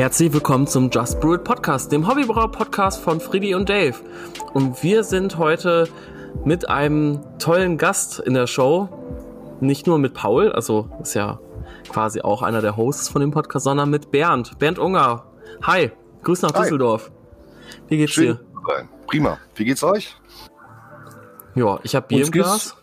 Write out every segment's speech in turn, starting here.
Herzlich willkommen zum Just Brew It Podcast, dem Hobbybrauer Podcast von Friedi und Dave. Und wir sind heute mit einem tollen Gast in der Show. Nicht nur mit Paul, also ist ja quasi auch einer der Hosts von dem Podcast, sondern mit Bernd. Bernd Unger. Hi, Grüß nach Hi. Düsseldorf. Wie geht's Schön. dir? Prima. Wie geht's euch? Ja, ich habe Bier im Glas.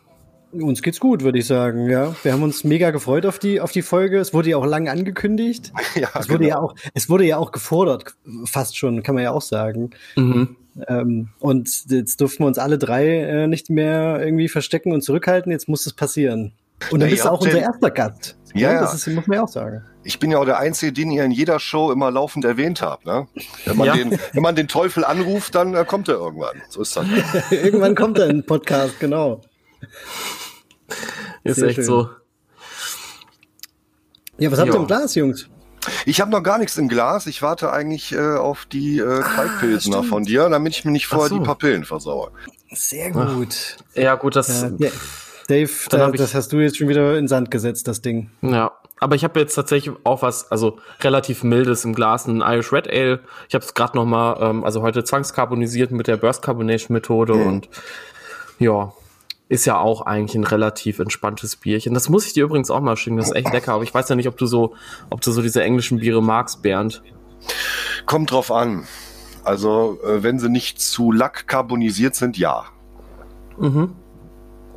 Uns geht's gut, würde ich sagen, ja. Wir haben uns mega gefreut auf die, auf die Folge. Es wurde ja auch lange angekündigt. ja, es wurde genau. ja auch, es wurde ja auch gefordert, fast schon, kann man ja auch sagen. Mhm. Ähm, und jetzt durften wir uns alle drei äh, nicht mehr irgendwie verstecken und zurückhalten. Jetzt muss es passieren. Und dann ja, bist du auch unser erster Gast. Ja, ja, das ist, muss man ja auch sagen. Ich bin ja auch der Einzige, den ihr in jeder Show immer laufend erwähnt habt. Ne? Wenn, man ja. den, wenn man den Teufel anruft, dann äh, kommt er irgendwann. So ist das. irgendwann kommt er in den Podcast, genau. Ist Sehr echt schön. so. Ja, was habt ihr im Glas, Jungs? Ich habe noch gar nichts im Glas. Ich warte eigentlich äh, auf die äh, Kalkpilsner ah, von dir, damit ich mir nicht vorher so. die Papillen versaue. Sehr gut. Ach. Ja, gut, das. Ja, ja. Dave, da, das hast du jetzt schon wieder in Sand gesetzt, das Ding. Ja, aber ich habe jetzt tatsächlich auch was, also relativ mildes im Glas, ein Irish Red Ale. Ich habe es gerade noch mal, ähm, also heute zwangskarbonisiert mit der Burst Carbonation Methode mhm. und ja, ist ja auch eigentlich ein relativ entspanntes Bierchen. Das muss ich dir übrigens auch mal schicken. Das ist echt lecker. Aber ich weiß ja nicht, ob du so, ob du so diese englischen Biere magst, Bernd. Kommt drauf an. Also, äh, wenn sie nicht zu lackkarbonisiert sind, ja. Mhm.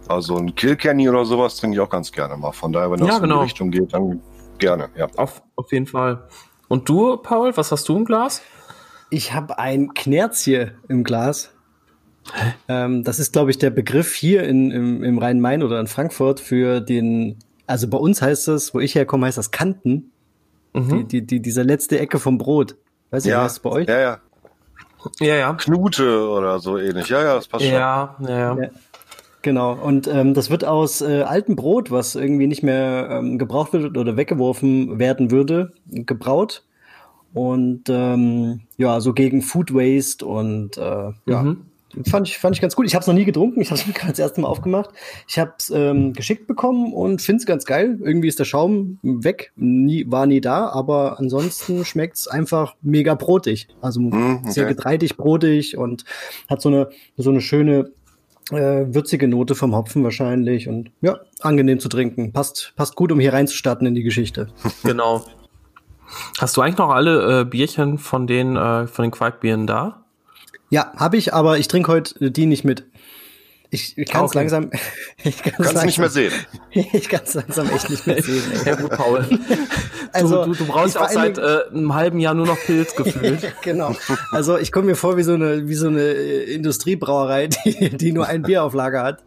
Also ein Kilkenny oder sowas trinke ich auch ganz gerne mal. Von daher, wenn das ja, genau. in die genau. Richtung geht, dann gerne, ja. Auf, auf jeden Fall. Und du, Paul, was hast du im Glas? Ich habe ein Knerzje im Glas. Ähm, das ist, glaube ich, der Begriff hier in, im, im Rhein-Main oder in Frankfurt für den, also bei uns heißt das, wo ich herkomme, heißt das Kanten. Mhm. Die, die, die, diese letzte Ecke vom Brot. Weiß ich, ja. was bei euch? Ja, ja. Ja, ja. Knute oder so ähnlich. Ja, ja, das passt ja, schon. Ja, ja. ja. Genau, und ähm, das wird aus äh, altem Brot, was irgendwie nicht mehr ähm, gebraucht wird oder weggeworfen werden würde, gebraut. Und ähm, ja, so gegen Food Waste und äh, ja, mhm. Fand ich, fand ich ganz gut. Ich habe es noch nie getrunken. Ich habe es gerade das erste Mal aufgemacht. Ich habe es ähm, geschickt bekommen und finde es ganz geil. Irgendwie ist der Schaum weg, nie, war nie da, aber ansonsten schmeckt es einfach mega brotig. Also mm, okay. sehr getreidig, brotig und hat so eine, so eine schöne äh, würzige Note vom Hopfen wahrscheinlich und ja, angenehm zu trinken. Passt, passt gut, um hier reinzustarten in die Geschichte. Genau. Hast du eigentlich noch alle äh, Bierchen von den, äh, von den Quarkbieren da? Ja, habe ich, aber ich trinke heute die nicht mit. Ich, ich kann es okay. langsam. Ich kann's langsam, nicht mehr sehen. ich kann es langsam echt nicht mehr sehen. Ey. Ja gut, Paul. also, du, du, du brauchst auch seit äh, einem halben Jahr nur noch Pilz gefühlt. genau. Also ich komme mir vor wie so eine wie so eine äh, Industriebrauerei, die, die nur ein Bier auf Lager hat.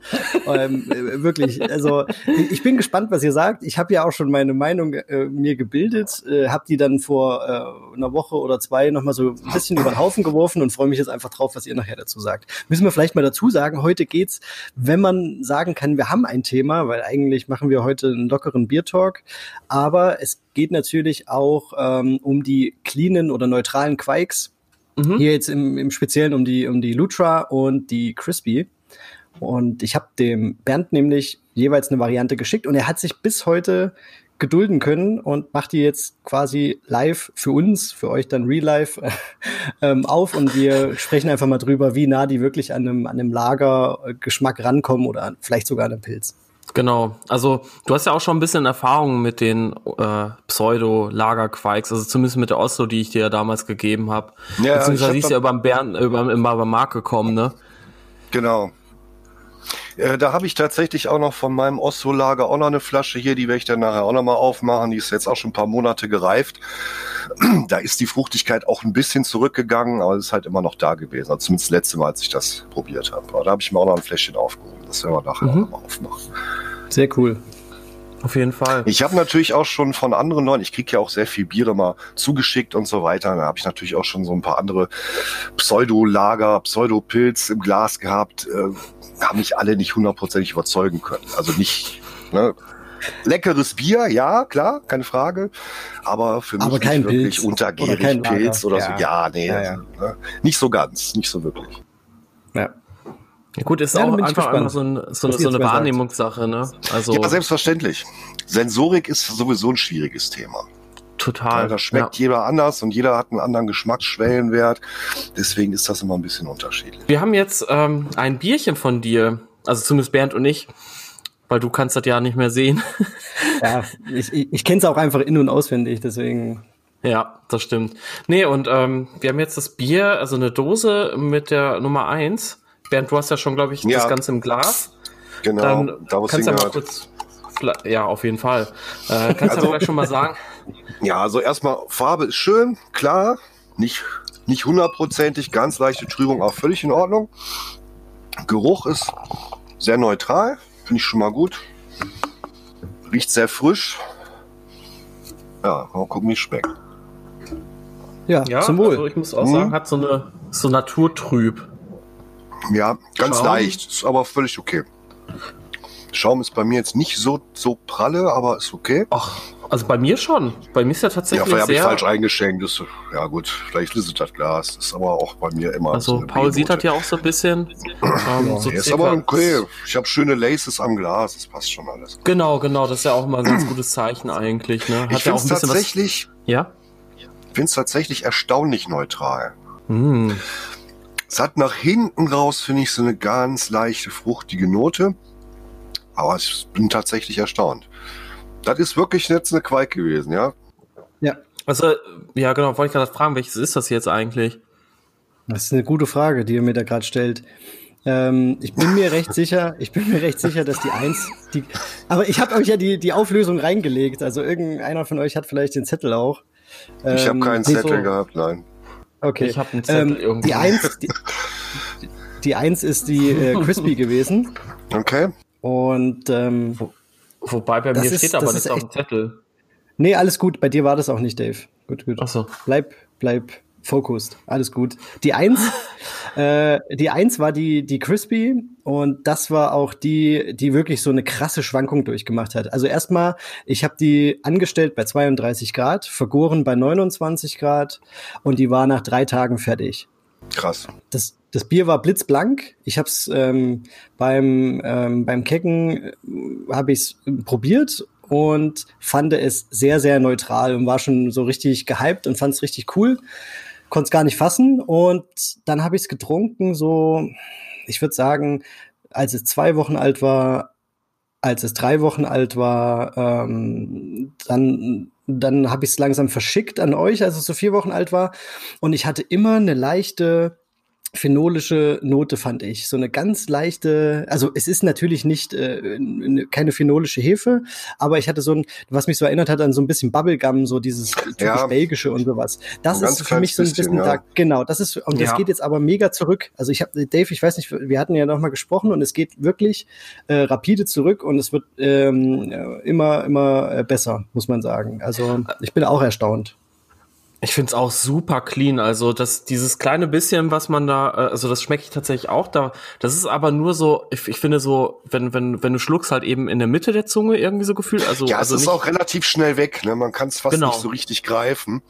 ähm, äh, wirklich. Also ich bin gespannt, was ihr sagt. Ich habe ja auch schon meine Meinung äh, mir gebildet, äh, habe die dann vor äh, einer Woche oder zwei noch mal so ein bisschen über den Haufen geworfen und freue mich jetzt einfach drauf, was ihr nachher dazu sagt. Müssen wir vielleicht mal dazu sagen, heute geht geht's, wenn man sagen kann, wir haben ein Thema, weil eigentlich machen wir heute einen lockeren Biertalk, aber es geht natürlich auch ähm, um die cleanen oder neutralen Quikes. Mhm. Hier jetzt im, im Speziellen um die, um die Lutra und die Crispy. Und ich habe dem Bernd nämlich jeweils eine Variante geschickt und er hat sich bis heute gedulden können und macht die jetzt quasi live für uns, für euch dann real life ähm, auf und wir sprechen einfach mal drüber, wie nah die wirklich an einem, an einem Lagergeschmack rankommen oder vielleicht sogar an einem Pilz. Genau, also du hast ja auch schon ein bisschen Erfahrung mit den äh, Pseudo-Lager-Quikes, also zumindest mit der Oslo, die ich dir ja damals gegeben habe. Ja, Beziehungsweise die ist ja über Bern, über, über Markt gekommen, ne? Genau. Äh, da habe ich tatsächlich auch noch von meinem Oslo-Lager auch noch eine Flasche hier, die werde ich dann nachher auch noch mal aufmachen. Die ist jetzt auch schon ein paar Monate gereift. da ist die Fruchtigkeit auch ein bisschen zurückgegangen, aber es ist halt immer noch da gewesen. Also zumindest das letzte Mal, als ich das probiert habe. Aber da habe ich mir auch noch ein Fläschchen aufgehoben. Das werden wir nachher mhm. auch noch mal aufmachen. Sehr cool. Auf jeden Fall. Ich habe natürlich auch schon von anderen Leuten, ich kriege ja auch sehr viel Biere mal zugeschickt und so weiter. Da habe ich natürlich auch schon so ein paar andere Pseudo-Lager, Pseudo-Pilz im Glas gehabt. Haben mich alle nicht hundertprozentig überzeugen können. Also nicht, ne, Leckeres Bier, ja, klar, keine Frage. Aber für mich aber nicht wirklich Pilz. untergierig oder Pilz oder ja. so. Ja, nee, ja, ja. Also, ne? nicht so ganz, nicht so wirklich. Ja. Ja, gut, ist ja, auch einfach, einfach so, ein, so, eine, so eine Wahrnehmungssache, ne? Also ja, selbstverständlich. Sensorik ist sowieso ein schwieriges Thema Total. Ja, das schmeckt Ja. jeder anders und jeder hat einen anderen Geschmacksschwellenwert. Deswegen ist das immer ein bisschen unterschiedlich. Wir haben jetzt ähm, ein Bierchen von dir, also zumindest Bernd und ich, weil du kannst das ja nicht mehr sehen. Ja, ich, ich, ich kenne es auch einfach in- und auswendig, deswegen. ja, das stimmt. Nee, und ähm, wir haben jetzt das Bier, also eine Dose mit der Nummer eins. Bernd, du hast ja schon, glaube ich, Ja. das Ganze im Glas. Genau, Dann da wo es kannst du ja mal kurz. Ja, auf jeden Fall. Äh, kannst du Also- ja vielleicht schon mal sagen. Ja, also erstmal Farbe ist schön, klar, nicht, nicht hundertprozentig, ganz leichte Trübung, auch völlig in Ordnung. Geruch ist sehr neutral, finde ich schon mal gut. Riecht sehr frisch. Ja, mal gucken, wie es schmeckt. Ja, Ja, zum Wohl. also ich muss auch Mhm. sagen, hat so eine so naturtrüb. Ja, ganz Schaum? leicht, ist aber völlig okay. Schaum ist bei mir jetzt nicht so, so pralle, aber ist okay. Ach, also bei mir schon. Bei mir ist ja Ja, tatsächlich vielleicht habe ich falsch eingeschenkt. Das, ja gut, vielleicht ist es das Glas. Ist aber auch bei mir immer so also eine Paul sieht das ja auch so ein bisschen. Ähm, so Ja, ist circa- aber okay. Ich habe schöne Laces am Glas, das passt schon alles. Genau, genau, das ist ja auch immer ein ganz gutes Zeichen eigentlich. Ne? Hat ich ja finde auch es ein bisschen tatsächlich, was. Ja. find's tatsächlich erstaunlich neutral. Hm. Es hat nach hinten raus, finde ich, so eine ganz leichte, fruchtige Note. Aber ich bin tatsächlich erstaunt. Das ist wirklich jetzt eine Quake gewesen, ja? Ja, Also, ja, genau, wollte ich gerade fragen, welches ist das jetzt eigentlich? das ist eine gute Frage, die ihr mir da gerade stellt. Ähm, ich bin mir recht sicher, ich bin mir recht sicher, dass die Eins, die, aber ich habe euch ja die, die Auflösung reingelegt. Also irgendeiner von euch hat vielleicht den Zettel auch. Ich habe Ähm, keinen Zettel so- gehabt, nein. Okay. Ich hab einen Zettel ähm, irgendwo. Die Eins, die, die Eins ist die äh, Crispy gewesen. Okay. Und ähm, Wobei bei mir ist- steht aber das nichts auf dem Zettel. nee, alles gut. Bei dir war das auch nicht, Dave. Gut, gut. Ach so. Bleib, bleib focused. Alles gut. Die Eins, äh, die Eins war die, die Crispy und das war auch die, die wirklich so eine krasse Schwankung durchgemacht hat. Also erstmal, ich habe die angestellt bei 32 Grad, vergoren bei 29 Grad und die war nach drei Tagen fertig. Krass. Das, das Bier war blitzblank. Ich habe es ähm, beim, ähm, beim Kecken äh, habe ich es probiert und fand es sehr, sehr neutral und war schon so richtig gehypt und fand es richtig cool. Konnte es gar nicht fassen. Und dann habe ich es getrunken, so, ich würde sagen, als es zwei Wochen alt war, als es drei Wochen alt war, ähm, dann, dann habe ich es langsam verschickt an euch, als es so vier Wochen alt war. Und ich hatte immer eine leichte phenolische Note, fand ich. So eine ganz leichte, also es ist natürlich nicht äh, keine phenolische Hefe, aber ich hatte so ein, was mich so erinnert hat an so ein bisschen Bubblegum, so dieses typisch Ja. belgische und sowas. Das ist für mich so ein bisschen bisschen, ja. da, genau, das ist, und das Ja. geht jetzt aber mega zurück. Also ich habe, Dave, ich weiß nicht, wir hatten ja noch mal gesprochen und es geht wirklich äh, rapide zurück und es wird ähm, äh, immer, immer äh, besser, muss man sagen. Also ich bin auch erstaunt. Ich find's auch super clean. Also das, dieses kleine bisschen, was man da, äh, also das schmecke ich tatsächlich auch da. Das ist aber nur so, ich, ich finde so, wenn, wenn, wenn du schluckst halt eben in der Mitte der Zunge irgendwie so gefühlt. Also, Ja, also es ist nicht, auch relativ schnell weg. Ne? Man kann es fast Genau. nicht so richtig greifen.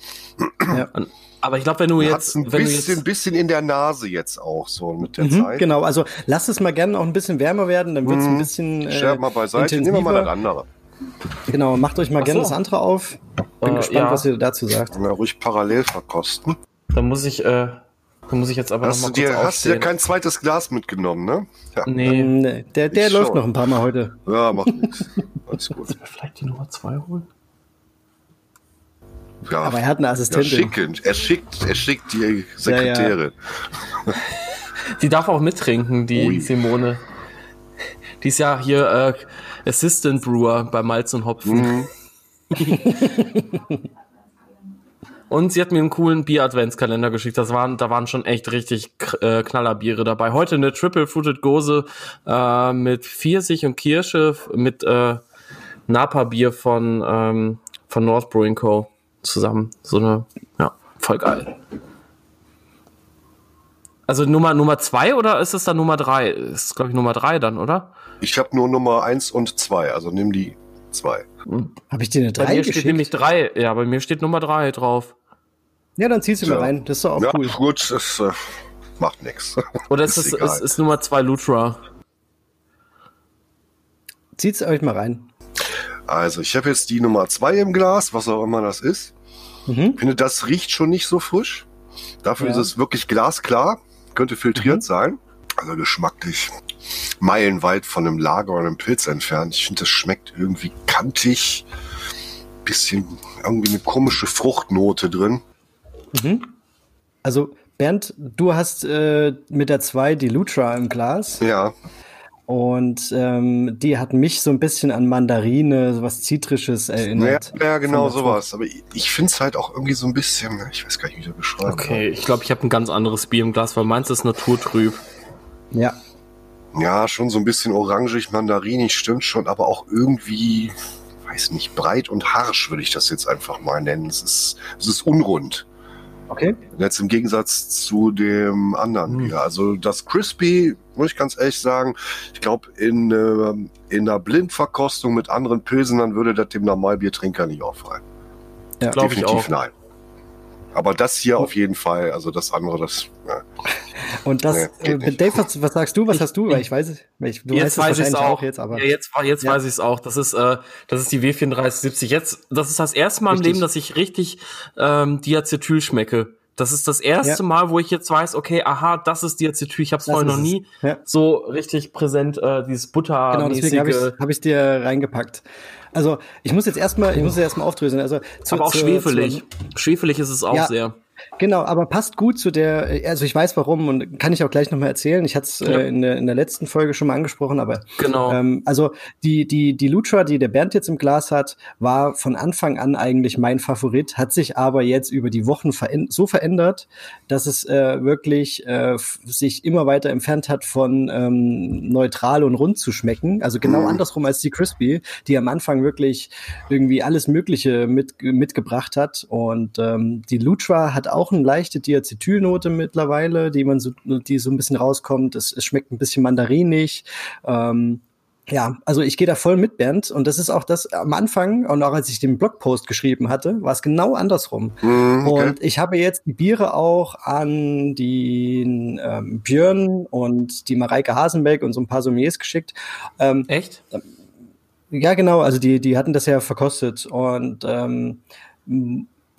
aber ich glaube, wenn du Man jetzt, ein wenn du bisschen, jetzt, bisschen in der Nase jetzt auch so mit der Mhm, Zeit. genau, also lasst es mal gerne auch ein bisschen wärmer werden, dann wird es ein Mhm. bisschen äh, Scherb mal beiseite. Nehmen wir mal das intensiver. andere. Genau, macht euch mal Ach gerne so. das andere auf. Bin Äh, gespannt, ja. was ihr dazu sagt. Na, ruhig parallel verkosten. dann muss ich, äh, dann muss ich jetzt aber noch Hast mal du kurz dir, hast du dir kein zweites Glas mitgenommen, ne? Ja, Nee, Ähm, nee, der der Ich läuft schon. noch ein paar Mal heute. ja macht nichts. Alles gut. vielleicht die Nummer zwei holen? Ja, Aber er hat eine ja, Assistentin. schickend. Er schickt, er schickt die Sekretärin. Die darf auch mittrinken, die Ui. Simone. Die ist ja hier äh, Assistant Brewer bei Malz und Hopfen. Mhm. Und sie hat mir einen coolen Bier-Adventskalender geschickt. Das waren, da waren schon echt richtig äh, Knallerbiere dabei. Heute eine Triple Fruited Gose äh, mit Pfirsich und Kirsche, mit äh, Napa-Bier von, ähm, von North Brewing Co. zusammen. So eine, ja, voll geil. Also Nummer Nummer zwei oder ist es dann Nummer drei? Ist glaube ich Nummer drei dann, oder? Ich habe nur Nummer eins und zwei, also nimm die zwei. Habe ich dir eine Bei 3 mir steht nämlich drei. Ja, bei mir steht Nummer drei drauf. Ja, dann ziehst du mal Ja. rein. Das ist doch auch ja, cool. gut, das äh, macht nichts. Oder ist, Ist ist, ist Nummer zwei Lutra? Zieht's euch mal rein. Also, ich habe jetzt die Nummer zwei im Glas, was auch immer das ist. Mhm. Ich finde, das riecht schon nicht so frisch. Dafür ja. ist es wirklich glasklar, könnte filtriert mhm. sein. Also geschmacklich meilenweit von einem Lager oder einem Pilz entfernt. Ich finde, das schmeckt irgendwie kantig, bisschen irgendwie eine komische Fruchtnote drin. Mhm. Also Bernd, du hast äh, mit der 2 die Lutra im Glas. Ja. Und ähm, die hat mich so ein bisschen an Mandarine, sowas Zitrisches erinnert. Ja, ja genau sowas. Aber ich, ich finde es halt auch irgendwie so ein bisschen, ich weiß gar nicht, wie ich das beschreiben Okay, ich glaube, ich habe ein ganz anderes Bier im Glas, weil meins ist naturtrüb. Ja. Ja, schon so ein bisschen orangig, mandarinig, stimmt schon, aber auch irgendwie, weiß nicht, breit und harsch würde ich das jetzt einfach mal nennen. Es ist, es ist unrund. Okay. Jetzt im Gegensatz zu dem anderen hm. Bier. Also das Crispy, muss ich ganz ehrlich sagen, ich glaube, in, äh, in einer Blindverkostung mit anderen Pilsenern würde das dem Normalbiertrinker nicht auffallen. Ja, glaube ich auch. nein. Aber das hier auf jeden Fall, also das andere, das. Ja. Und das, nee, äh, Dave, was, was, sagst du? Was hast du? Weil ich weiß es. du jetzt weißt es auch. auch. jetzt, aber. Ja, jetzt jetzt ja. weiß ich es auch. Das ist, äh, das ist die W3470. Jetzt, das ist das erste Mal richtig. im Leben, dass ich richtig ähm, Diacetyl schmecke. Das ist das erste ja. Mal, wo ich jetzt weiß, okay, aha, das ist Diacetyl. Ich habe es vorher noch nie ja. so richtig präsent, äh, dieses Butter. Genau, deswegen habe ich es hab dir reingepackt. Also ich muss jetzt erstmal, ich muss jetzt erstmal aufdröseln. Also zu, aber auch zu, schwefelig. Zu, schwefelig ist es auch ja, sehr. Genau, aber passt gut zu der, also ich weiß warum und kann ich auch gleich nochmal erzählen. Ich hatte es ja. äh, in, der, in der letzten Folge schon mal angesprochen, aber genau. Ähm, also die, die, die Lutra, die der Bernd jetzt im Glas hat, war von Anfang an eigentlich mein Favorit, hat sich aber jetzt über die Wochen veränd so verändert, dass es äh, wirklich äh, sich immer weiter entfernt hat von ähm, neutral und rund zu schmecken. Also genau mhm. andersrum als die Crispy, die am Anfang wirklich irgendwie alles Mögliche mit, mitgebracht hat. Und ähm, die Lutra hat auch eine leichte Diacetylnote mittlerweile, die man so, die so ein bisschen rauskommt. Es, es schmeckt ein bisschen mandarinig. Ähm, ja, also ich gehe da voll mit, Bernd. Und das ist auch das am Anfang, und auch als ich den Blogpost geschrieben hatte, war es genau andersrum. Mm, okay. Und ich habe jetzt die Biere auch an den ähm, Björn und die Mareike Hasenbeck und so ein paar Sommeliers geschickt. Ähm, Echt? Ja, genau. Also die, die hatten das ja verkostet. Und ähm,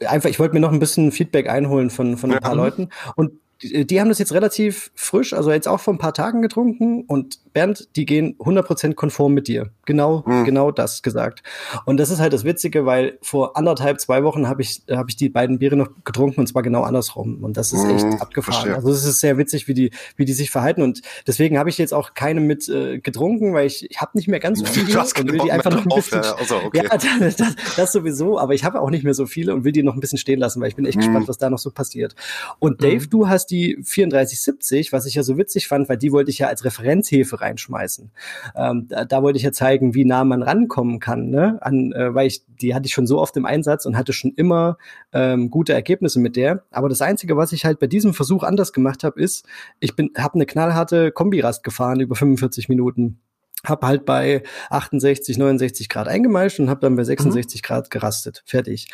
einfach, ich wollte mir noch ein bisschen Feedback einholen von, von ein paar Leuten. Und die, die haben das jetzt relativ frisch, also jetzt auch vor ein paar Tagen getrunken und Bernd, die gehen 100% konform mit dir. Genau, mhm. genau das gesagt. Und das ist halt das Witzige, weil vor anderthalb, zwei Wochen habe ich, habe ich die beiden Biere noch getrunken und zwar genau andersrum. Und das ist echt mhm, abgefahren. Verstehe. Also es ist sehr witzig, wie die, wie die sich verhalten. Und deswegen habe ich jetzt auch keine mit äh, getrunken, weil ich, ich habe nicht mehr ganz so viele und will die einfach noch ein bisschen. Auf, ja, also, okay. ja das, das, das, sowieso, aber ich habe auch nicht mehr so viele und will die noch ein bisschen stehen lassen, weil ich bin echt mhm. gespannt, was da noch so passiert. Und Dave, mhm. du hast die 3470, was ich ja so witzig fand, weil die wollte ich ja als Referenzhefe reinschmeißen. Ähm, da, da, wollte ich ja zeigen, wie nah man rankommen kann, ne? An, äh, weil ich, die hatte ich schon so oft im Einsatz und hatte schon immer ähm, gute Ergebnisse mit der. Aber das Einzige, was ich halt bei diesem Versuch anders gemacht habe, ist, ich bin, habe eine knallharte Kombirast gefahren über 45 Minuten habe halt bei 68, 69 Grad eingemeischt und habe dann bei 66 mhm. Grad gerastet. Fertig.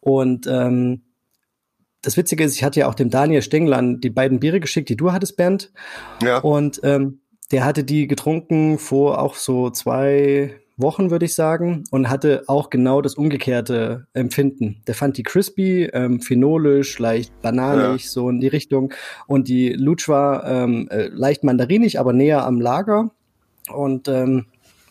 Und ähm, das Witzige ist, ich hatte ja auch dem Daniel Stenglan die beiden Biere geschickt, die du hattest, Bernd. Ja. Und ähm, der hatte die getrunken vor auch so zwei Wochen, würde ich sagen, und hatte auch genau das umgekehrte Empfinden. Der fand die crispy, ähm, phenolisch, leicht bananig, ja. so in die Richtung. Und die Luch war ähm, äh, leicht mandarinig, aber näher am Lager. Und ähm,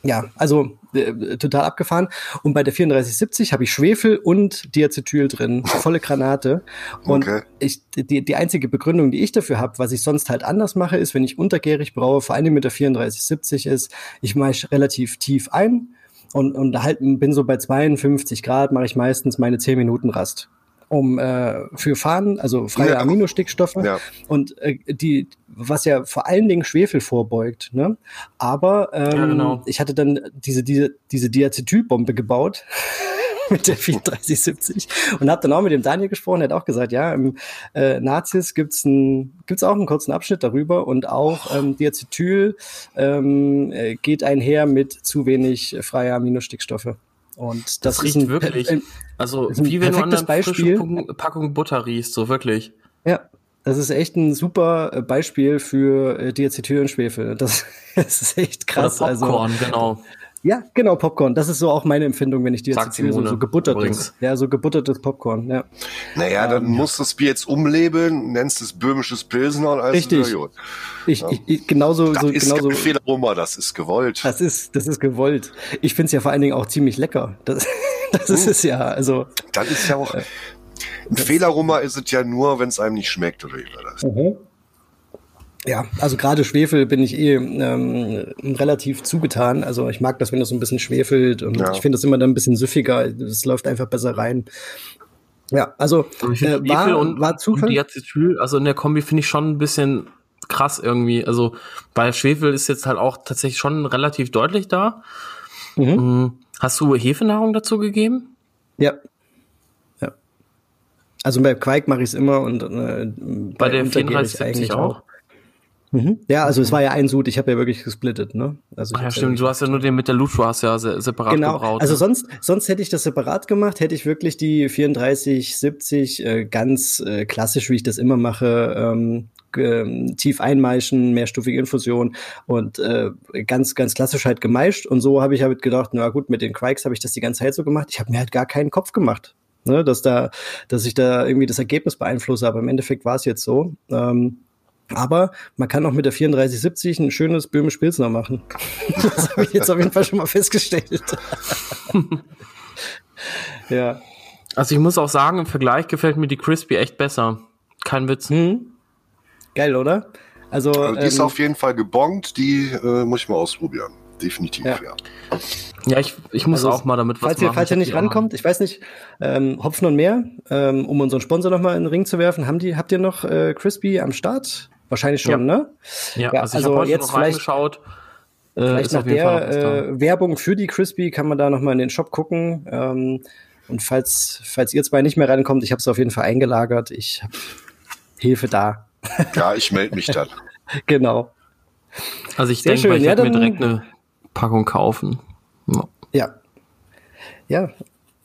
ja, also äh, total abgefahren. Und bei der 3470 habe ich Schwefel und Diacetyl drin, volle Granate. Und okay. ich, die, die einzige Begründung, die ich dafür habe, was ich sonst halt anders mache, ist, wenn ich untergärig braue, vor allem mit der 3470 ist, ich mache relativ tief ein und, und halt bin so bei 52 Grad, mache ich meistens meine 10 Minuten Rast um äh, für Fahren, also freie ja. Aminostickstoffe ja. und äh, die, was ja vor allen Dingen Schwefel vorbeugt. Ne? Aber ähm, ja, genau. ich hatte dann diese diese diese Diacetylbombe gebaut. mit der 3470 und habe dann auch mit dem Daniel gesprochen, der hat auch gesagt, ja, im äh, Nazis gibt's ein, gibt's auch einen kurzen Abschnitt darüber und auch ähm, Diacetyl ähm, äh, geht einher mit zu wenig freie Aminostickstoffe. Und das, das riecht wirklich. Ein, also ein wie wenn du an einer Beispiel. Packung Butter riechst, so wirklich. Ja, das ist echt ein super äh, Beispiel für äh, Diacetyl und Schwefel. Das, das ist echt krass. Oder Popcorn, also, genau. Ja, genau, Popcorn. Das ist so auch meine Empfindung, wenn ich die jetzt erzähle, so, Simone so gebuttertes. übrigens. Ja, so gebuttertes Popcorn, ja. Naja, dann musst du das Bier jetzt umlabeln, nennst es böhmisches Pilsener und alles Richtig. wieder gut. Ich, ich, ich genauso, Das so, ist genauso. kein Fehlerrummer, das ist gewollt. Das ist, das ist gewollt. Ich find's ja vor allen Dingen auch ziemlich lecker. Das, das ist es ja. Also, Das ist ja auch. Ein Fehlerrummer ist es ja nur, wenn es einem nicht schmeckt, oder wie war das? Ja, also gerade Schwefel bin ich eh ähm, relativ zugetan. Also ich mag das, wenn das so ein bisschen schwefelt und Ja. ich finde das immer dann ein bisschen süffiger. Das läuft einfach besser rein. Ja, also finde äh, Schwefel war, und, war und Zufall. Diacetyl, also in der Kombi finde ich schon ein bisschen krass irgendwie. Also bei Schwefel ist jetzt halt auch tatsächlich schon relativ deutlich da. Mhm. Mhm. Hast du Hefenahrung dazu gegeben? Ja. Ja. Also bei Quark mache ich es immer und äh, Bei der untergärig 3470 auch? Mhm. Ja, also es war ja ein Sud, ich habe ja wirklich gesplittet, ne? Also ich Ach ja, stimmt. Du hast ja nur den mit der Lutra hast ja se separat Genau, gebraut. also ne? sonst, sonst hätte ich das separat gemacht, hätte ich wirklich die 34, 70 äh, ganz äh, klassisch, wie ich das immer mache, ähm, ge- tief einmeischen, mehrstufige Infusion und äh, ganz, ganz klassisch halt gemeischt. Und so habe ich halt gedacht, na gut, mit den Quikes habe ich das die ganze Zeit so gemacht. Ich habe mir halt gar keinen Kopf gemacht, ne, dass da, dass ich da irgendwie das Ergebnis beeinflusse. Aber im Endeffekt war es jetzt so. Ähm, aber man kann auch mit der 3470 ein schönes böhmisch Pilsner machen. Das habe ich jetzt auf jeden Fall schon mal festgestellt. ja. also ich muss auch sagen, im Vergleich gefällt mir die Crispy echt besser. Kein Witz. Hm. Geil, oder? Also, Also die ist ähm, auf jeden Fall gebongt, die äh, muss ich mal ausprobieren. Definitiv, Ja. ja. Ja, ich, ich muss Also, auch mal damit was falls ihr, machen. falls ihr Ich hab nicht rankommt, ich weiß nicht, ähm, Hopfen und mehr, ähm, um unseren Sponsor nochmal in den Ring zu werfen, haben die, habt ihr noch äh, Crispy am Start? Wahrscheinlich schon, Ja. ne? Ja, Ja, also ich also habe heute jetzt noch vielleicht- reingeschaut. Äh, Vielleicht ist nach noch der äh, Werbung für die Crispy kann man da nochmal in den Shop gucken. Ähm, und falls, falls ihr zwei nicht mehr reinkommt, ich habe es auf jeden Fall eingelagert. Ich habe Hilfe da. Ja, ich melde mich dann. Genau. Also ich Sehr denke, schön. ich Ja, werde mir dann- direkt eine Packung kaufen. Ja. Ja. Ja,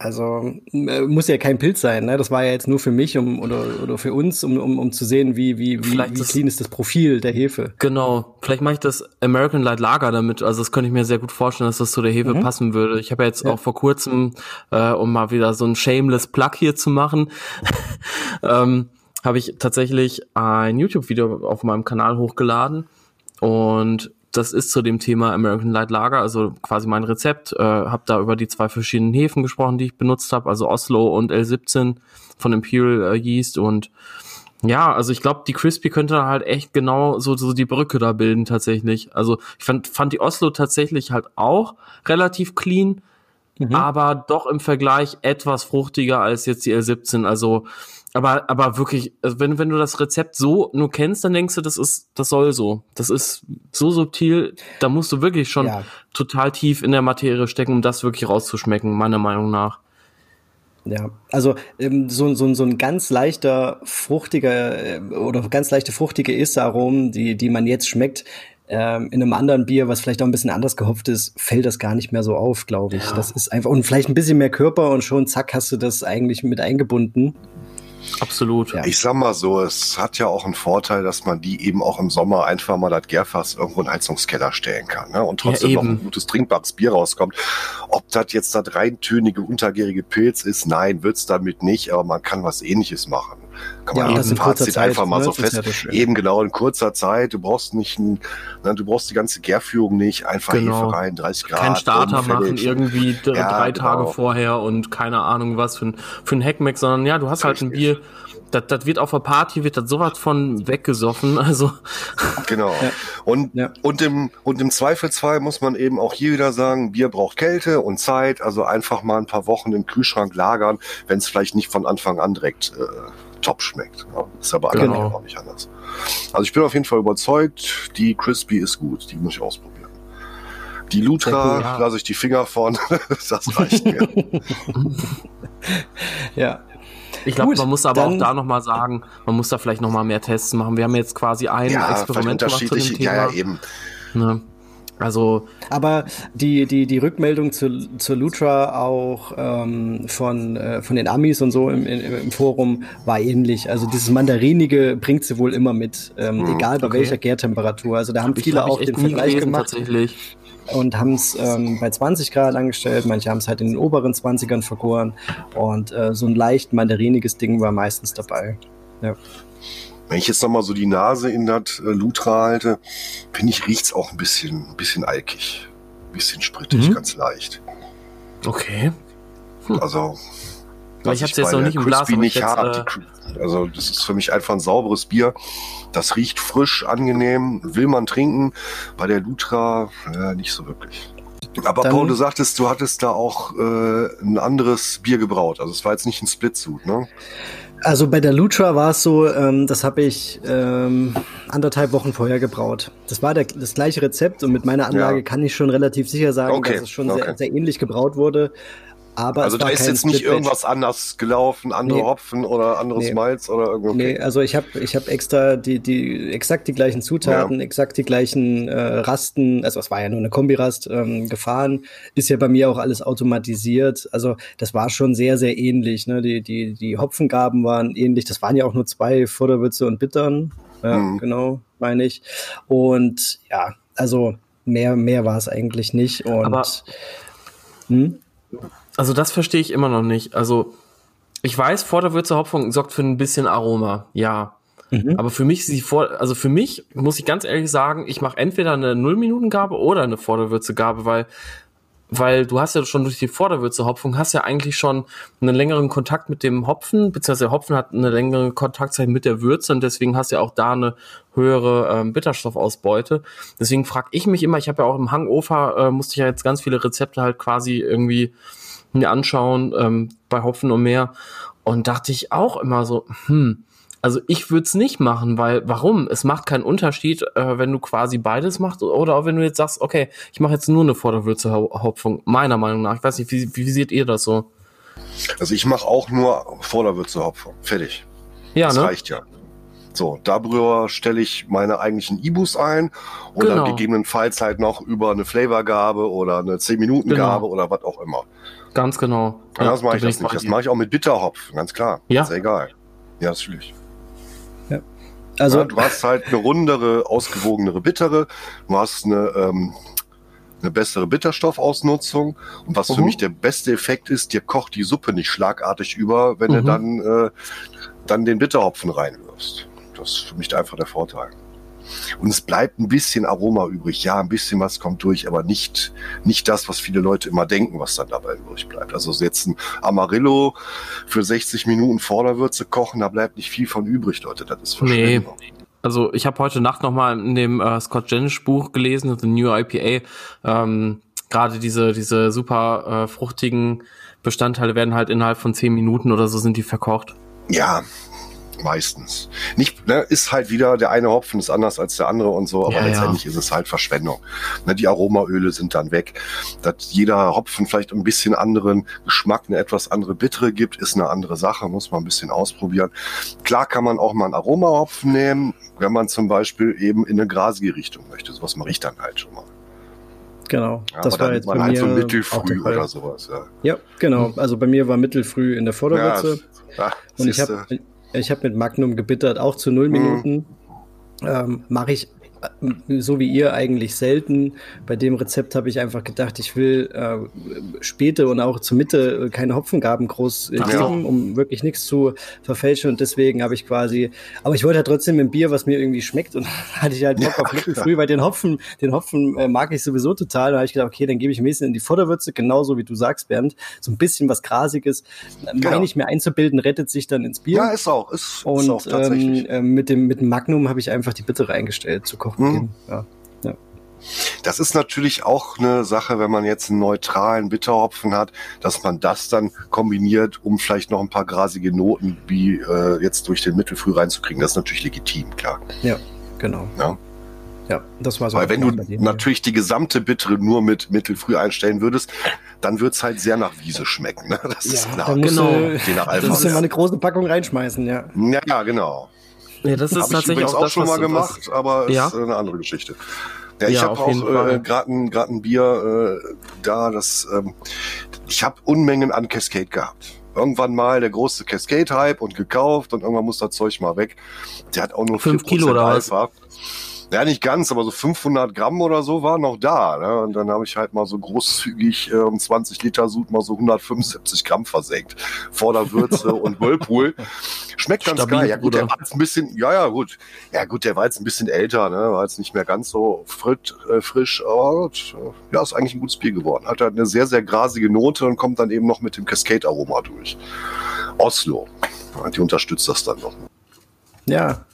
also äh, muss ja kein Pilz sein, ne? Das war ja jetzt nur für mich um, oder, oder für uns, um, um, um zu sehen, wie, wie, wie, wie clean ist das Profil der Hefe. Genau, vielleicht mache ich das American Light Lager damit. Also das könnte ich mir sehr gut vorstellen, dass das zu der Hefe passen würde. Ich habe ja jetzt Ja. auch vor kurzem, äh, um mal wieder so ein shameless Plug hier zu machen, ähm, habe ich tatsächlich ein YouTube-Video auf meinem Kanal hochgeladen und das ist zu dem Thema American Light Lager, also quasi mein Rezept. Äh, habe da über die zwei verschiedenen Hefen gesprochen, die ich benutzt habe, also Oslo und L17 von Imperial äh, Yeast und ja, also ich glaube, die Crispy könnte halt echt genau so, so die Brücke da bilden tatsächlich. Also ich fand, fand die Oslo tatsächlich halt auch relativ clean, Mhm. aber doch im Vergleich etwas fruchtiger als jetzt die L17. Also, aber, aber wirklich, also wenn, wenn du das Rezept so nur kennst, dann denkst du, das ist, das soll so. Das ist so subtil, da musst du wirklich schon Ja. total tief in der Materie stecken, um das wirklich rauszuschmecken, meiner Meinung nach. Ja, also ähm, so, so, so ein ganz leichter, fruchtiger äh, oder ganz leichte fruchtige Estaromen, die, die man jetzt schmeckt, ähm, in einem anderen Bier, was vielleicht auch ein bisschen anders gehopft ist, fällt das gar nicht mehr so auf, glaube ich. Das ist einfach, und vielleicht ein bisschen mehr Körper und schon zack hast du das eigentlich mit eingebunden. Absolut. Ja. Ich sag mal so, es hat ja auch einen Vorteil, dass man die eben auch im Sommer einfach mal das Gärfass irgendwo in den Heizungskeller stellen kann ne? und trotzdem Ja, noch ein gutes trinkbares Bier rauskommt. Ob das jetzt das reintönige, untergärige Pilz ist, nein, wird's damit nicht, aber man kann was ähnliches machen. Kann Ja, man ja das in Zeit, einfach mal ne? so fest, ja eben genau in kurzer Zeit, du brauchst nicht, ein, ne, du brauchst die ganze Gärführung nicht, einfach Genau. Hefe rein, 30 Grad. Kein Starter machen irgendwie Ja, drei Tage genau. vorher und keine Ahnung was für ein, für ein Hackmack, sondern ja, du hast halt ein Richtig. Bier, das, das wird auf der Party, wird das sowas von weggesoffen, also Genau. Und, Ja. und, im, und im Zweifelsfall muss man eben auch hier wieder sagen, Bier braucht Kälte und Zeit, also einfach mal ein paar Wochen im Kühlschrank lagern, wenn es vielleicht nicht von Anfang an direkt äh, top schmeckt. Ja, ist aber Genau. genau. auch nicht anders. Also ich bin auf jeden Fall überzeugt, die Crispy ist gut, die muss ich ausprobieren. Die Lutra cool, ja. lasse ich die Finger von, das reicht mir. Ja. ich glaube, man muss aber auch da nochmal sagen, man muss da vielleicht nochmal mehr Tests machen. Wir haben jetzt quasi ein ja, Experiment gemacht zu dem Thema. ja, ja, eben. Ne? Also, Aber die, die, die Rückmeldung zu, zur Lutra auch ähm, von, äh, von den Amis und so im, im, im Forum war ähnlich. Also dieses Mandarinige bringt sie wohl immer mit, ähm, egal bei okay. welcher Gärtemperatur. Also da haben ich viele hab auch den Vergleich gelesen, gemacht. tatsächlich. und haben es ähm, bei 20 Grad angestellt. Manche haben es halt in den oberen 20ern vergoren. Und äh, so ein leicht mandariniges Ding war meistens dabei. Ja. Wenn ich jetzt nochmal so die Nase in das äh, Lutra halte, finde ich, riecht's auch ein bisschen, ein bisschen alkig. Ein bisschen sprittig, Mhm. ganz leicht. Okay. Also. Weil ich hab's jetzt noch nicht im Glas, nicht jetzt, hab. äh, Also, das ist für mich einfach ein sauberes Bier. Das riecht frisch, angenehm, will man trinken. Bei der Lutra, ja, nicht so wirklich. Aber Dann- Paul, du sagtest, du hattest da auch äh, ein anderes Bier gebraut. Also es war jetzt nicht ein Split-Suit, ne? Also bei der Lutra war es so, ähm, das habe ich ähm, anderthalb Wochen vorher gebraut. Das war der, das gleiche Rezept und mit meiner Anlage Ja. kann ich schon relativ sicher sagen, Okay, dass es schon okay. sehr, sehr ähnlich gebraut wurde. Aber also es da war ist kein jetzt nicht irgendwas anders gelaufen, andere Nee. Hopfen oder anderes Nee. Malz oder irgendwie. Nee, also ich habe ich hab extra die, die exakt die gleichen Zutaten, exakt die gleichen äh, Rasten, also es war ja nur eine Kombirast ähm, gefahren, ist ja bei mir auch alles automatisiert. Also das war schon sehr, sehr ähnlich. Ne? Die, die, die Hopfengaben waren ähnlich, das waren ja auch nur zwei Futterwürze und Bittern. Ja, Mhm. genau, meine ich. Und ja, also mehr, mehr war es eigentlich nicht. Und Aber- hm? Also das verstehe ich immer noch nicht. Also ich weiß, Vorderwürze Hopfung sorgt für ein bisschen Aroma, ja. Mhm. Aber für mich ist die vor, also für mich muss ich ganz ehrlich sagen, ich mache entweder eine Null-Minuten-Gabe oder eine Vorderwürze-Gabe, weil weil du hast ja schon durch die Vorderwürze-Hopfung hast ja eigentlich schon einen längeren Kontakt mit dem Hopfen, beziehungsweise der Hopfen hat eine längere Kontaktzeit mit der Würze und deswegen hast du ja auch da eine höhere ähm, Bitterstoffausbeute. Deswegen frage ich mich immer, ich habe ja auch im Hangover, äh, musste ich ja jetzt ganz viele Rezepte halt quasi irgendwie mir anschauen ähm, bei Hopfen und mehr und dachte ich auch immer so, hm, also ich würde es nicht machen, weil warum? Es macht keinen Unterschied, äh, wenn du quasi beides machst oder auch wenn du jetzt sagst, okay, ich mache jetzt nur eine Vorderwürze Hopfung, meiner Meinung nach. Ich weiß nicht, wie, wie seht ihr das so? Also ich mache auch nur Vorderwürze Hopfen. Fertig. Ja, das ne? reicht ja. So, darüber stelle ich meine eigentlichen Ibus ein und Genau. dann gegebenenfalls halt noch über eine Flavorgabe oder eine 10-Minuten-Gabe Genau. oder was auch immer. Ganz genau. Ja, das mache ich das nicht. Das mache ich auch mit Bitterhopfen, ganz klar. Ja. Ist egal. Ja, natürlich. Also ja, du hast halt eine rundere, ausgewogenere Bittere. Du hast eine, ähm, eine bessere Bitterstoffausnutzung. Und was für Mhm. mich der beste Effekt ist, dir kocht die Suppe nicht schlagartig über, wenn du Mhm. dann, äh, dann den Bitterhopfen reinwirfst. Das ist für mich einfach der Vorteil. Und es bleibt ein bisschen Aroma übrig. Ja, ein bisschen was kommt durch, aber nicht, nicht das, was viele Leute immer denken, was dann dabei übrig bleibt. Also jetzt ein Amarillo für 60 Minuten Vorderwürze kochen, da bleibt nicht viel von übrig, Leute. Das ist Nee. Verschwendung. Also ich habe heute Nacht nochmal in dem äh, Scott Jenish Buch gelesen, The New IPA, ähm, gerade diese, diese super äh, fruchtigen Bestandteile werden halt innerhalb von 10 Minuten oder so sind die verkocht. Ja, meistens. Nicht, ne, ist halt wieder, der eine Hopfen ist anders als der andere und so, aber Ja, ja. letztendlich ist es halt Verschwendung. Ne, die Aromaöle sind dann weg. Dass jeder Hopfen vielleicht ein bisschen anderen Geschmack, eine etwas andere Bittere gibt, ist eine andere Sache, muss man ein bisschen ausprobieren. Klar kann man auch mal einen Aromahopfen nehmen, wenn man zum Beispiel eben in eine grasige Richtung möchte. Sowas mache ich dann halt schon mal. genau, Ja, das aber war dann jetzt bei halt mir so mittelfrüh oder sowas. Ja. Ja, genau. Also bei mir war mittelfrüh in der Vorderwürze. Ja, und ich habe ich hab mit Magnum gebittert, auch zu null Mhm. Minuten. Ähm, Mache ich so wie ihr eigentlich selten. Bei dem Rezept habe ich einfach gedacht, ich will äh, späte und auch zur Mitte keine Hopfengaben groß äh, geben, um wirklich nichts zu verfälschen. Und deswegen habe ich quasi, aber ich wollte halt trotzdem ein Bier, was mir irgendwie schmeckt. Und hatte ich halt Bock auf mittelfrüh, weil den Hopfen, den Hopfen äh, mag ich sowieso total. Da habe ich gedacht, okay, dann gebe ich ein bisschen in die Vorderwürze, genauso wie du sagst, Bernd. So ein bisschen was Grasiges, äh, Genau. meine ich mir einzubilden, rettet sich dann ins Bier. ja, ist auch. Ist, ist auch Und tatsächlich. ähm, äh, mit dem mit dem Magnum habe ich einfach die Bitte reingestellt zu kochen. Mhm. Ja. Das ist natürlich auch eine Sache, wenn man jetzt einen neutralen Bitterhopfen hat, dass man das dann kombiniert, um vielleicht noch ein paar grasige Noten wie äh, jetzt durch den Mittelfrüh reinzukriegen. Das ist natürlich legitim, klar. Genau. Ja. Ja, das war so. Weil wenn du natürlich die gesamte Bittere nur mit Mittelfrüh einstellen würdest, dann wird's halt sehr nach Wiese schmecken. Ne? Das hier. ist ja, klar. dann Genau. du, Je nach dann musst du Alpha. mal eine große Packung reinschmeißen, ja. Ja, ja, genau. Ja, das ist Habe ich tatsächlich übrigens auch, auch das, schon was- mal was- gemacht, aber ist Ja? eine andere Geschichte. Ja, ich Ja, habe auch äh, gerade ein, grad ein Bier äh, da, das ähm, ich habe Unmengen an Cascade gehabt. Irgendwann mal der große Cascade-Hype und gekauft und irgendwann muss das Zeug mal weg. Der hat auch nur Fünf 4% Kilo oder was? Alpha. Ja, nicht ganz, aber so 500 Gramm oder so war noch da. Ne? Und dann habe ich halt mal so großzügig äh, 20 Liter Sud mal so 175 Gramm versenkt. Vor der Würze und Whirlpool. Schmeckt ganz Stabil, geil. Ja gut, Bruder. der war jetzt ein bisschen, ja, ja, gut. Ja gut, der war jetzt ein bisschen älter, ne? war jetzt nicht mehr ganz so fritt, äh, frisch. Aber äh, ja, ist eigentlich ein gutes Bier geworden. Hat halt eine sehr, sehr grasige Note und kommt dann eben noch mit dem Cascade-Aroma durch. Oslo, die unterstützt das dann noch. Ja.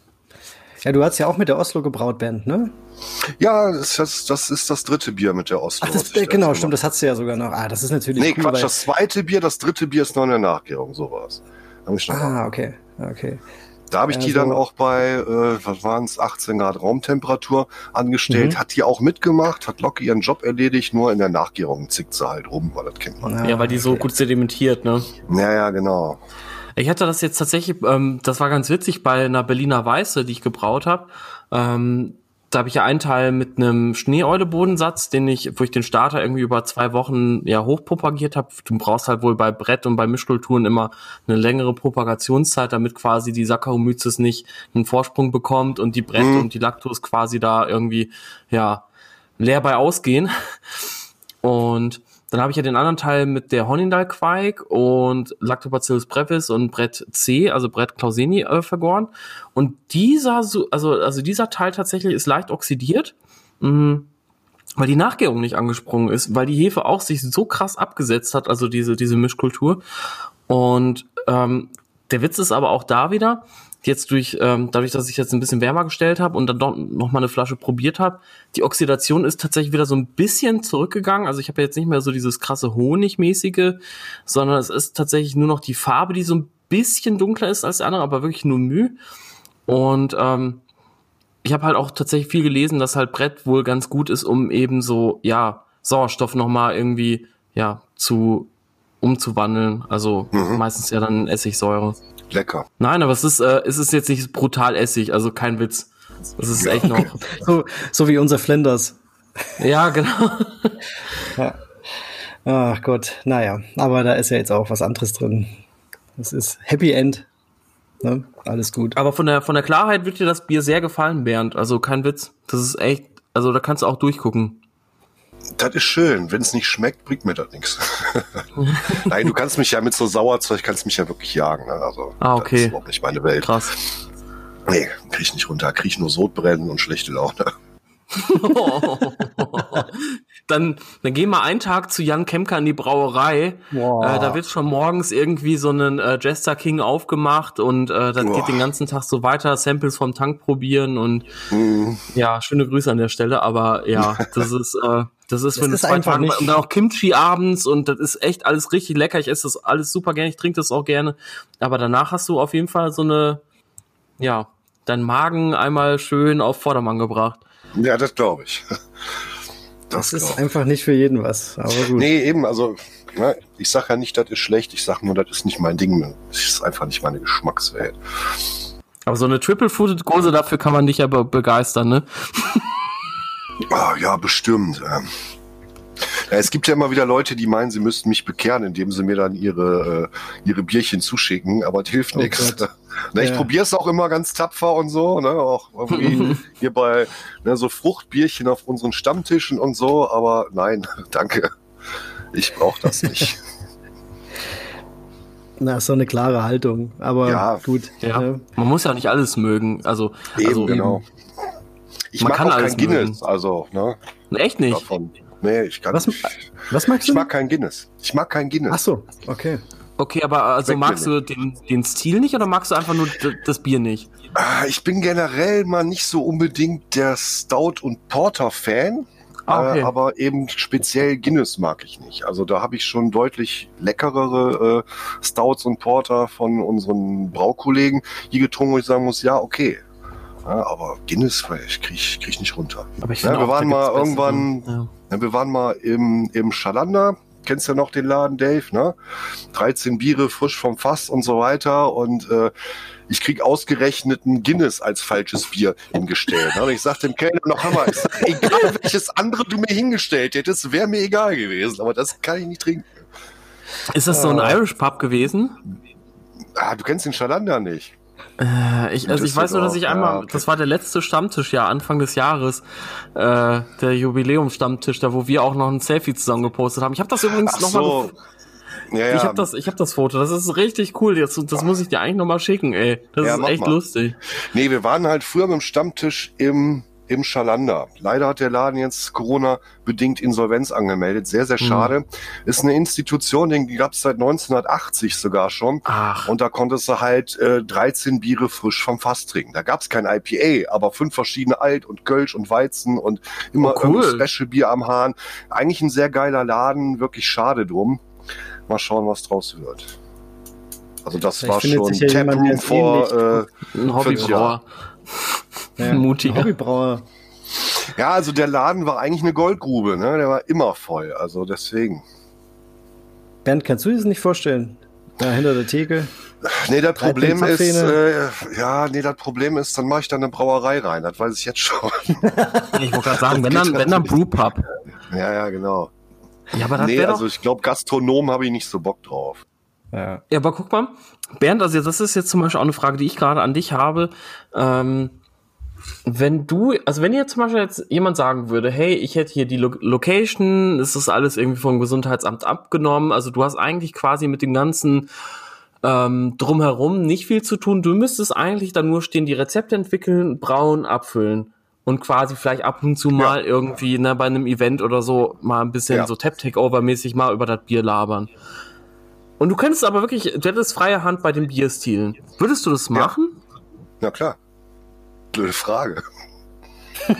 Ja, du hast ja auch mit der Oslo gebraut Band, ne? Ja, das, ist- das ist das dritte Bier mit der Oslo. Ach, das, da genau, stimmt, das hast du ja sogar noch. Ah, das ist natürlich Nee, cool, Quatsch, weil- das zweite Bier, das dritte Bier ist noch in der Nachgärung, so war's. Da habe ich, noch- Ah, okay. Okay. da hab ich die also- dann auch bei, äh, was waren es, 18 Grad Raumtemperatur angestellt, Mhm. hat die auch mitgemacht, hat locker ihren Job erledigt, nur in der Nachgärung zickt sie halt rum, weil das kennt man. Ah, Ja, weil die so gut sedimentiert, ne? Ja, ja, genau. Ich hatte das jetzt tatsächlich, ähm, das war ganz witzig bei einer Berliner Weiße, die ich gebraut habe. Ähm, da habe ich ja einen Teil mit einem Schneeeule-Bodensatz, den ich, wo ich den Starter irgendwie über zwei Wochen ja hochpropagiert habe. Du brauchst halt wohl bei Brett und bei Mischkulturen immer eine längere Propagationszeit, damit quasi die Saccharomyces nicht einen Vorsprung bekommt und die Brett Mhm. und die Lactos quasi da irgendwie ja leer bei ausgehen. Und dann habe ich ja den anderen Teil mit der Hornindal-Quark und Lactobacillus brevis und Brett C, also Brett Clauseni, äh, vergoren. Und dieser, so- also, also dieser Teil tatsächlich ist leicht oxidiert, mh, weil die Nachgärung nicht angesprungen ist, weil die Hefe auch sich so krass abgesetzt hat, also diese, diese Mischkultur. Und ähm, der Witz ist aber auch da wieder, jetzt durch, ähm, dadurch, dass ich jetzt ein bisschen wärmer gestellt habe und dann doch noch mal eine Flasche probiert habe, die Oxidation ist tatsächlich wieder so ein bisschen zurückgegangen. Also ich habe jetzt nicht mehr so dieses krasse Honigmäßige, sondern es ist tatsächlich nur noch die Farbe, die so ein bisschen dunkler ist als der andere, aber wirklich nur Mühe. Und ähm, ich habe halt auch tatsächlich viel gelesen, dass halt Brett wohl ganz gut ist, um eben so, ja, Sauerstoff nochmal irgendwie, ja, zu umzuwandeln. Also Mhm. meistens ja dann Essigsäure. Lecker. Nein, aber es ist, äh, es ist jetzt nicht brutal Essig, also kein Witz. Es ist echt noch. So, so wie unser Flinders. Ja, genau. Ach Gott, naja, aber da ist ja jetzt auch was anderes drin. Das ist Happy End. Ne? Alles gut. Aber von der, von der Klarheit wird dir das Bier sehr gefallen, Bernd. Also kein Witz. Das ist echt, also da kannst du auch durchgucken. Das ist schön. Wenn es nicht schmeckt, bringt mir das nichts. Nein, du kannst mich ja mit so Sauerzeug, kannst mich ja wirklich jagen. Ne? Also, Ah, das okay. ist überhaupt nicht meine Welt. Krass. Nee, krieg ich nicht runter. Krieg ich nur Sodbrennen und schlechte Laune. dann, dann geh mal einen Tag zu Jan Kemker in die Brauerei. Wow. Äh, da wird schon morgens irgendwie so ein äh, Jester King aufgemacht und äh, das Boah. geht den ganzen Tag so weiter, Samples vom Tank probieren und Hm, ja, schöne Grüße an der Stelle, aber ja, das ist, äh, das ist für Das zwei einfach Tage und dann auch Kimchi abends und das ist echt alles richtig lecker. Ich esse das alles super gerne, ich trinke das auch gerne. Aber danach hast du auf jeden Fall so eine, ja, dein Magen einmal schön auf Vordermann gebracht. Ja, das glaube ich. das ist glaub ich. einfach nicht für jeden was. Aber gut. Nee, eben, also ne, ich sag ja nicht, das ist schlecht, ich sag nur, das ist nicht mein Ding. Das ist einfach nicht meine Geschmackswelt. Aber so eine Triple-Fooded Gose, dafür kann man dich ja be begeistern, ne? Ah, ja, bestimmt. ähm. Ja, es gibt ja immer wieder Leute, die meinen, sie müssten mich bekehren, indem sie mir dann ihre, äh, ihre Bierchen zuschicken, aber das hilft Oh nichts. Gott. Ich Ja. probiere es auch immer ganz tapfer und so, ne, auch irgendwie hier bei ne, so Fruchtbierchen auf unseren Stammtischen und so, aber nein, danke. Ich brauche das nicht. Na, ist so eine klare Haltung. Aber Ja. gut. Ja. ne? Man muss ja nicht alles mögen. Also, Eben, also genau. Ich Man mag kann auch alles kein Guinness, mögen. also, ne, Echt nicht. davon. Nee, ich kann Was, nicht. was magst Ich du? mag kein Guinness. Ich mag kein Guinness. Ach so, okay. Okay, aber also Schmeckt magst du den, den Stil nicht oder magst du einfach nur das Bier nicht? Ah, Ich bin generell mal nicht so unbedingt der Stout und Porter Fan. Ah, okay. Äh, aber eben speziell Guinness mag ich nicht. Also da habe ich schon deutlich leckerere äh, Stouts und Porter von unseren Braukollegen hier getrunken, wo ich sagen muss, ja, okay. Ja, aber Guinness ich krieg, ich krieg nicht runter. Aber ich Ja, wir auch, waren mal irgendwann- Ja, wir waren mal im, im Schalander. Kennst ja noch den Laden, Dave, ne? 13 Biere frisch vom Fass und so weiter. Und äh, ich krieg ausgerechnet ein Guinness als falsches Bier hingestellt. Ne? Und ich sag dem Kellner noch Hammer, ich sag, egal welches andere du mir hingestellt hättest, wäre mir egal gewesen. Aber das kann ich nicht trinken. Ist das so ein Ah. Irish Pub gewesen? Ah, du kennst den Schalander nicht. Äh, ich, also ich weiß nur, dass ich einmal, ja, okay. das war der letzte Stammtisch, ja, Anfang des Jahres, äh, der Jubiläumsstammtisch, da wo wir auch noch ein Selfie zusammen gepostet haben. Ich habe das übrigens nochmal. So. Ja, ja. Ich habe das, ich habe das Foto. Das ist richtig cool. Das, das muss ich dir eigentlich nochmal schicken, ey. Das ja, ist echt mal. lustig. Nee, wir waren halt früher mit dem Stammtisch im im Schalander. Leider hat der Laden jetzt Corona-bedingt Insolvenz angemeldet. Sehr, sehr hm. schade. Mhm. Ist eine Institution, die gab es seit 1980 sogar schon. Ach. Und da konntest du halt äh, 13 Biere frisch vom Fass trinken. Da gab es kein IPA, aber fünf verschiedene Alt und Kölsch und Weizen und immer oh, cool. Special-Bier am Hahn. Eigentlich ein sehr geiler Laden, wirklich schade drum. Mal schauen, was draus wird. Also das Vielleicht war schon Taproom vor äh, ein Hobbybrauer. Ja, Mutiger. Hobbybrauer. Ja, also der Laden war eigentlich eine Goldgrube, ne? Der war immer voll, also deswegen. Bernd, kannst du dir das nicht vorstellen? Da hinter der Theke. Nee, das Problem ist, äh, ja, nee, das Problem ist, dann mache ich da eine Brauerei rein, das weiß ich jetzt schon. ich wollte gerade sagen, wenn dann, wenn dann Brewpub. Ja, ja, genau. Ja, aber das nee, also ich glaube, Gastronom habe ich nicht so Bock drauf. Ja. ja, aber guck mal, Bernd, also das ist jetzt zum Beispiel auch eine Frage, die ich gerade an dich habe. Ähm, wenn du, also wenn jetzt zum Beispiel jetzt jemand sagen würde, hey, ich hätte hier die Lo Location, es ist alles irgendwie vom Gesundheitsamt abgenommen, also du hast eigentlich quasi mit dem ganzen ähm, drumherum nicht viel zu tun, du müsstest eigentlich dann nur stehen, die Rezepte entwickeln, brauen, abfüllen und quasi vielleicht ab und zu mal ja. irgendwie ne, bei einem Event oder so mal ein bisschen ja. so Tap-Takeover-mäßig mal über das Bier labern. Und du könntest aber wirklich, du hättest freie Hand bei den Bierstilen. Würdest du das machen? Ja, ja klar blöde Frage.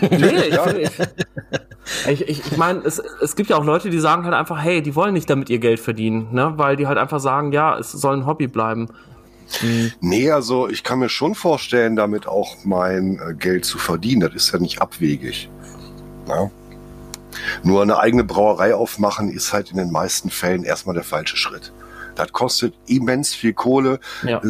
nee, ich, ich, ich, ich meine, es, es gibt ja auch Leute, die sagen halt einfach, hey, die wollen nicht damit ihr Geld verdienen, ne? weil die halt einfach sagen, ja, es soll ein Hobby bleiben. Mhm. Nee, also ich kann mir schon vorstellen, damit auch mein äh, Geld zu verdienen. Das ist ja nicht abwegig. Ja? Nur eine eigene Brauerei aufmachen ist halt in den meisten Fällen erstmal der falsche Schritt. Das kostet immens viel Kohle. Ja.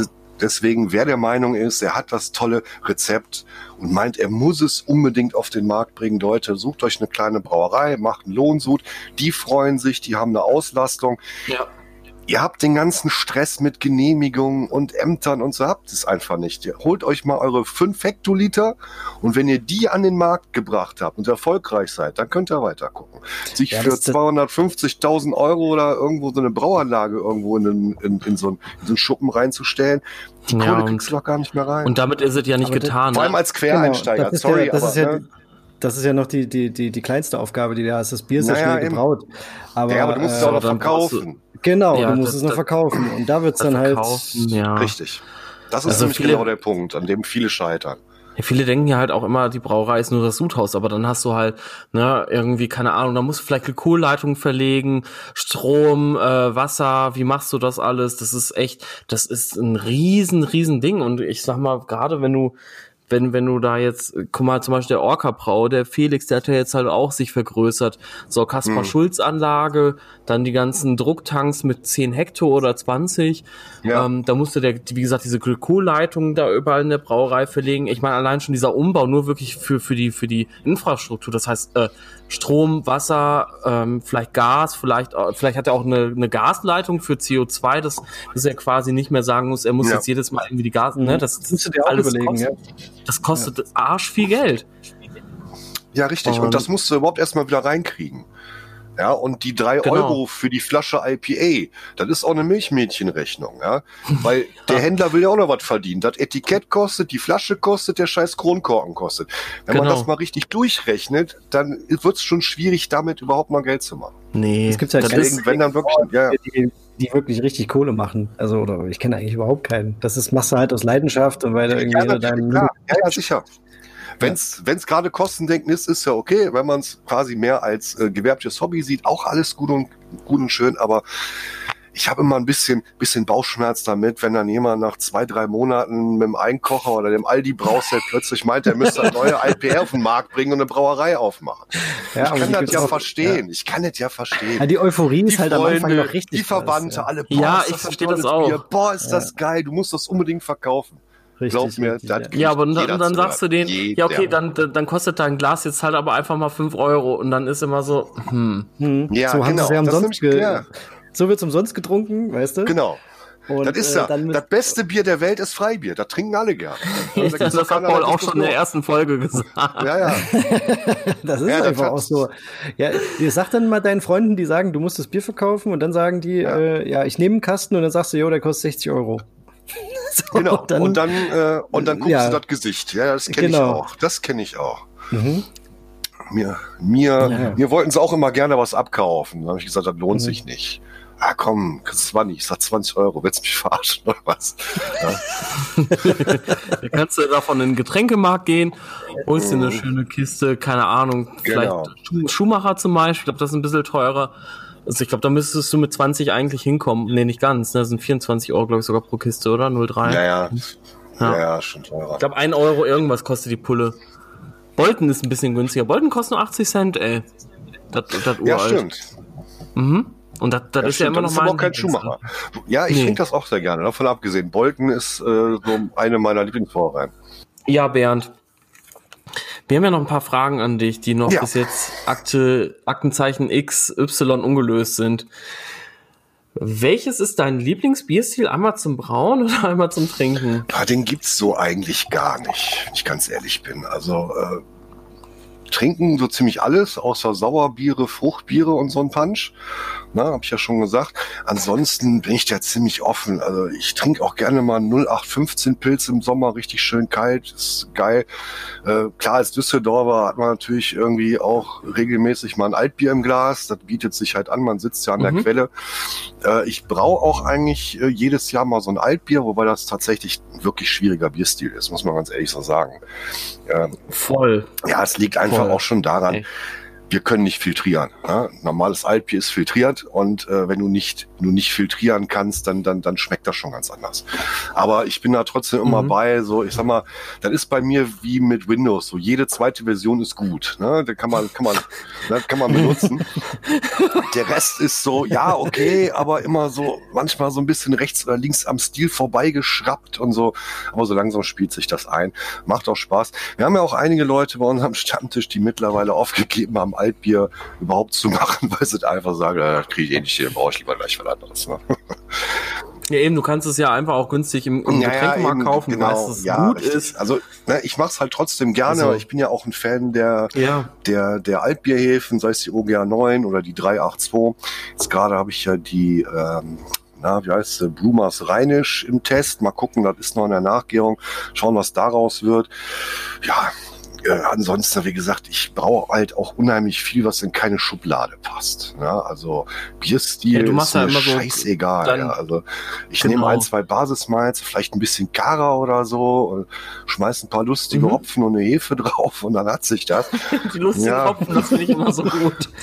Deswegen, wer der Meinung ist, er hat das tolle Rezept und meint, er muss es unbedingt auf den Markt bringen, Leute, sucht euch eine kleine Brauerei, macht einen Lohnsud. Die freuen sich, die haben eine Auslastung. Ja. Ihr habt den ganzen Stress mit Genehmigungen und Ämtern und so habt es einfach nicht. Ihr holt euch mal eure 5 Hektoliter und wenn ihr die an den Markt gebracht habt und erfolgreich seid, dann könnt ihr weiter gucken. Sich ja, für 250.000 Euro oder irgendwo so eine Brauanlage irgendwo in, in, in, in, so, einen, in so einen Schuppen reinzustellen, die ja, Kohle kriegst du doch gar nicht mehr rein. Und damit ist es ja nicht aber getan. Vor allem als Quereinsteiger. Genau, Sorry, ja, das aber, ist ja, ne? das ist ja noch die, die, die, die kleinste Aufgabe, die da ist. Das Bier ist naja, ja schnell gebraut. Aber, ja, aber du musst es äh, auch noch verkaufen. Genau, ja, du musst das, es noch verkaufen. Und da wird's dann halt. Ja. Richtig. Das ist also nämlich viele, genau der Punkt, an dem viele scheitern. Ja, viele denken ja halt auch immer, die Brauerei ist nur das Sudhaus, aber dann hast du halt, ne, irgendwie, keine Ahnung, da musst du vielleicht eine Kohlleitung verlegen, Strom, äh, Wasser, wie machst du das alles? Das ist echt, das ist ein riesen, riesen Ding. Und ich sag mal, gerade wenn du wenn, wenn du da jetzt, guck mal, zum Beispiel der Orca-Brau, der Felix, der hat ja jetzt halt auch sich vergrößert. So, Kaspar-Schulz-Anlage, mhm. dann die ganzen Drucktanks mit 10 Hektar oder 20. Ja. Ähm, da musste der, wie gesagt, diese Glykolleitung da überall in der Brauerei verlegen. Ich meine, allein schon dieser Umbau nur wirklich für, für die, für die Infrastruktur. Das heißt, äh, Strom, Wasser, ähm, vielleicht Gas, vielleicht, äh, vielleicht hat er auch eine, eine Gasleitung für CO2, dass, dass er quasi nicht mehr sagen muss, er muss ja. jetzt jedes Mal irgendwie die Gas, ne, mhm. das, das musst du dir alles überlegen, kostet, ja. Das kostet ja. arsch viel Geld. Ja, richtig. Und, Und das musst du überhaupt erstmal wieder reinkriegen. Ja, und die drei genau. Euro für die Flasche IPA, das ist auch eine Milchmädchenrechnung, ja. Weil der Händler will ja auch noch was verdienen. Das Etikett kostet, die Flasche kostet, der scheiß Kronkorken kostet. Wenn genau. man das mal richtig durchrechnet, dann wird es schon schwierig, damit überhaupt mal Geld zu machen. Nee, es gibt ja Deswegen, wenn dann wirklich, ja, die, die wirklich richtig Kohle machen. Also, oder ich kenne eigentlich überhaupt keinen. Das ist, machst du halt aus Leidenschaft und weil du irgendwie ja, deinem. Ja, ja, sicher. Wenn es ja. gerade Kostendenken ist, ist ja okay. Wenn man es quasi mehr als äh, gewerbliches Hobby sieht, auch alles gut und, gut und schön, aber ich habe immer ein bisschen, bisschen Bauchschmerz damit, wenn dann jemand nach zwei, drei Monaten mit dem Einkocher oder dem Aldi Brauset plötzlich meint, er müsste eine neue IPR auf den Markt bringen und eine Brauerei aufmachen. Ja, ich kann das ja auch, verstehen. Ja. Ich kann das ja verstehen. Ja, die Euphorie ist halt Freunde, am Anfang noch richtig. Die Verwandte, krass, alle, boah, ja, ich verstehe das auch. Bier. Boah, ist das geil. Du musst das unbedingt verkaufen. Richtig, Glaub mir, richtig, ja. ja, aber dann, dann sagst du denen, ja okay, dann, dann kostet dein Glas jetzt halt aber einfach mal fünf Euro und dann ist immer so, hm. hm. Ja, so genau. haben umsonst ge so wird's umsonst getrunken, weißt du? Genau. Und, das ist ja, äh, das beste Bier der Welt ist Freibier. Das trinken alle gerne. Also, das, das hat Paul auch schon in der ersten Folge gesagt. Ja, ja. das ist ja, einfach auch so. Ja, ihr sagt dann mal deinen Freunden, die sagen, du musst das Bier verkaufen und dann sagen die, ja, äh, ja ich nehme einen Kasten und dann sagst du, jo, der kostet 60 Euro. so, genau. Dann, und dann, äh, und dann guckst ja. du das Gesicht. Ja, das kenne genau. ich auch. Das kenne ich auch. Mhm. Mir, mir, ja. mir wollten sie auch immer gerne was abkaufen. Da habe ich gesagt, das lohnt mhm. sich nicht ah komm, das war nicht, ich sag 20 Euro, willst du mich verarschen oder was? Ja. da kannst du davon in den Getränkemarkt gehen, holst dir eine schöne Kiste, keine Ahnung, genau. vielleicht Schuhmacher zum Beispiel, ich glaube, das ist ein bisschen teurer. Also ich glaube, da müsstest du mit 20 eigentlich hinkommen. Nee, nicht ganz. Ne? Das sind 24 Euro, glaube ich, sogar pro Kiste, oder? 0,3. Ja, ja. Ja, ja, schon teurer. Ich glaube, 1 Euro irgendwas kostet die Pulle. Bolton ist ein bisschen günstiger. Bolton kostet nur 80 Cent, ey. Das, das ja, stimmt. Mhm. Und das, das ja, ist ja immer noch mal. kein Schuhmacher. Ja, ich nee. trinke das auch sehr gerne. Davon abgesehen. Bolton ist äh, so eine meiner Lieblingsbrauereien. Ja, Bernd. Wir haben ja noch ein paar Fragen an dich, die noch ja. bis jetzt Akte, Aktenzeichen X, Y ungelöst sind. Welches ist dein Lieblingsbierstil? Einmal zum Brauen oder einmal zum Trinken? Ja, den gibt's so eigentlich gar nicht, wenn ich ganz ehrlich bin. Also äh, trinken so ziemlich alles, außer Sauerbiere, Fruchtbiere und so ein Punch. Na, habe ich ja schon gesagt. Ansonsten bin ich da ziemlich offen. Also ich trinke auch gerne mal 0815 Pilz im Sommer, richtig schön kalt, ist geil. Äh, klar, als Düsseldorfer hat man natürlich irgendwie auch regelmäßig mal ein Altbier im Glas. Das bietet sich halt an, man sitzt ja an der mhm. Quelle. Äh, ich brauche auch eigentlich äh, jedes Jahr mal so ein Altbier, wobei das tatsächlich ein wirklich schwieriger Bierstil ist, muss man ganz ehrlich so sagen. Ähm, Voll. Ja, es liegt einfach Voll. auch schon daran, okay wir können nicht filtrieren. Ja? Normales Altbier ist filtriert und äh, wenn du nicht, du nicht filtrieren kannst, dann, dann, dann schmeckt das schon ganz anders. Aber ich bin da trotzdem immer mhm. bei, so, ich sag mal, das ist bei mir wie mit Windows. So jede zweite Version ist gut. Ne? Da kann man, kann man, ne, kann man benutzen. Der Rest ist so, ja, okay, aber immer so, manchmal so ein bisschen rechts oder links am Stil vorbeigeschraubt und so. Aber so langsam spielt sich das ein. Macht auch Spaß. Wir haben ja auch einige Leute bei unserem Stammtisch, die mittlerweile aufgegeben haben, Altbier überhaupt zu machen, weil sie einfach sagen, äh, kriege ich eh nicht hier, brauche ich lieber gleich was anderes. Ne? Ja, eben, du kannst es ja einfach auch günstig im, im ja, Getränkemarkt ja, kaufen, genau, weißt, dass es ja, gut richtig. ist. Also, ne, ich mache es halt trotzdem gerne, also, ich bin ja auch ein Fan der, ja. der, der Altbierhäfen, sei es die OGA 9 oder die 382. Jetzt gerade habe ich ja die, ähm, na, wie heißt sie, Blumers Rheinisch im Test. Mal gucken, das ist noch in der Nachgärung. Schauen, was daraus wird. Ja, äh, ansonsten, wie gesagt, ich brauche halt auch unheimlich viel, was in keine Schublade passt. Ja, also Bierstil ja, ist mir ja scheißegal. So ja, also ich genau. nehme ein, zwei Basismalz, vielleicht ein bisschen Kara oder so, und schmeiß ein paar lustige mhm. Hopfen und eine Hefe drauf und dann hat sich das. Die lustigen ja. Hopfen, das finde ich immer so gut.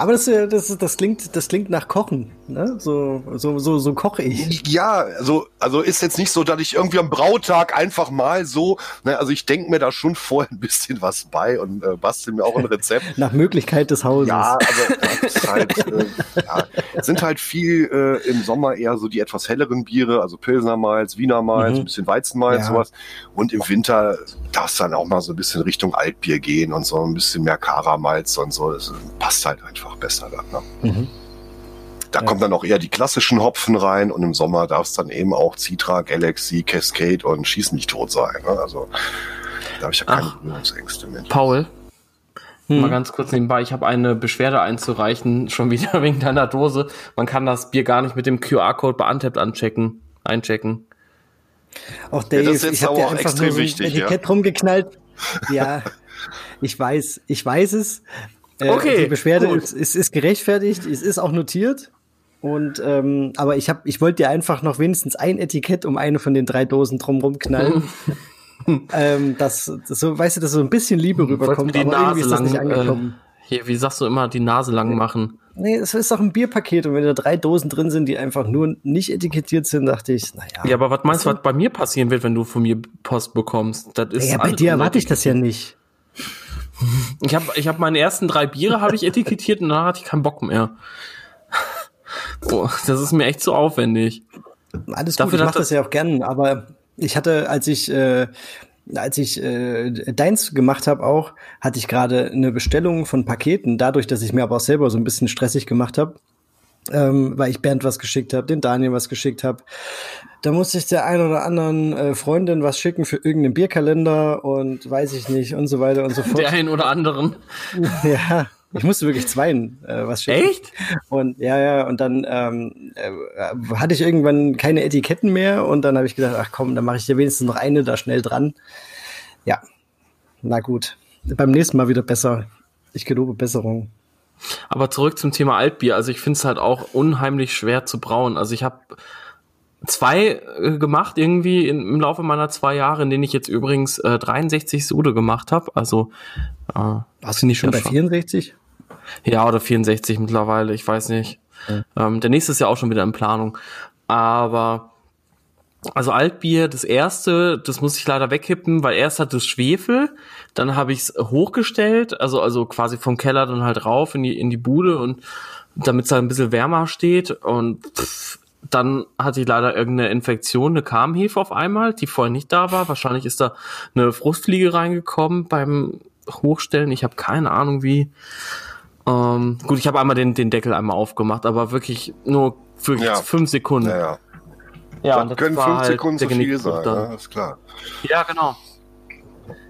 Aber das, äh, das, das, klingt, das klingt nach Kochen, ne? So, so, so, so koche ich. Ja, also, also ist jetzt nicht so, dass ich irgendwie am Brautag einfach mal so, ne, also ich denke mir da schon vorher ein bisschen was bei und äh, bastel mir auch ein Rezept. nach Möglichkeit des Hauses. Ja, das ist halt, äh, ja, sind halt viel äh, im Sommer eher so die etwas helleren Biere, also Pilsner Malz, Wiener Malz, mhm. ein bisschen Weizenmalz, ja. sowas. Und im Winter darf es dann auch mal so ein bisschen Richtung Altbier gehen und so ein bisschen mehr Karamalz und so. Das passt halt einfach besser dann. Ne? Mhm. Da ja. kommen dann auch eher die klassischen Hopfen rein und im Sommer darf es dann eben auch Citra, Galaxy, Cascade und Schieß nicht tot sein. Ne? Also da habe ich ja keine Berührungsängste mit. Paul, hm. Mal ganz kurz nebenbei, ich habe eine Beschwerde einzureichen, schon wieder wegen deiner Dose. Man kann das Bier gar nicht mit dem QR-Code bei anchecken, einchecken. Auch Dave, ja, das ist ich habe dir einfach nur so ein wichtig, Etikett ja. rumgeknallt. Ja, ich weiß, ich weiß es. Äh, okay. Die Beschwerde ist, ist, ist gerechtfertigt, es ist auch notiert. Und ähm, aber ich habe, ich wollte dir einfach noch wenigstens ein Etikett um eine von den drei Dosen drumrum knallen. ähm, das, das, so, weißt du, dass so ein bisschen Liebe rüberkommt, aber Nase irgendwie ist das nicht angekommen. Äh, hier, wie sagst du immer, die Nase lang machen? Nee, es ist doch ein Bierpaket und wenn da drei Dosen drin sind, die einfach nur nicht etikettiert sind, dachte ich, naja. Ja, aber was meinst du, was bei mir passieren wird, wenn du von mir Post bekommst? Das ist ja, bei dir erwarte ich das ja nicht. Ich habe ich hab meine ersten drei Biere habe ich etikettiert und dann hatte ich keinen Bock mehr. Boah, das ist mir echt zu aufwendig. Alles gut, Dafür, ich mache das ja auch gern, aber ich hatte, als ich äh, als ich äh, deins gemacht habe auch, hatte ich gerade eine Bestellung von Paketen, dadurch, dass ich mir aber auch selber so ein bisschen stressig gemacht habe. Ähm, weil ich Bernd was geschickt habe, den Daniel was geschickt habe. Da musste ich der ein oder anderen äh, Freundin was schicken für irgendeinen Bierkalender und weiß ich nicht und so weiter und so fort. Der einen oder anderen. ja, ich musste wirklich zweien äh, was schicken. Echt? Und ja, ja, und dann ähm, äh, hatte ich irgendwann keine Etiketten mehr und dann habe ich gedacht, ach komm, dann mache ich dir wenigstens noch eine da schnell dran. Ja, na gut. Beim nächsten Mal wieder besser. Ich gelobe Besserung. Aber zurück zum Thema Altbier. Also ich finde es halt auch unheimlich schwer zu brauen. Also ich habe zwei äh, gemacht irgendwie in, im Laufe meiner zwei Jahre, in denen ich jetzt übrigens äh, 63 Sude gemacht habe. Also äh, hast du nicht schon bei 64? Ja, oder 64 mittlerweile, ich weiß nicht. Ja. Ähm, der nächste ist ja auch schon wieder in Planung. Aber also Altbier, das erste, das muss ich leider wegkippen, weil erst hat es Schwefel, dann habe ich es hochgestellt, also also quasi vom Keller dann halt rauf in die in die Bude und damit es halt ein bisschen wärmer steht und pff, dann hatte ich leider irgendeine Infektion, eine Karmhefe auf einmal, die vorher nicht da war. Wahrscheinlich ist da eine Frustfliege reingekommen beim Hochstellen. Ich habe keine Ahnung wie. Ähm, gut, ich habe einmal den, den Deckel einmal aufgemacht, aber wirklich nur für ja. fünf Sekunden. Ja, ja. Ja das können fünf halt Sekunden zu viel sein, ja, ist klar. Ja, genau.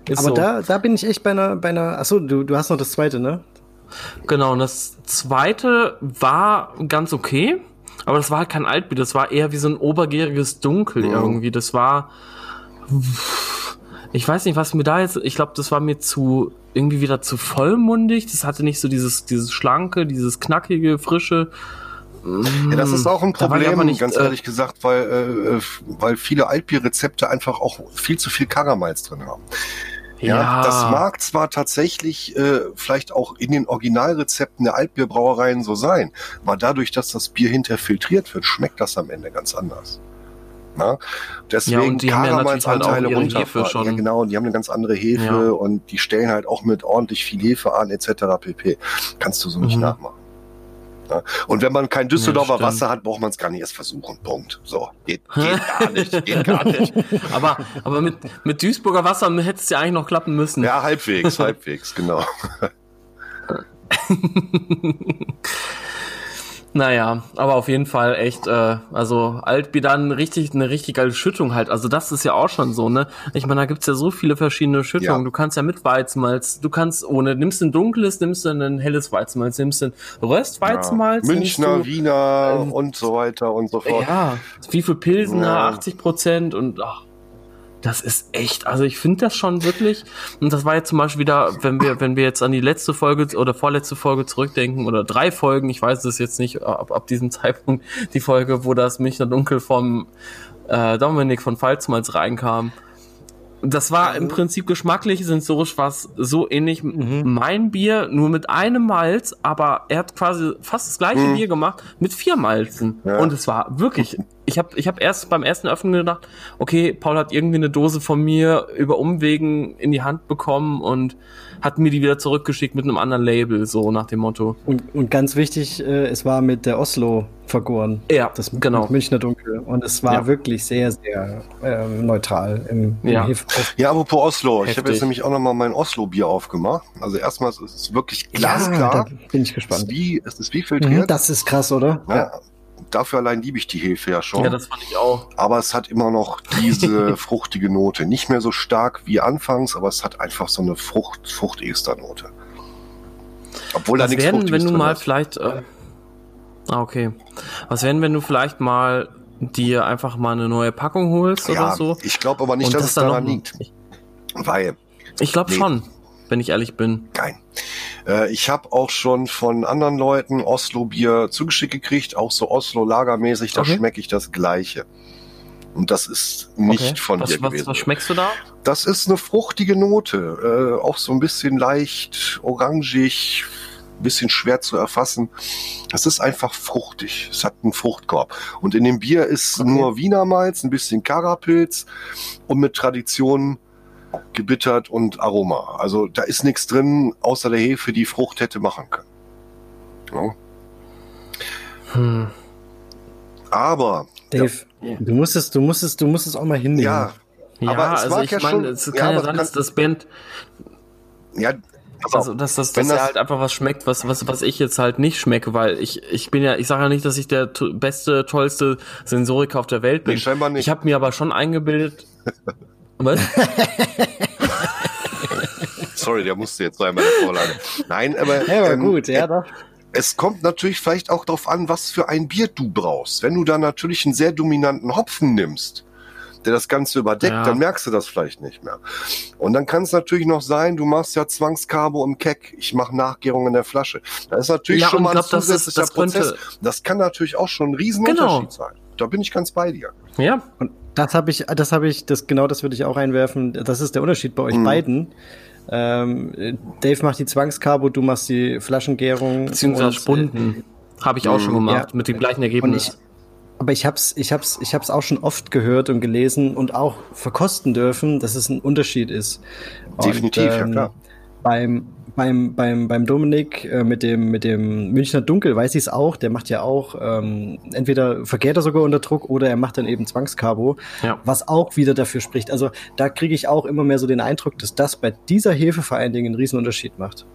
Ist aber so. da, da bin ich echt bei einer, bei einer, achso, du, du hast noch das zweite, ne? Genau, und das zweite war ganz okay. Aber das war halt kein Altbier, das war eher wie so ein obergäriges Dunkel ja. irgendwie. Das war. Ich weiß nicht, was mir da jetzt. Ich glaube, das war mir zu irgendwie wieder zu vollmundig. Das hatte nicht so dieses, dieses schlanke, dieses knackige, frische. Ja, das ist auch ein Problem, nicht, ganz äh, ehrlich gesagt, weil, äh, äh, weil viele Altbierrezepte einfach auch viel zu viel Karamals drin haben. Ja, ja, das mag zwar tatsächlich äh, vielleicht auch in den Originalrezepten der Altbierbrauereien so sein, aber dadurch, dass das Bier hinterher filtriert wird, schmeckt das am Ende ganz anders. Na? Deswegen ja, Karamalsanteile halt runterfahren. Ja, genau, die haben eine ganz andere Hefe ja. und die stellen halt auch mit ordentlich viel Hefe an, etc. pp. Kannst du so nicht mhm. nachmachen. Ne? Und wenn man kein Düsseldorfer ja, Wasser hat, braucht man es gar nicht erst versuchen. Punkt. So, geht, geht gar nicht, geht gar nicht. aber aber mit, mit Duisburger Wasser hätte es ja eigentlich noch klappen müssen. Ja, halbwegs, halbwegs, genau. Naja, aber auf jeden Fall echt, äh, also Altbier dann richtig, eine richtig geile Schüttung halt. Also das ist ja auch schon so, ne? Ich meine, da gibt's ja so viele verschiedene Schüttungen. Ja. Du kannst ja mit Weizenmalz, du kannst ohne, nimmst ein dunkles, nimmst du ein helles Weizenmalz, nimmst du ein Röstweizenmalz. Ja. Münchner, du, Wiener ähm, und so weiter und so fort. Ja, wie viel Pilsener, ja. 80 Prozent und ach, das ist echt, also ich finde das schon wirklich, und das war jetzt zum Beispiel wieder, wenn wir, wenn wir jetzt an die letzte Folge oder vorletzte Folge zurückdenken, oder drei Folgen, ich weiß es jetzt nicht, ab, ab diesem Zeitpunkt, die Folge, wo das Münchner Dunkel vom äh, Dominik von Pfalzmalz reinkam. Das war im Prinzip geschmacklich, sensorisch war es so ähnlich mhm. mein Bier, nur mit einem Malz, aber er hat quasi fast das gleiche mhm. Bier gemacht mit vier Malzen. Ja. Und es war wirklich ich habe ich hab erst beim ersten Öffnen gedacht, okay, Paul hat irgendwie eine Dose von mir über Umwegen in die Hand bekommen und hat mir die wieder zurückgeschickt mit einem anderen Label, so nach dem Motto. Und, und ganz wichtig, äh, es war mit der Oslo vergoren. Ja, das genau. Münchner Dunkel. Und es war ja. wirklich sehr, sehr äh, neutral im, im ja. Ja, apropos Oslo. Heftig. Ich habe jetzt nämlich auch nochmal mein Oslo-Bier aufgemacht. Also erstmal ist es wirklich glasklar. Ja, bin ich gespannt. Es ist wie, es ist wie filtriert. Mhm, das ist krass, oder? Ja dafür allein liebe ich die Hefe ja schon. Ja, das fand ich auch. Aber es hat immer noch diese fruchtige Note. Nicht mehr so stark wie anfangs, aber es hat einfach so eine Frucht, Frucht-Ester-Note. Obwohl Was da nichts werden, wenn du mal ist. vielleicht, äh, ah, okay. Was werden, wenn du vielleicht mal dir einfach mal eine neue Packung holst ja, oder so? Ich glaube aber nicht, dass das es daran liegt. Weil. Ich glaube nee. schon, wenn ich ehrlich bin. Nein. Äh, ich habe auch schon von anderen Leuten Oslo-Bier zugeschickt gekriegt, auch so Oslo-Lagermäßig, da okay. schmecke ich das Gleiche. Und das ist nicht okay. von was, dir was, gewesen. Was schmeckst du da? Das ist eine fruchtige Note, äh, auch so ein bisschen leicht orangig, bisschen schwer zu erfassen. Es ist einfach fruchtig. Es hat einen Fruchtkorb. Und in dem Bier ist okay. nur Wiener Malz, ein bisschen Karapilz und mit Tradition gebittert und Aroma. Also da ist nichts drin, außer der Hefe, die Frucht hätte machen können. Ja. Hm. Aber Dave, ja. du musst es, du musst es, du musst es auch mal hinnehmen. Ja, ja aber es also ich ja meine, es kann ja, ja sein, dass das Band ja, also dass, dass, dass er halt einfach was schmeckt, was, was, was ich jetzt halt nicht schmecke, weil ich, ich bin ja, ich sage ja nicht, dass ich der beste, tollste Sensoriker auf der Welt bin. Nee, scheinbar nicht. Ich habe mir aber schon eingebildet. was? Sorry, der musste jetzt sein bei der Vorlage. Nein, aber. Ja, aber ähm, gut, ja, doch. Es kommt natürlich vielleicht auch darauf an, was für ein Bier du brauchst. Wenn du da natürlich einen sehr dominanten Hopfen nimmst, der das Ganze überdeckt, ja. dann merkst du das vielleicht nicht mehr. Und dann kann es natürlich noch sein, du machst ja Zwangskarbo im Keck, ich mache Nachgärung in der Flasche. Da ist natürlich ja, schon mal ein glaub, zusätzlicher das, das Prozess. Das kann natürlich auch schon ein Riesenunterschied genau. sein. Da bin ich ganz bei dir. Ja. Und das habe ich, das habe ich, das genau das würde ich auch einwerfen. Das ist der Unterschied bei euch mhm. beiden. Ähm, Dave macht die Zwangskarbo, du machst die Flaschengärung. Beziehungsweise Spunden. Äh, habe ich auch schon gemacht, ja. mit dem gleichen Ergebnis. Aber ich hab's, ich hab's, ich hab's auch schon oft gehört und gelesen und auch verkosten dürfen, dass es ein Unterschied ist. Definitiv, und, ähm, ja klar. Beim, beim, beim, beim Dominik äh, mit dem, mit dem Münchner Dunkel weiß ich es auch, der macht ja auch, ähm, entweder verkehrt er sogar unter Druck oder er macht dann eben Zwangskarbo, ja. was auch wieder dafür spricht. Also da kriege ich auch immer mehr so den Eindruck, dass das bei dieser Hefe vor allen Dingen einen riesen Unterschied macht.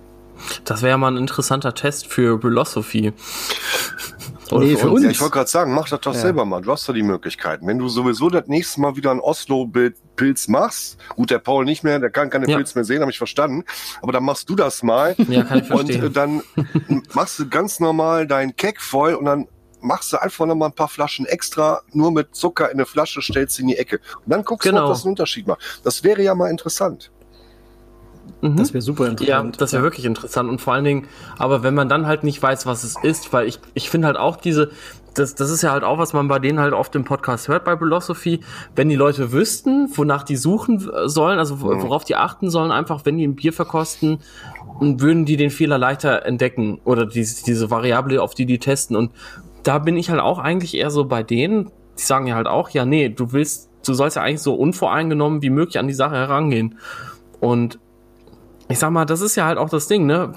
Das wäre ja mal ein interessanter Test für Philosophy. Nee, für uns. Ja, ich wollte gerade sagen, mach das doch ja. selber mal. Du hast doch die Möglichkeiten. Wenn du sowieso das nächste Mal wieder ein Oslo-Pilz machst, gut, der Paul nicht mehr, der kann keine ja. Pilz mehr sehen, habe ich verstanden. Aber dann machst du das mal. Ja, kann ich verstehen. Und äh, dann machst du ganz normal deinen Keck voll und dann machst du einfach noch mal ein paar Flaschen extra, nur mit Zucker in eine Flasche, stellst sie in die Ecke. Und dann guckst genau. du, ob das einen Unterschied macht. Das wäre ja mal interessant. Mhm. Das wäre super interessant. Ja, das wäre ja. wirklich interessant. Und vor allen Dingen, aber wenn man dann halt nicht weiß, was es ist, weil ich, ich finde halt auch diese, das, das ist ja halt auch, was man bei denen halt oft im Podcast hört bei Philosophy. Wenn die Leute wüssten, wonach die suchen sollen, also mhm. worauf die achten sollen, einfach wenn die ein Bier verkosten, würden die den Fehler leichter entdecken oder diese, diese Variable, auf die die testen. Und da bin ich halt auch eigentlich eher so bei denen, die sagen ja halt auch, ja, nee, du willst, du sollst ja eigentlich so unvoreingenommen wie möglich an die Sache herangehen. Und ich sag mal, das ist ja halt auch das Ding, ne?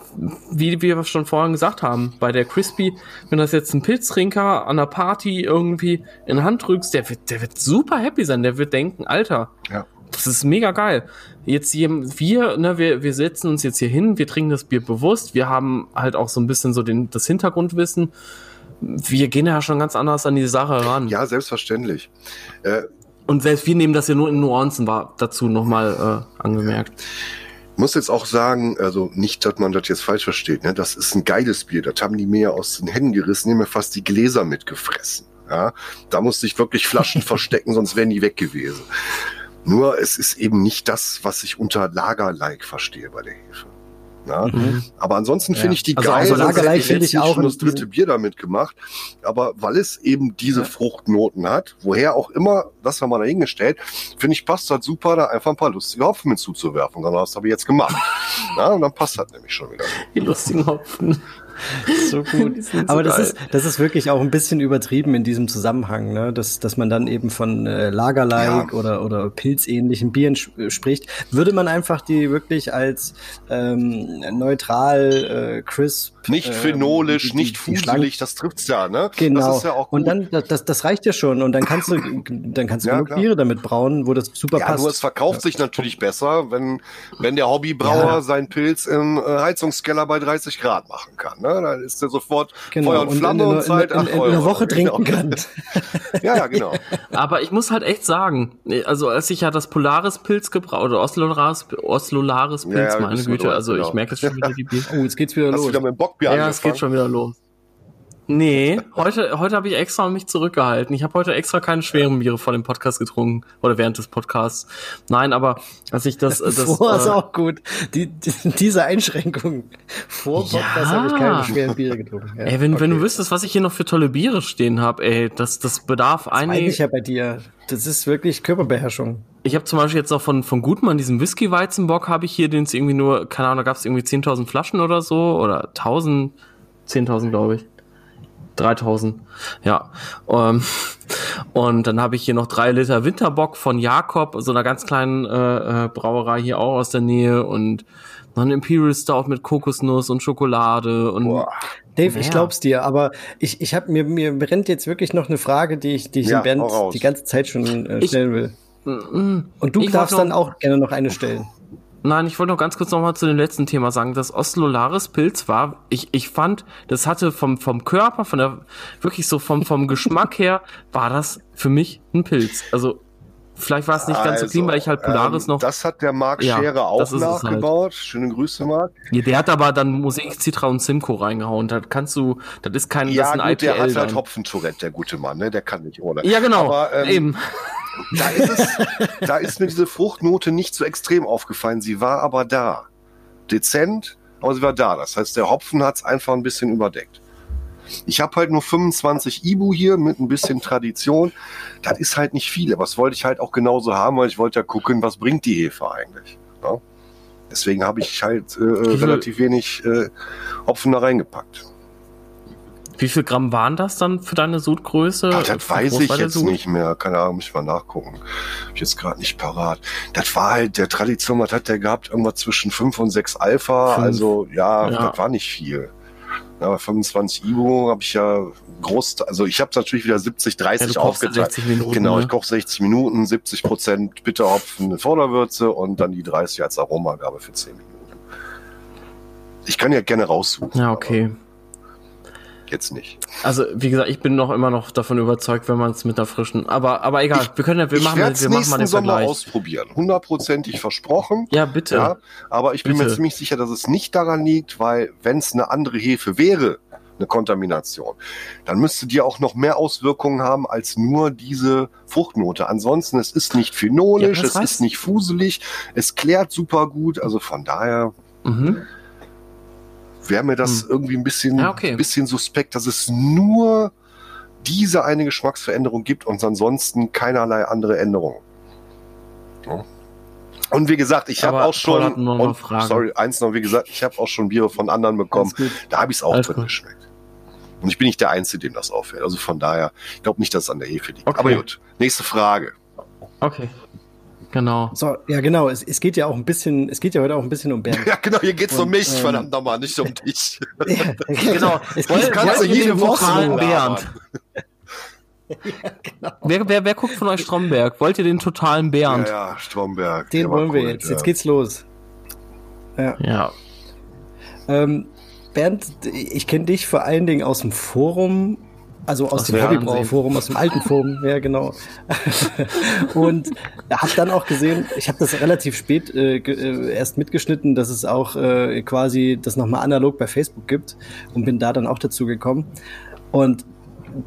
Wie wir schon vorhin gesagt haben, bei der Crispy, wenn das jetzt ein Pilztrinker an einer Party irgendwie in Hand drückst, der wird, der wird super happy sein, der wird denken, Alter, ja. das ist mega geil. Jetzt hier, wir, ne, wir, wir setzen uns jetzt hier hin, wir trinken das Bier bewusst, wir haben halt auch so ein bisschen so den, das Hintergrundwissen. Wir gehen ja schon ganz anders an die Sache ran. Ja, selbstverständlich. Äh, und selbst wir nehmen das ja nur in Nuancen war dazu nochmal äh, angemerkt. Ja muss jetzt auch sagen, also nicht, dass man das jetzt falsch versteht, ne? das ist ein geiles Bier. Das haben die mir aus den Händen gerissen, die haben mir fast die Gläser mitgefressen. Ja? Da musste ich wirklich Flaschen verstecken, sonst wären die weg gewesen. Nur es ist eben nicht das, was ich unter Lager-like verstehe bei der Hefe. Ja? Mhm. Aber ansonsten finde ich die also geil. Also Lagerleicht finde ich auch schon das dritte Bier damit gemacht. Aber weil es eben diese ja. Fruchtnoten hat, woher auch immer, das haben wir dahingestellt, finde ich, passt das super, da einfach ein paar lustige Hopfen mit zuzuwerfen. Und das habe ich jetzt gemacht. ja, und dann passt das nämlich schon wieder. Die lustigen Hopfen. so gut. Aber so das ist, das ist wirklich auch ein bisschen übertrieben in diesem Zusammenhang, ne? dass, dass man dann eben von äh, Lagerlike ja. oder, oder pilzähnlichen Bieren äh, spricht. Würde man einfach die wirklich als ähm, neutral, äh, crisp. Nicht ähm, phenolisch, äh, die, nicht fuselig, das trifft's ja, ne? Genau. Das ist ja auch gut. Und dann, das, das reicht ja schon. Und dann kannst du, dann kannst du ja, genug klar. Biere damit brauen, wo das super ja, passt. Nur es verkauft ja. sich natürlich besser, wenn, wenn der Hobbybrauer ja. seinen Pilz im äh, Heizungskeller bei 30 Grad machen kann. Ne? Ne? Dann ist er sofort genau. Feuer und, und Flamme und Zeit in, in, in, in einer Woche trinken genau. kann. ja, ja, genau. Aber ich muss halt echt sagen, also als ich ja das Polaris Pilz gebraucht oder Oslolaris, Oslolaris Pilz, ja, meine Güte, also genau. ich merke es schon wieder die Bier. Oh, jetzt geht's wieder Hast los. Wieder mit dem Bockbier ja, angefangen? es geht schon wieder los. Nee, heute, heute habe ich extra mich zurückgehalten. Ich habe heute extra keine schweren Biere vor dem Podcast getrunken oder während des Podcasts. Nein, aber als ich das. das Vor äh, ist auch gut. Die, die, diese Einschränkung. Vor Podcast ja. habe ich keine schweren Biere getrunken. Ja. Ey, wenn, okay. wenn du wüsstest, was ich hier noch für tolle Biere stehen habe, ey, das, das bedarf einiger. Das ich ja bei dir. Das ist wirklich Körperbeherrschung. Ich habe zum Beispiel jetzt auch von, von Gutmann, diesen Whisky-Weizenbock, habe ich hier, den es irgendwie nur, keine Ahnung, da gab es irgendwie 10.000 Flaschen oder so oder 1.000, 10.000 glaube ich. 3000. Ja. Ähm, und dann habe ich hier noch drei Liter Winterbock von Jakob, so einer ganz kleinen äh, äh, Brauerei hier auch aus der Nähe und noch ein Imperial Stout mit Kokosnuss und Schokolade und Boah. Dave, ja. ich glaub's dir, aber ich, ich habe mir, mir brennt jetzt wirklich noch eine Frage, die ich, die ich ja, in Bernd die ganze Zeit schon äh, stellen will. Ich, mm. Und du darfst dann auch gerne noch eine stellen. Nein, ich wollte noch ganz kurz noch mal zu dem letzten Thema sagen. Das Oslolaris Pilz war, ich, ich fand, das hatte vom, vom Körper, von der, wirklich so vom, vom Geschmack her, war das für mich ein Pilz. Also, vielleicht war es nicht ganz so clean, weil ich halt Polaris ähm, noch. Das hat der Marc Ja, Scherer auch das halt. nachgebaut. Schöne Grüße, Marc. Ja, der hat aber dann Musik, Citra und Simcoe reingehauen. Da kannst du, das ist kein, das Ja, ist ein gut, der IPL hat halt. Hopfentourette, der gute Mann, ne? Der kann nicht ohne. Ja, genau. Aber, ähm, Eben. Da ist es, da ist mir diese Fruchtnote nicht so extrem aufgefallen. Sie war aber da. Dezent, aber sie war da. Das heißt, der Hopfen hat es einfach ein bisschen überdeckt. Ich habe halt nur 25 Ibu hier mit ein bisschen Tradition. Das ist halt nicht viel, aber das wollte ich halt auch genauso haben, weil ich wollte ja gucken, was bringt die Hefe eigentlich. Ja? Deswegen habe ich halt äh, viel- relativ wenig äh, Hopfen da reingepackt. Wie viel Gramm waren das dann für deine Sudgröße? Ach, das weiß ich jetzt Sud? nicht mehr. Keine Ahnung, muss ich mal nachgucken. Hab ich jetzt gerade nicht parat. Das war halt, der Tradition, was hat der gehabt? Irgendwas zwischen 5 und 6 Alpha. Fünf. Also, ja, Ja. das war nicht viel. Ja, bei 25 Ibo habe ich ja groß, also ich habe natürlich wieder 70, Ja, 30 du kochst ja aufgeteilt. 60 Minuten. Genau, ne? ich koche 60 Minuten, 70 Prozent Bitterhopfen, Vorderwürze und dann die 30 als Aromagabe für 10 Minuten. Ich kann ja gerne raussuchen. Ja, okay. aber Jetzt nicht. Also, wie gesagt, ich bin noch immer noch davon überzeugt, wenn man es mit der frischen. Aber, aber egal, wir können ja, wir ich machen, mal- wir machen mal den Sommer Vergleich. ausprobieren. Hundertprozentig versprochen. Ja, bitte. Ja, aber ich bin mir Bitte. ziemlich sicher, dass es nicht daran liegt, weil wenn es eine andere Hefe wäre, eine Kontamination, dann müsste die auch noch mehr Auswirkungen haben als nur diese Fruchtnote. Ansonsten, es ist nicht phenolisch, Ja, es heißt- ist nicht fuselig, es klärt super gut. Also von daher Mhm. Wäre mir das irgendwie ein bisschen, Ja, okay. bisschen suspekt, dass es nur diese eine Geschmacksveränderung gibt und ansonsten keinerlei andere Änderungen. Ja. Und wie gesagt, ich habe auch schon, und, sorry, eins noch, wie gesagt, ich habe auch schon Biere von anderen bekommen, da habe ich es auch Alles drin gut. geschmeckt. Und ich bin nicht der Einzige, dem das auffällt. Also von daher, ich glaube nicht, dass es an der Hefe liegt. Okay. Aber gut, nächste Frage. Okay. Genau. So, ja genau, es, es geht ja auch ein bisschen, es geht ja heute auch ein bisschen um Bernd. Ja, genau, hier geht's um Und, mich, ähm, verdammt nochmal, nicht um dich. Genau. Es Woll- geht, kannst wollt du ihr jede Woche totalen labern. Bernd? Wer, wer, wer guckt von euch Stromberg? Wollt ihr den totalen Ja, Bernd? ja, Stromberg. den wollen wir cool, jetzt. ja. Jetzt geht's los. Ja. Ja. Ähm, Bernd, ich kenne dich vor allen Dingen aus dem Forum, also aus, Aus dem Hobbybrauerforum, aus dem alten Forum, ja genau. und habe dann auch gesehen, ich habe das relativ spät äh, ge- äh, erst mitgeschnitten, dass es auch äh, quasi das nochmal analog bei Facebook gibt und bin da dann auch dazu gekommen. Und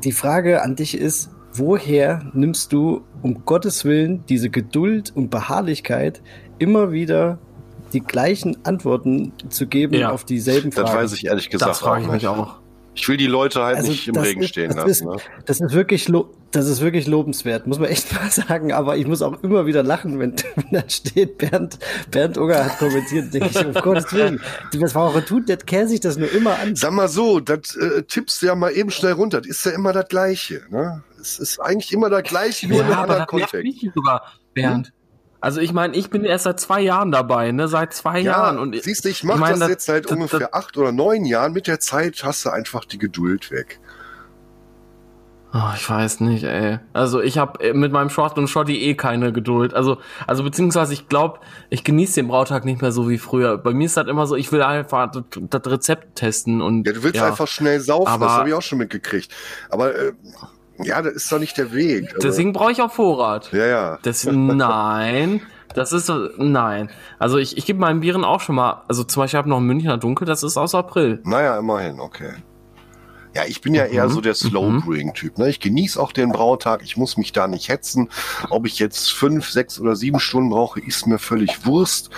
die Frage an dich ist, woher nimmst du um Gottes Willen diese Geduld und Beharrlichkeit, immer wieder die gleichen Antworten zu geben Ja. auf dieselben Fragen? Das weiß ich ehrlich gesagt Das frage ich mich auch. Ich will die Leute halt Also nicht im Regen ist- stehen das lassen. ist- ne? Das ist wirklich lo das ist wirklich lobenswert, muss man echt mal sagen. Aber ich muss auch immer wieder lachen, wenn, wenn da steht, Bernd, Bernd Unger hat kommentiert, denke ich, um Gottes Willen, was Frau tut, der kehrt sich das nur immer an. Sag mal so, das äh, tippst du ja mal eben schnell runter. Das ist ja immer das Gleiche. Ne? Es ist eigentlich immer das Gleiche, nur in einem Ja, anderen Kontext. mich sogar, Bernd. Also ich meine, ich bin erst seit zwei Jahren dabei, ne? Seit zwei Jahren. Und siehst du, ich mache ich mein, das, das- jetzt seit das- ungefähr das- acht oder neun Jahren. Mit der Zeit hast du einfach die Geduld weg. Oh, ich weiß nicht, ey. Also ich habe mit meinem Short und Shorty eh keine Geduld. Also, also beziehungsweise ich glaube, ich genieße den Brautag nicht mehr so wie früher. Bei mir ist das immer so, ich will einfach das, das Rezept testen und Ja, du willst ja. einfach schnell saufen, Aber- das habe ich auch schon mitgekriegt. Aber äh, ja, das ist doch nicht der Weg. Also, Deswegen brauche ich auch Vorrat. ja, ja. Das, nein, das ist nein. Also ich, ich gebe meinen Bieren auch schon mal, also zum Beispiel habe noch ein Münchner Dunkel, das ist aus April. Naja, immerhin, okay. Ja, ich bin ja eher Mhm, so der Slow mhm. Brewing Typ. Ne? Ich genieße auch den Brautag. Ich muss mich da nicht hetzen. Ob ich jetzt fünf, sechs oder sieben Stunden brauche, ist mir völlig Wurst.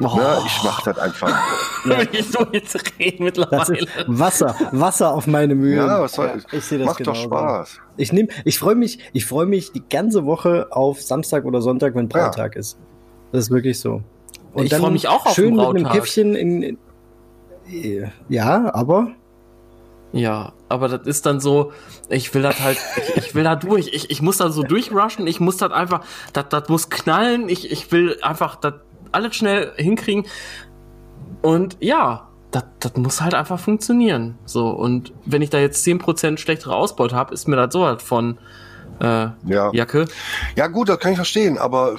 Oh. Ne? Ich mache das einfach. Du jetzt reden mittlerweile. Wasser, Wasser auf meine Mühen. Ja, was soll ich sehe das Macht doch genauso. Spaß. Ich nehme, ich freue mich, ich freue mich die ganze Woche auf Samstag oder Sonntag, wenn Brautag ist. Das ist wirklich so. Ich freu mich auch auf schön den mit einem. Käffchen in, in ja, aber Ja, aber das ist dann so, ich will das halt, ich, ich will da durch, ich, ich muss da so durchrushen, ich muss das einfach, das, das muss knallen, ich, ich will einfach das alles schnell hinkriegen. Und ja, das, das muss halt einfach funktionieren. So, und wenn ich da jetzt 10% schlechtere Ausbeute habe, ist mir das so halt von äh, Ja. Jacke. Ja, gut, das kann ich verstehen, aber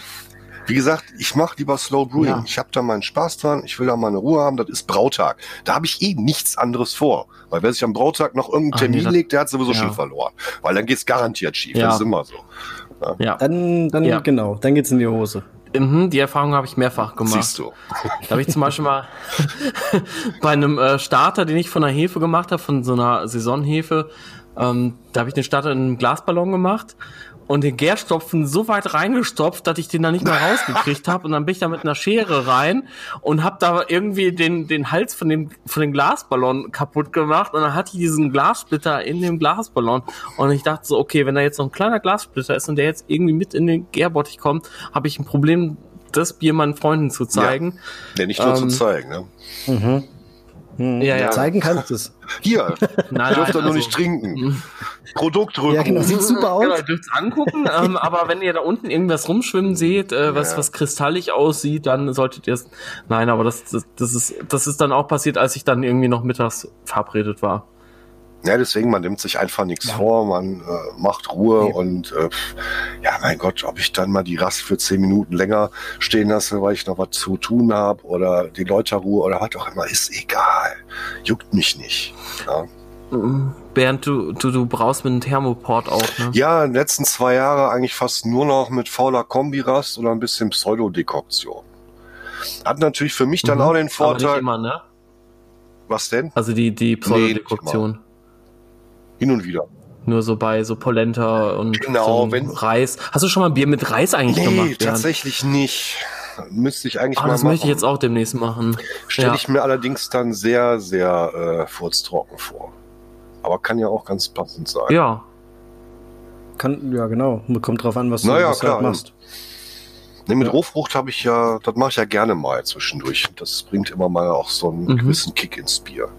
Wie gesagt, ich mache lieber Slow Brewing. Ja. Ich habe da meinen Spaß dran. Ich will da meine Ruhe haben. Das ist Brautag. Da habe ich eh nichts anderes vor. Weil wer sich am Brautag noch irgendeinen Ach, nee, Termin das- legt, der hat sowieso ja. schon verloren. Weil dann geht's garantiert schief. Ja. Das ist immer so. Ja. Dann, dann Ja. genau, dann geht's in die Hose. Mhm, die Erfahrung habe ich mehrfach gemacht. Siehst du. Da habe ich zum Beispiel mal bei einem äh, Starter, den ich von einer Hefe gemacht habe, von so einer Saisonhefe, ähm, da habe ich den Starter in einem Glasballon gemacht und den Gärstopfen so weit reingestopft, dass ich den da nicht mehr rausgekriegt habe. Und dann bin ich da mit einer Schere rein und habe da irgendwie den, den Hals von dem, von dem Glasballon kaputt gemacht. Und dann hatte ich diesen Glassplitter in dem Glasballon. Und ich dachte so, okay, wenn da jetzt noch ein kleiner Glassplitter ist und der jetzt irgendwie mit in den Gärbottich kommt, habe ich ein Problem, das Bier meinen Freunden zu zeigen. Ja, nicht nur zu Ähm, zeigen. Ne? Mhm. Ja, ja. Zeigen kannst du es. Hier, Nein, ihr dürft doch nur also- nicht trinken. Produktrückruf. Ja, genau, sieht super Genau, aus. ihr dürft angucken, ähm, aber wenn ihr da unten irgendwas rumschwimmen seht, äh, was, Ja. was kristallig aussieht, dann solltet ihr es. Nein, aber das, das, das, ist, das ist dann auch passiert, als ich dann irgendwie noch mittags verabredet war. Ja, deswegen, man nimmt sich einfach nichts vor, man äh, macht Ruhe Ja. und äh, ja, mein Gott, ob ich dann mal die Rast für zehn Minuten länger stehen lasse, weil ich noch was zu tun habe oder die Leute Ruhe oder was auch immer, ist egal. Juckt mich nicht. Ja, Mhm. Bernd, du, du, du brauchst mit einem Thermoport auch, ne? ja in den letzten zwei Jahre eigentlich fast nur noch mit fauler Kombirast oder ein bisschen Pseudodekoktion. Hat natürlich für mich dann Mhm. auch den Vorteil. immer, ne? Was denn? Also die, die Pseudodekoktion. Hin und wieder. Nur so bei so Polenta und Genau, so wenn- Reis. Hast du schon mal Bier mit Reis eigentlich Nee, gemacht, Bernd? tatsächlich nicht. Müsste ich eigentlich Ah, mal das machen. möchte ich jetzt auch demnächst machen. Stelle Ja. ich mir allerdings dann sehr, sehr äh, furztrocken vor. Aber kann ja auch ganz passend sein. Ja. Kann, ja, genau. Kommt drauf an, was du, Naja, was du klar. halt machst. Nee, mit Ja. Rohfrucht habe ich ja, das mache ich ja gerne mal zwischendurch. Das bringt immer mal auch so einen Mhm. gewissen Kick ins Bier.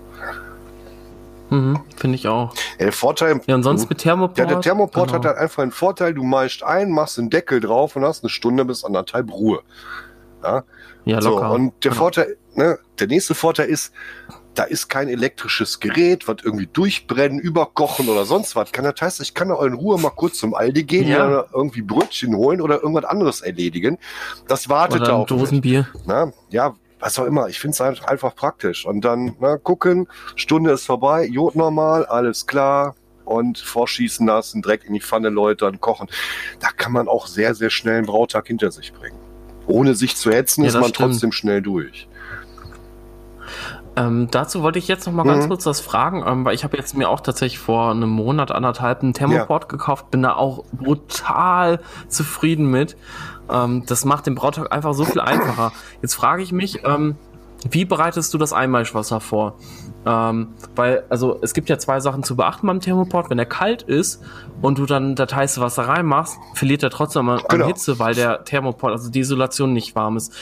Mhm, Finde ich auch. Ja, der Vorteil, Ja, und sonst mit Thermoport? ja, der Thermoport Genau. hat halt einfach einen Vorteil, du meißt ein, machst den Deckel drauf und hast eine Stunde bis anderthalb Ruhe. Ja, Ja, so, locker. und der Genau. Vorteil, ne, der nächste Vorteil ist, da ist kein elektrisches Gerät, was irgendwie durchbrennen, überkochen oder sonst was kann. Das heißt, ich kann auch in Ruhe mal kurz zum Aldi gehen, Ja. oder irgendwie Brötchen holen oder irgendwas anderes erledigen. Das wartet Oder da mich. Dosenbier. Na, ja, was auch immer. Ich finde es einfach, einfach praktisch. Und dann na, gucken, Stunde ist vorbei, Jod normal, alles klar. Und vorschießen lassen, direkt in die Pfanne läutern, kochen. Da kann man auch sehr, sehr schnell einen Brautag hinter sich bringen. Ohne sich zu hetzen, Ja, ist man stimmt. trotzdem schnell durch. Ähm, dazu wollte ich jetzt noch mal ganz Mhm. kurz was fragen, ähm, weil ich habe jetzt mir auch tatsächlich vor einem Monat, anderthalb einen Thermoport gekauft, bin da auch brutal zufrieden mit. Ähm, das macht den Brautag einfach so viel einfacher. Jetzt frage ich mich, ähm, wie bereitest du das Einmalschwasser vor? Ähm, weil, also es gibt ja zwei Sachen zu beachten beim Thermoport. Wenn er kalt ist und du dann das heiße Wasser reinmachst, verliert er trotzdem an, Genau. Hitze, weil der Thermoport, also die Isolation nicht warm ist.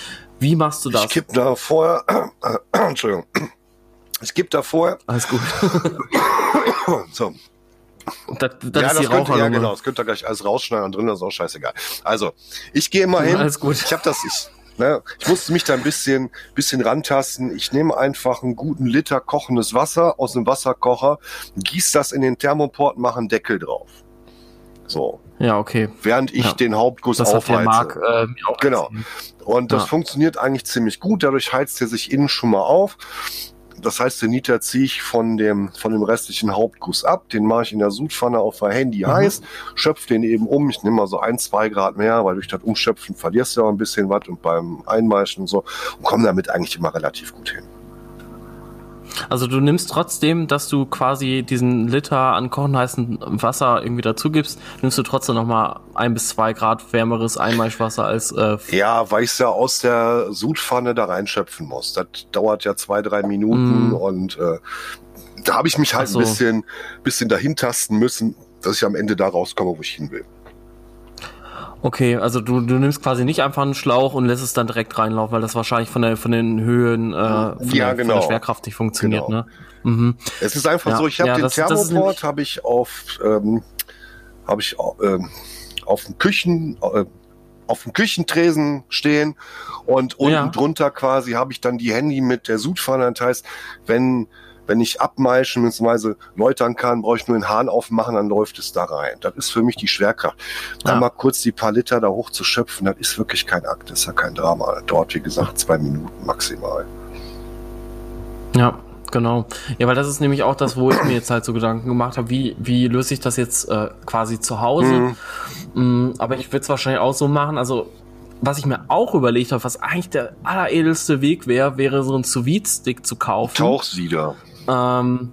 Wie machst du das? Ich kipp da vorher, äh, Entschuldigung, ich kipp da vorher, Alles gut. so, Das, das ja, ist das die könnt ihr, ja genau, das könnt ihr gleich alles rausschneiden und drin, das ist auch scheißegal. Also, ich gehe mal hin, Alles gut. Ich habe das, ich, ne, ich musste mich da ein bisschen, bisschen rantasten. Ich nehme einfach einen guten Liter kochendes Wasser aus dem Wasserkocher, gieß das in den Thermoport, mache einen Deckel drauf. So, Ja, okay. während ich Ja. den Hauptguss Das aufheize. Marc äh, Genau. Und das Ja. funktioniert eigentlich ziemlich gut. Dadurch heizt er sich innen schon mal auf. Das heißt, den Liter ziehe ich von dem, von dem restlichen Hauptguss ab. Den mache ich in der Sudpfanne auf der Handy Mhm. heiß, schöpfe den eben um. Ich nehme mal so ein, zwei Grad mehr, weil durch das Umschöpfen verlierst du ja auch ein bisschen was und beim Einmeischen und so und komme damit eigentlich immer relativ gut hin. Also du nimmst trotzdem, dass du quasi diesen Liter an kochen heißen Wasser irgendwie dazu gibst, nimmst du trotzdem nochmal ein bis zwei Grad wärmeres Einmalschwasser als äh, Ja, weil ich ja aus der Sudpfanne da reinschöpfen muss. Das dauert ja zwei, drei Minuten Mm. und äh, da habe ich mich halt so. ein bisschen, bisschen dahin tasten müssen, dass ich am Ende da rauskomme, wo ich hin will. Okay, also du, du nimmst quasi nicht einfach einen Schlauch und lässt es dann direkt reinlaufen, weil das wahrscheinlich von der von den Höhen äh, von, Ja, der, genau. von der Schwerkraft nicht funktioniert, Genau. ne? Mhm. Es ist einfach Ja, so, ich habe ja, den das- Thermoport habe ich auf ähm, habe ich ähm, auf dem Küchen äh, auf dem Küchentresen stehen und unten drunter quasi habe ich dann die Handy mit der Sudpfanne. Das heißt, wenn wenn ich abmeischen bzw. läutern kann, brauche ich nur den Hahn aufmachen, dann läuft es da rein. Das ist für mich die Schwerkraft. Da Ja. mal kurz die paar Liter da hoch zu schöpfen, das ist wirklich kein Akt, das ist ja kein Drama. Dauert, wie gesagt, zwei Minuten maximal. Ja, genau. Ja, weil das ist nämlich auch das, wo ich mir jetzt halt so Gedanken gemacht habe, wie, wie löse ich das jetzt äh, quasi zu Hause? Mhm. Mm, aber ich würde es wahrscheinlich auch so machen. Also, was ich mir auch überlegt habe, was eigentlich der alleredelste Weg wäre, wäre so ein sous stick zu kaufen. Tauchsieder. Ähm,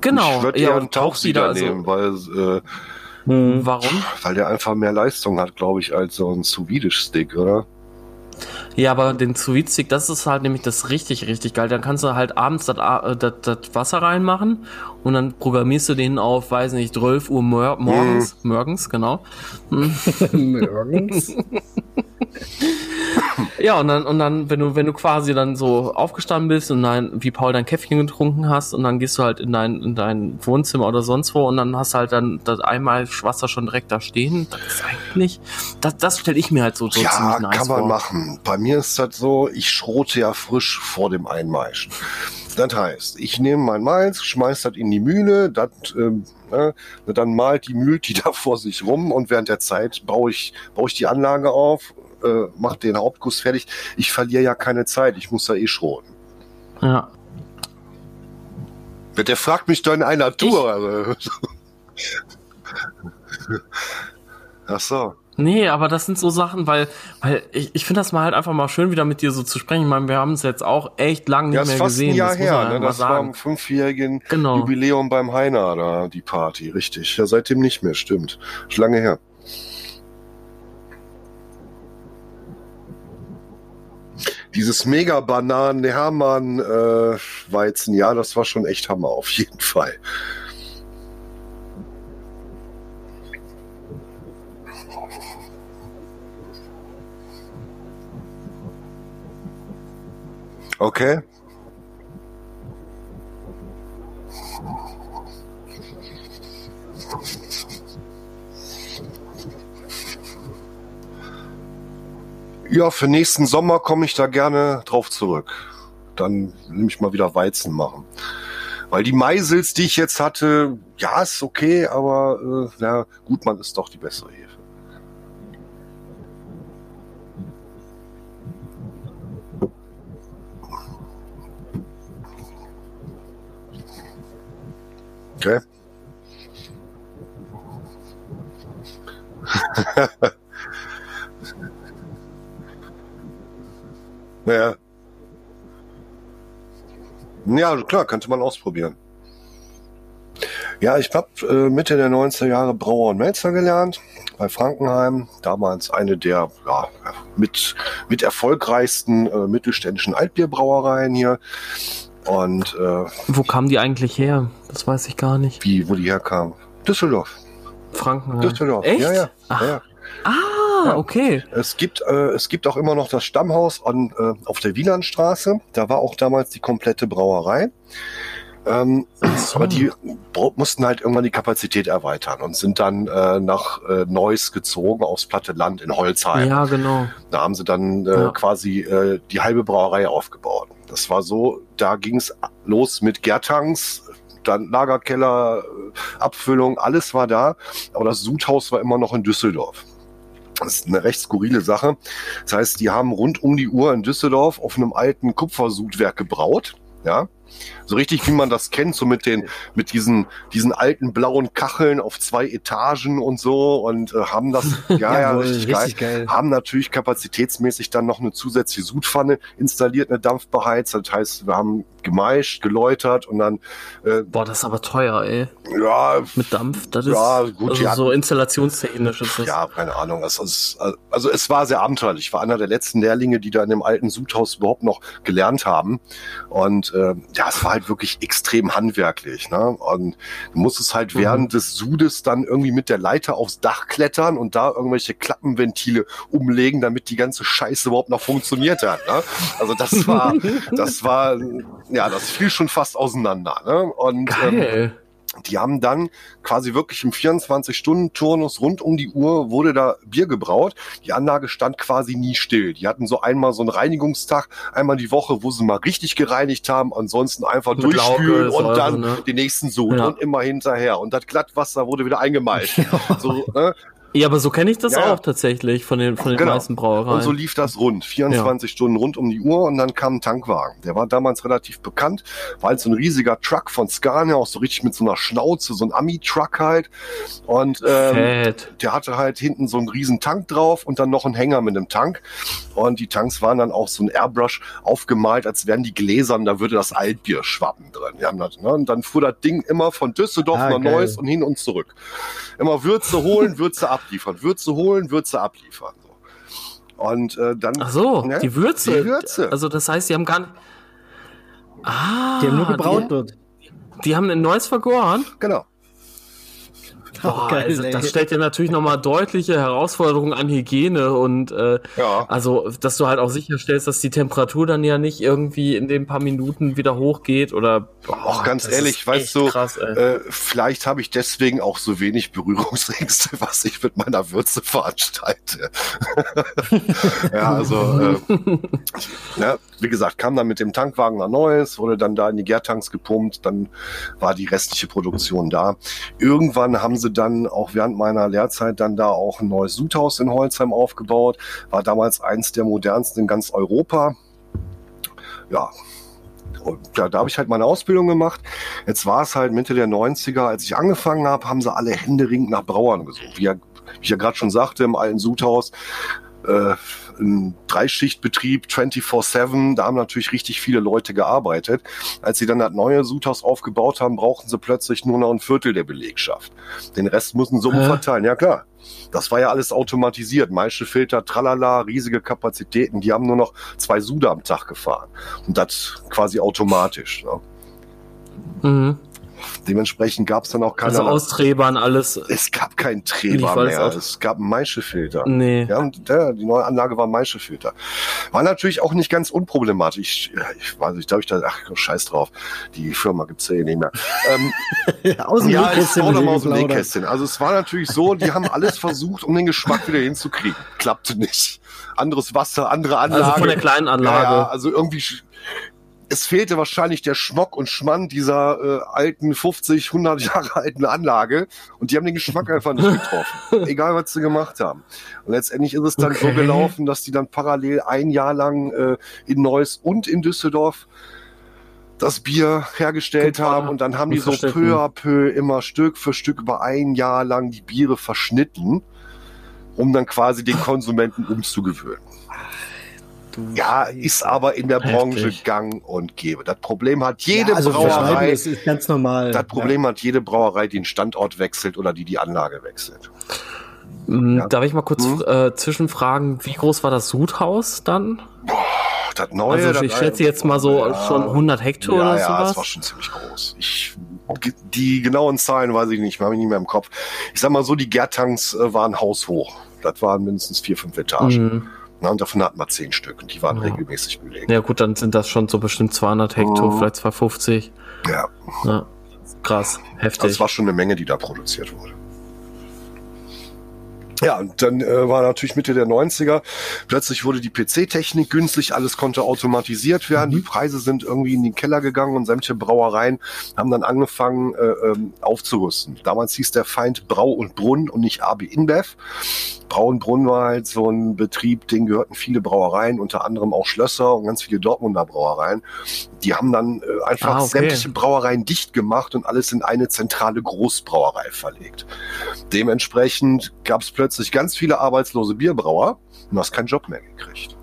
genau. Ich würde ja, einen Tauchsieder also- nehmen, weil, äh, Warum? weil der einfach mehr Leistung hat, glaube ich, als so ein sous stick oder? Ja, aber den sous stick das ist halt nämlich das richtig, richtig geil. Dann kannst du halt abends das, äh, das, das Wasser reinmachen und dann programmierst du den auf, weiß nicht, 12 Uhr mor morgens, morgens, genau. Morgens. Ja, und dann, und dann, wenn du, wenn du quasi dann so aufgestanden bist und dann, wie Paul dein Käffchen getrunken hast und dann gehst du halt in dein, in dein Wohnzimmer oder sonst wo und dann hast du halt dann das einmal Wasser schon direkt da stehen. Das ist eigentlich, das, das stelle ich mir halt so, so ja, ziemlich nice kann man vor. machen. Bei mir ist das so, ich schrote ja frisch vor dem Einmeischen. Das heißt, ich nehme mein Malz, schmeiß das in die Mühle, das, ähm, ne, dann malt die Mühlt die da vor sich rum und während der Zeit baue ich, baue ich die Anlage auf, äh, mache den Hauptguss fertig. Ich verliere ja keine Zeit, ich muss da eh schroten. Ja. Der fragt mich doch in einer Tour. Also. Ach so. Nee, aber das sind so Sachen, weil, weil ich, ich finde das mal halt einfach mal schön, wieder mit dir so zu sprechen. Ich meine, wir haben es jetzt auch echt lang nicht Ja, ist mehr fast gesehen. ein Jahr das her. Ne? Das war sagen. am fünfjährigen Genau. Jubiläum beim Heiner, da die Party, richtig. Ja, seitdem nicht mehr, stimmt. Schon lange her. Dieses Mega-Bananen-Hermann-Weizen, ja, das war schon echt Hammer, auf jeden Fall. Okay. Ja, für nächsten Sommer komme ich da gerne drauf zurück. Dann nehme ich mal wieder Weizen machen. Weil die Meisels, die ich jetzt hatte, ja, ist okay, aber äh, ja, Gutmann ist doch die bessere Hefe. Okay. Naja. Ja, klar, könnte man ausprobieren. Ja, ich habe äh, Mitte der 90er Jahre Brauer und Melzer gelernt bei Frankenheim. Damals eine der ja, mit, mit erfolgreichsten äh, mittelständischen Altbierbrauereien hier. Und äh, Wo kamen die eigentlich her? Das weiß ich gar nicht. wie, wo die herkam? Düsseldorf. Franken. Düsseldorf. Echt? Ja, ja. Ach, ja, ja. Ah, okay. Es gibt, äh, es gibt auch immer noch das Stammhaus an, äh, auf der Wielandstraße. Da war auch damals die komplette Brauerei. Ähm, so. Aber die mussten halt irgendwann die Kapazität erweitern und sind dann äh, nach äh, Neuss gezogen, aufs platte Land in Holzheim. Ja, genau. Da haben sie dann äh, Ja. quasi äh, die halbe Brauerei aufgebaut. Das war so, da ging es los mit Gärtanks, dann Lagerkeller, Abfüllung, alles war da. Aber das Sudhaus war immer noch in Düsseldorf. Das ist eine recht skurrile Sache. Das heißt, die haben rund um die Uhr in Düsseldorf auf einem alten Kupfersudwerk gebraut. Ja, so richtig, wie man das kennt, so mit den, mit diesen, diesen alten blauen Kacheln auf zwei Etagen und so und äh, haben das, ja, ja, Jawohl, richtig, geil richtig geil. haben natürlich kapazitätsmäßig dann noch eine zusätzliche Sudpfanne installiert, eine Dampfbeheiz. Das heißt, wir haben gemeischt, geläutert und dann, äh, Boah, das ist aber teuer, ey. ja, Mit Dampf. Das ist Ja, gut, die also so hatten- installationstechnisch ist das. ja, keine Ahnung. Es, also es war sehr abenteuerlich. Ich war einer der letzten Lehrlinge, die da in dem alten Sudhaus überhaupt noch gelernt haben. Und äh, ja, es war halt wirklich extrem handwerklich. Ne? Und du musstest halt Mhm. während des Sudes dann irgendwie mit der Leiter aufs Dach klettern und da irgendwelche Klappenventile umlegen, damit die ganze Scheiße überhaupt noch funktioniert hat. Ne? Also das war, das war, ja, das fiel schon fast auseinander. Ne? Und ähm, Geil. Die haben dann quasi wirklich im 24-Stunden-Turnus rund um die Uhr wurde da Bier gebraut. Die Anlage stand quasi nie still. Die hatten so einmal so einen Reinigungstag, einmal die Woche, wo sie mal richtig gereinigt haben, ansonsten einfach Mit durchspülen und dann ne? den nächsten Sud Ja. und immer hinterher. Und das Glattwasser wurde wieder eingemalt. so, ne? Ja, aber so kenne ich das Ja, ja. auch tatsächlich von den, von den Genau. meisten Brauereien. Und so lief das rund. 24 Stunden rund um die Uhr und dann kam ein Tankwagen. Der war damals relativ bekannt, war halt so ein riesiger Truck von Scania, auch so richtig mit so einer Schnauze, so ein Ami-Truck halt. Und ähm, Fett. der hatte halt hinten so einen riesen Tank drauf und dann noch einen Hänger mit einem Tank. Und die Tanks waren dann auch so ein Airbrush aufgemalt, als wären die gläsern, da würde das Altbier schwappen drin. Die haben das, ne? Und dann fuhr das Ding immer von Düsseldorf Ah, nach geil. Neuss und hin und zurück. Immer Würze holen, Würze abliefern, Würze holen, Würze abliefern. So. Und äh, dann Ach so, ne? die Würze. Die Würze. Also das heißt, die haben gar nicht. Ah, Die haben nur gebraut dort. Die, die haben in Neuss vergoren. genau. Boah, geil, also, das stellt ja natürlich nochmal deutliche Herausforderungen an Hygiene und äh, Ja. also, dass du halt auch sicherstellst, dass die Temperatur dann ja nicht irgendwie in den paar Minuten wieder hochgeht oder. Auch ganz ehrlich, weißt du, krass, äh, vielleicht habe ich deswegen auch so wenig Berührungsängste, was ich mit meiner Würze veranstalte. ja, also, äh, ja, wie gesagt, kam dann mit dem Tankwagen nach Neues, wurde dann da in die Gärtanks gepumpt, dann war die restliche Produktion da. Irgendwann haben sie dann auch während meiner Lehrzeit dann da auch ein neues Sudhaus in Holzheim aufgebaut, war damals eins der modernsten in ganz Europa. Ja, ja, da habe ich halt meine Ausbildung gemacht. Jetzt war es halt Mitte der 90er, als ich angefangen habe, haben sie alle händeringend nach Brauern gesucht. Wie, ja, wie ich ja gerade schon sagte, im alten Sudhaus, äh, ein Dreischichtbetrieb 24-7, da haben natürlich richtig viele Leute gearbeitet. Als sie dann das neue Sudhaus aufgebaut haben, brauchten sie plötzlich nur noch ein Viertel der Belegschaft. Den Rest mussten sie umverteilen, ja klar. Das war ja alles automatisiert. Maischefilter, tralala, riesige Kapazitäten. Die haben nur noch zwei Sude am Tag gefahren. Und das quasi automatisch. Ne? Mhm. Dementsprechend gab es dann auch keine. Also Austrebern, alles. es gab keinen Treber mehr. aus. Es gab einen Maischefilter. Nee. Ja, und der, die neue Anlage war ein Maischefilter. War natürlich auch nicht ganz unproblematisch. Ich, ja, ich weiß nicht, da habe ich da, ach, scheiß drauf. Die Firma gibt's ja eh nicht mehr. ähm, Aus dem ja, ich Nähkästchen mal aus dem. Nähkästchen. Also es war natürlich so, die haben alles versucht, um den Geschmack wieder hinzukriegen. Klappte nicht. Anderes Wasser, andere Anlage. Also von der kleinen Anlage. Ja, ja, also irgendwie, es fehlte wahrscheinlich der Schmock und Schmand dieser äh, alten 50, 100 Jahre alten Anlage und die haben den Geschmack einfach nicht getroffen. Egal, was sie gemacht haben. Und letztendlich ist es dann so Okay. gelaufen, dass die dann parallel ein Jahr lang äh, in Neuss und in Düsseldorf das Bier hergestellt Super. haben und dann haben die so peu à peu immer Stück für Stück über ein Jahr lang die Biere verschnitten, um dann quasi den Konsumenten umzugewöhnen. Ja, ist aber in der Branche Heftig. gang und gäbe. Das Problem hat jede ja, also Brauerei. ist, ist ganz normal. Das Problem hat jede Brauerei, die den Standort wechselt oder die die Anlage wechselt. Mhm, Ja. Darf ich mal kurz Mhm. äh, zwischenfragen, wie groß war das Sudhaus dann? Ach, das neue. Also das ich schätze jetzt mal so Ja. schon 100 Hektar ja, oder ja, sowas. das war schon ziemlich groß. Ich, die genauen Zahlen weiß ich nicht, habe ich nicht mehr im Kopf. Ich sag mal so, die Gärtanks äh, waren haushoch. Das waren mindestens vier, fünf Etagen. Mhm. Na, und davon hatten wir zehn Stück und die waren Ja. regelmäßig belegt. Ja gut, dann sind das schon so bestimmt 200 Hektar, Mhm. vielleicht 250. Ja, Ja. Krass, heftig. es war schon eine Menge, die da produziert wurde. Ja, und dann äh, war natürlich Mitte der 90er, plötzlich wurde die PC-Technik günstig, alles konnte automatisiert werden, die Preise sind irgendwie in den Keller gegangen und sämtliche Brauereien haben dann angefangen äh, ähm, aufzurüsten. Damals hieß der Feind Brau und Brunn und nicht AB InBev. Brau und Brunn war halt so ein Betrieb, den gehörten viele Brauereien, unter anderem auch Schlösser und ganz viele Dortmunder Brauereien. Die haben dann äh, einfach Ah, okay. sämtliche Brauereien dicht gemacht und alles in eine zentrale Großbrauerei verlegt. Dementsprechend gab es plötzlich ganz viele arbeitslose Bierbrauer und du hast keinen Job mehr gekriegt.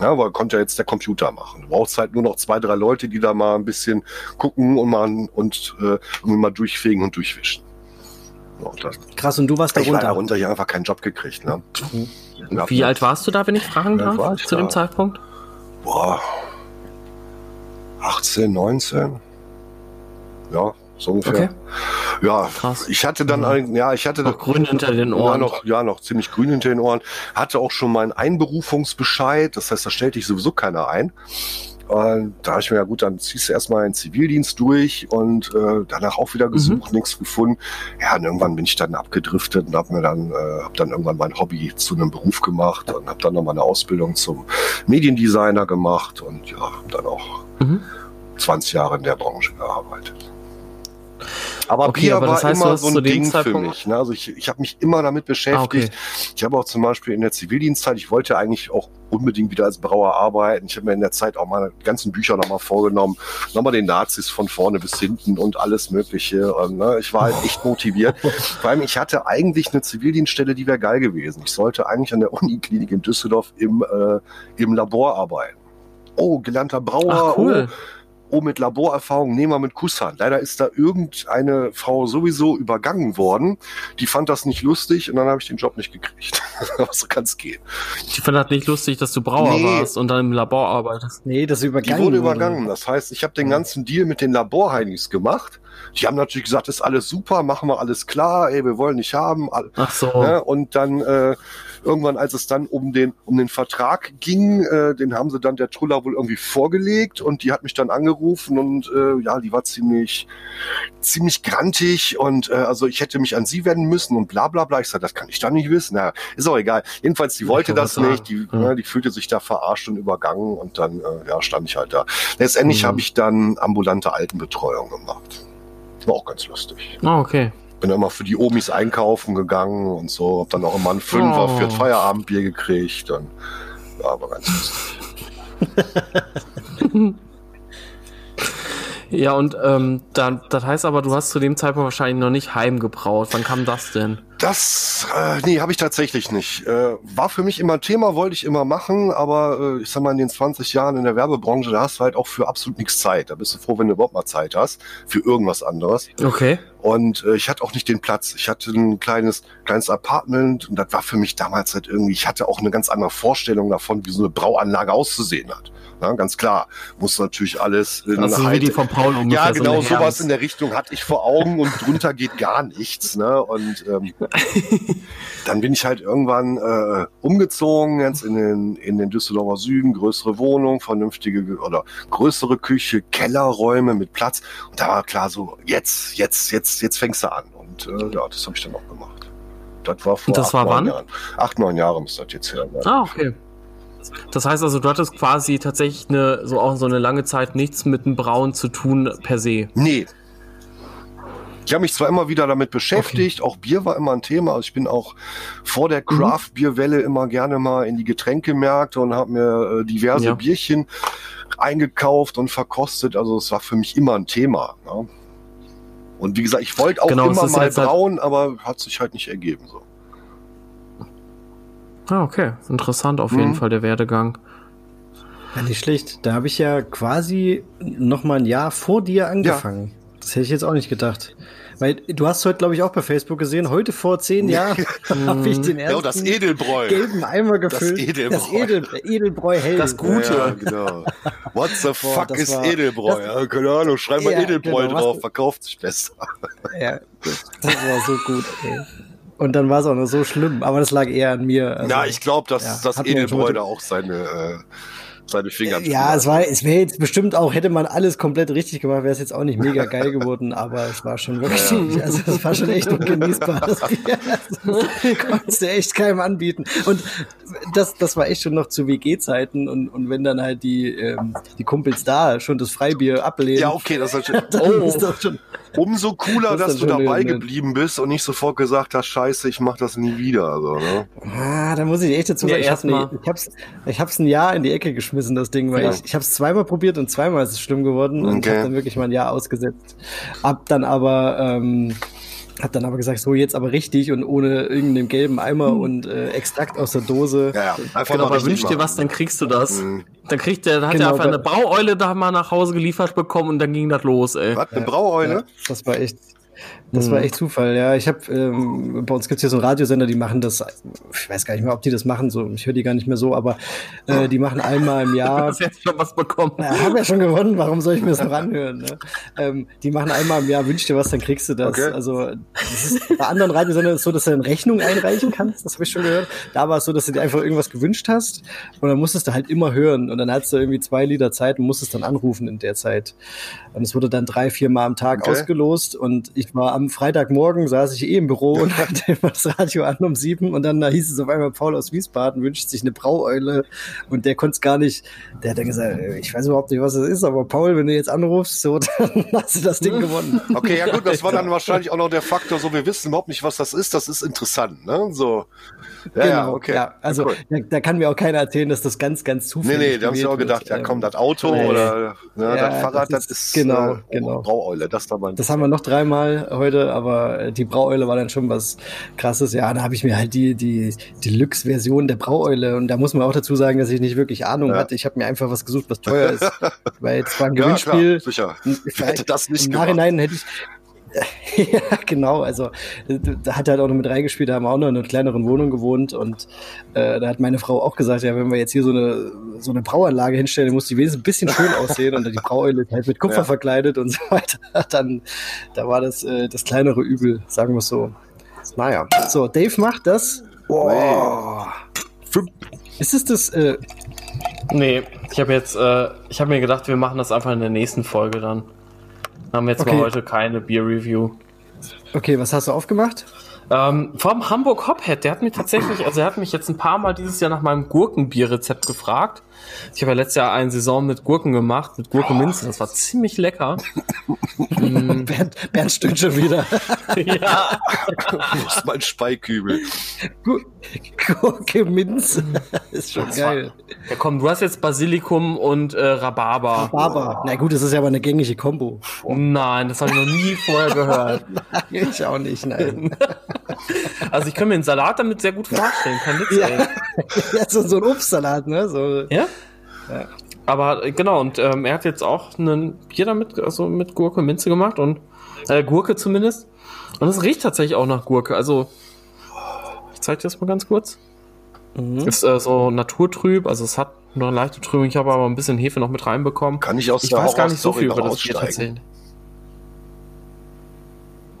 Ja, weil konnte ja jetzt der Computer machen. Du brauchst halt nur noch zwei, drei Leute, die da mal ein bisschen gucken und mal und äh, irgendwie mal durchfegen und durchwischen. Und das, Krass, und du warst ich war darunter. darunter ja einfach keinen Job gekriegt. Ne? Ja, Wie alt warst du da, wenn ich fragen darf, ich zu da? dem Zeitpunkt? Boah, 18, 19. Ja, so ungefähr. Okay. Ja, Krass. ich hatte dann, Mhm. ein, ja, ich hatte Noch grün hinter den Ja Ohren. noch, ja, noch ziemlich grün hinter den Ohren. Hatte auch schon meinen Einberufungsbescheid. Das heißt, da stellte ich sowieso keiner ein. Und da habe ich mir ja gut, dann ziehst du erstmal einen Zivildienst durch und äh, danach auch wieder gesucht, mhm. nichts gefunden. Ja, und irgendwann bin ich dann abgedriftet und habe mir dann, äh, hab dann irgendwann mein Hobby zu einem Beruf gemacht und habe dann nochmal eine Ausbildung zum Mediendesigner gemacht und ja, habe dann auch mhm. 20 Jahre in der Branche gearbeitet. Aber okay, Bier aber war heißt, immer so ein Ding für mich. Ne? Also ich, ich habe mich immer damit beschäftigt. Ah, okay. Ich habe auch zum Beispiel in der Zivildienstzeit, ich wollte eigentlich auch unbedingt wieder als Brauer arbeiten. Ich habe mir in der Zeit auch meine ganzen Bücher nochmal vorgenommen, nochmal den Nazis von vorne bis hinten und alles Mögliche. Und, ne, ich war halt echt motiviert. Vor allem, ich hatte eigentlich eine Zivildienststelle, die wäre geil gewesen. Ich sollte eigentlich an der Uniklinik in Düsseldorf im, äh, im Labor arbeiten. Oh, gelernter Brauer. Ach, cool. Oh, oh, mit Laborerfahrung, nehmen wir mit Kusshand. Leider ist da irgendeine Frau sowieso übergangen worden. Die fand das nicht lustig und dann habe ich den Job nicht gekriegt. Aber so kann es gehen. Die fand das nicht lustig, dass du Brauer nee. warst und dann im Labor arbeitest. Nee, das übergangen. Die wurde übergangen. Das heißt, ich habe den ganzen Deal mit den Laborheinis gemacht. Die haben natürlich gesagt, ist alles super, machen wir alles klar, ey, wir wollen nicht haben. Ach so. Ne? Und dann äh, irgendwann, als es dann um den, um den Vertrag ging, äh, den haben sie dann der Truller wohl irgendwie vorgelegt und die hat mich dann angerufen und äh, ja, die war ziemlich, ziemlich grantig und äh, also ich hätte mich an sie wenden müssen und bla bla bla. Ich sage, das kann ich da nicht wissen. Na, ist auch egal. Jedenfalls, die wollte das nicht, die, ja. ne, die fühlte sich da verarscht und übergangen und dann äh, ja, stand ich halt da. Letztendlich mhm. habe ich dann ambulante Altenbetreuung gemacht. War auch ganz lustig. Ah, okay bin immer für die Omis einkaufen gegangen und so, hab dann auch immer ein Fünfer oh. für das Feierabendbier gekriegt. Und, ja, aber ganz lustig. ja, und ähm, dann, das heißt aber, du hast zu dem Zeitpunkt wahrscheinlich noch nicht heimgebraut. Wann kam das denn? Das, äh, nee, habe ich tatsächlich nicht. Äh, war für mich immer Thema, wollte ich immer machen, aber äh, ich sag mal, in den 20 Jahren in der Werbebranche, da hast du halt auch für absolut nichts Zeit. Da bist du froh, wenn du überhaupt mal Zeit hast für irgendwas anderes. Okay. Und äh, ich hatte auch nicht den Platz. Ich hatte ein kleines, kleines Apartment und das war für mich damals halt irgendwie, ich hatte auch eine ganz andere Vorstellung davon, wie so eine Brauanlage auszusehen hat. Ja, ganz klar. Muss natürlich alles in also wie die von Paul ungefähr Ja, genau, so sowas in der Richtung hatte ich vor Augen und drunter geht gar nichts. Ne? Und ähm, dann bin ich halt irgendwann äh, umgezogen, jetzt in den, in den Düsseldorfer Süden, größere Wohnung, vernünftige oder größere Küche, Kellerräume mit Platz. Und da war klar so, jetzt, jetzt, jetzt, jetzt fängst du an. Und äh, ja, das habe ich dann auch gemacht. Das war vor das acht, war wann? Jahren. Acht, neun Jahre muss das jetzt her. Ne? Ah, okay. Das heißt also, du hattest quasi tatsächlich eine, so auch so eine lange Zeit nichts mit dem Brauen zu tun per se. Nee, ich habe mich zwar immer wieder damit beschäftigt, okay. auch Bier war immer ein Thema. Also ich bin auch vor der mhm. Craft-Bier-Welle immer gerne mal in die Getränkemärkte und habe mir äh, diverse ja. Bierchen eingekauft und verkostet. Also es war für mich immer ein Thema. Ne? Und wie gesagt, ich wollte auch genau, immer mal halt brauen, halt aber hat sich halt nicht ergeben. So. Ah, okay. Interessant auf jeden mhm. Fall der Werdegang. Ja, nicht schlecht. Da habe ich ja quasi noch mal ein Jahr vor dir angefangen. Ja. Das hätte ich jetzt auch nicht gedacht. Weil du hast heute, glaube ich, auch bei Facebook gesehen, heute vor zehn Jahren habe ich den ersten ja, das Edelbräu. gelben Eimer gefüllt. Das Edelbräu. Das Edel, Edelbräu hell. Das Gute. Ja, genau. What the Boah, fuck ist war, Edelbräu? Ja, keine Ahnung, schreib mal Edelbräu genau, drauf, verkauft sich besser. Ja, das war so gut, ey. Und dann war es auch noch so schlimm, aber das lag eher an mir. Also, ja, ich glaube, dass ja, das Edelbräu da auch seine äh, seine Finger Ja, es war, es wäre jetzt bestimmt auch, hätte man alles komplett richtig gemacht, wäre es jetzt auch nicht mega geil geworden, aber es war schon wirklich, ja. also es war schon echt ungenießbar. Das konntest du echt keinem anbieten. Und das, das war echt schon noch zu WG-Zeiten und, und wenn dann halt die, ähm, die Kumpels da schon das Freibier ablehnen. Ja, okay, das ist schon, oh, ist das schon umso cooler, das dass du dabei geblieben bist und nicht sofort gesagt hast, scheiße, ich mach das nie wieder. Also, ne? Ah, da muss ich echt dazu sagen, ja, ich, hab's ne, ich, hab's, ich hab's ein Jahr in die Ecke geschmissen, das Ding, weil ja. ich, ich hab's zweimal probiert und zweimal ist es schlimm geworden und okay. ich hab dann wirklich mal ein Jahr ausgesetzt. Ab dann aber ähm, hat dann aber gesagt, so jetzt aber richtig und ohne irgendeinen gelben Eimer hm. und äh, Extrakt aus der Dose. Ja, ja. Einfach genau, aber wünsch dir was, dann kriegst du das. Mhm. Dann kriegt der, dann hat genau, er einfach eine Braueule da mal nach Hause geliefert bekommen und dann ging das los, ey. Was, eine Braueule? Ja, das war echt. Das war mhm. echt Zufall, ja. Ich habe ähm, bei uns gibt's hier so einen Radiosender, die machen das, ich weiß gar nicht mehr, ob die das machen, so ich höre die gar nicht mehr so, aber äh, die machen einmal im Jahr. Du hast jetzt schon was bekommen. Ja, haben ja schon gewonnen, warum soll ich mir das noch anhören? Ne? Ähm, die machen einmal im Jahr, wünsch dir was, dann kriegst du das. Okay. Also das ist bei anderen Radiosendern ist es so, dass du eine Rechnung einreichen kannst. Das habe ich schon gehört. Da war es so, dass du dir einfach irgendwas gewünscht hast und dann musstest du halt immer hören und dann hattest du irgendwie zwei Lieder Zeit und musstest dann anrufen in der Zeit. Und es wurde dann drei, vier Mal am Tag Okay. ausgelost und ich war am Freitagmorgen, saß ich eh im Büro und hatte immer das Radio an um sieben und dann da hieß es auf einmal, Paul aus Wiesbaden wünscht sich eine Braueule und der konnte es gar nicht, der hat dann gesagt, äh, ich weiß überhaupt nicht, was das ist, aber Paul, wenn du jetzt anrufst, so, dann hast du das Ding gewonnen. Okay, ja gut, das war dann wahrscheinlich auch noch der Faktor, so wir wissen überhaupt nicht, was das ist, das ist interessant, ne? So. Ja, ja, okay. Ja, also Cool. da, da kann mir auch keiner erzählen, dass das ganz, ganz Nee, zufällig nee, da haben sie auch gedacht, ja Ähm, komm, das Auto nee. oder ne, Ja, das Fahrrad, das das ist- ist, genau, äh, genau. Braueule, das da mal. Das haben wir noch dreimal heute, aber äh, die Braueule war dann schon was krasses. Ja, da habe ich mir halt die, die Deluxe-Version der Braueule und da muss man auch dazu sagen, dass ich nicht wirklich Ahnung Ja. hatte. Ich habe mir einfach was gesucht, was teuer ist. Weil es war ein ja, Gewinnspiel. klar, sicher. Ich hätte das nicht Im gemacht? Nachhinein hätte ich. ja, genau. Also äh, da hat er halt auch noch mit reingespielt, da haben wir auch noch in einer kleineren Wohnung gewohnt und äh, da hat meine Frau auch gesagt, ja, wenn wir jetzt hier so eine so eine Brauanlage hinstellen, dann muss die wenigstens ein bisschen schön aussehen und die Braueule ist halt mit Kupfer Ja. verkleidet und so weiter. Dann da war das äh, das kleinere Übel, sagen wir es so. Naja, so Dave macht das. Boah. Ist es das? Äh, Nee, ich habe jetzt, äh, ich habe mir gedacht, wir machen das einfach in der nächsten Folge dann. Haben wir jetzt Okay. mal heute keine Beer Review. okay, was hast du aufgemacht? Ähm, vom Hamburg Hophead, der hat mir tatsächlich, also er hat mich jetzt ein paar Mal dieses Jahr nach meinem Gurkenbierrezept gefragt. Ich habe ja letztes Jahr eine Saison mit Gurken gemacht, mit Gurkenminze, das war ziemlich lecker. Mm, Bernd, Bernd stöhnt schon wieder. ja, Das ist mein Speikübel. Gu- Gurke Minze. ist schon Das war- geil. ja komm, du hast jetzt Basilikum und äh, Rhabarber. Rhabarber. Na gut, das ist ja aber eine gängige Kombo. Nein, das habe ich noch nie vorher gehört. Ich auch nicht, nein. Also ich kann mir einen Salat damit sehr gut vorstellen, kein Witz, Ja. ey. ja, so, so ein Obstsalat, ne? So. Ja? Aber genau, und ähm, er hat jetzt auch ein Bier damit, also mit Gurke und Minze gemacht und äh, Gurke zumindest. Und es riecht tatsächlich auch nach Gurke. Also, ich zeig dir das mal ganz kurz. Mhm. Ist äh, so naturtrüb, also es hat nur eine leichte Trübung. Ich habe aber ein bisschen Hefe noch mit reinbekommen. Kann ich aus Ich der weiß gar nicht so viel über das Bier noch tatsächlich.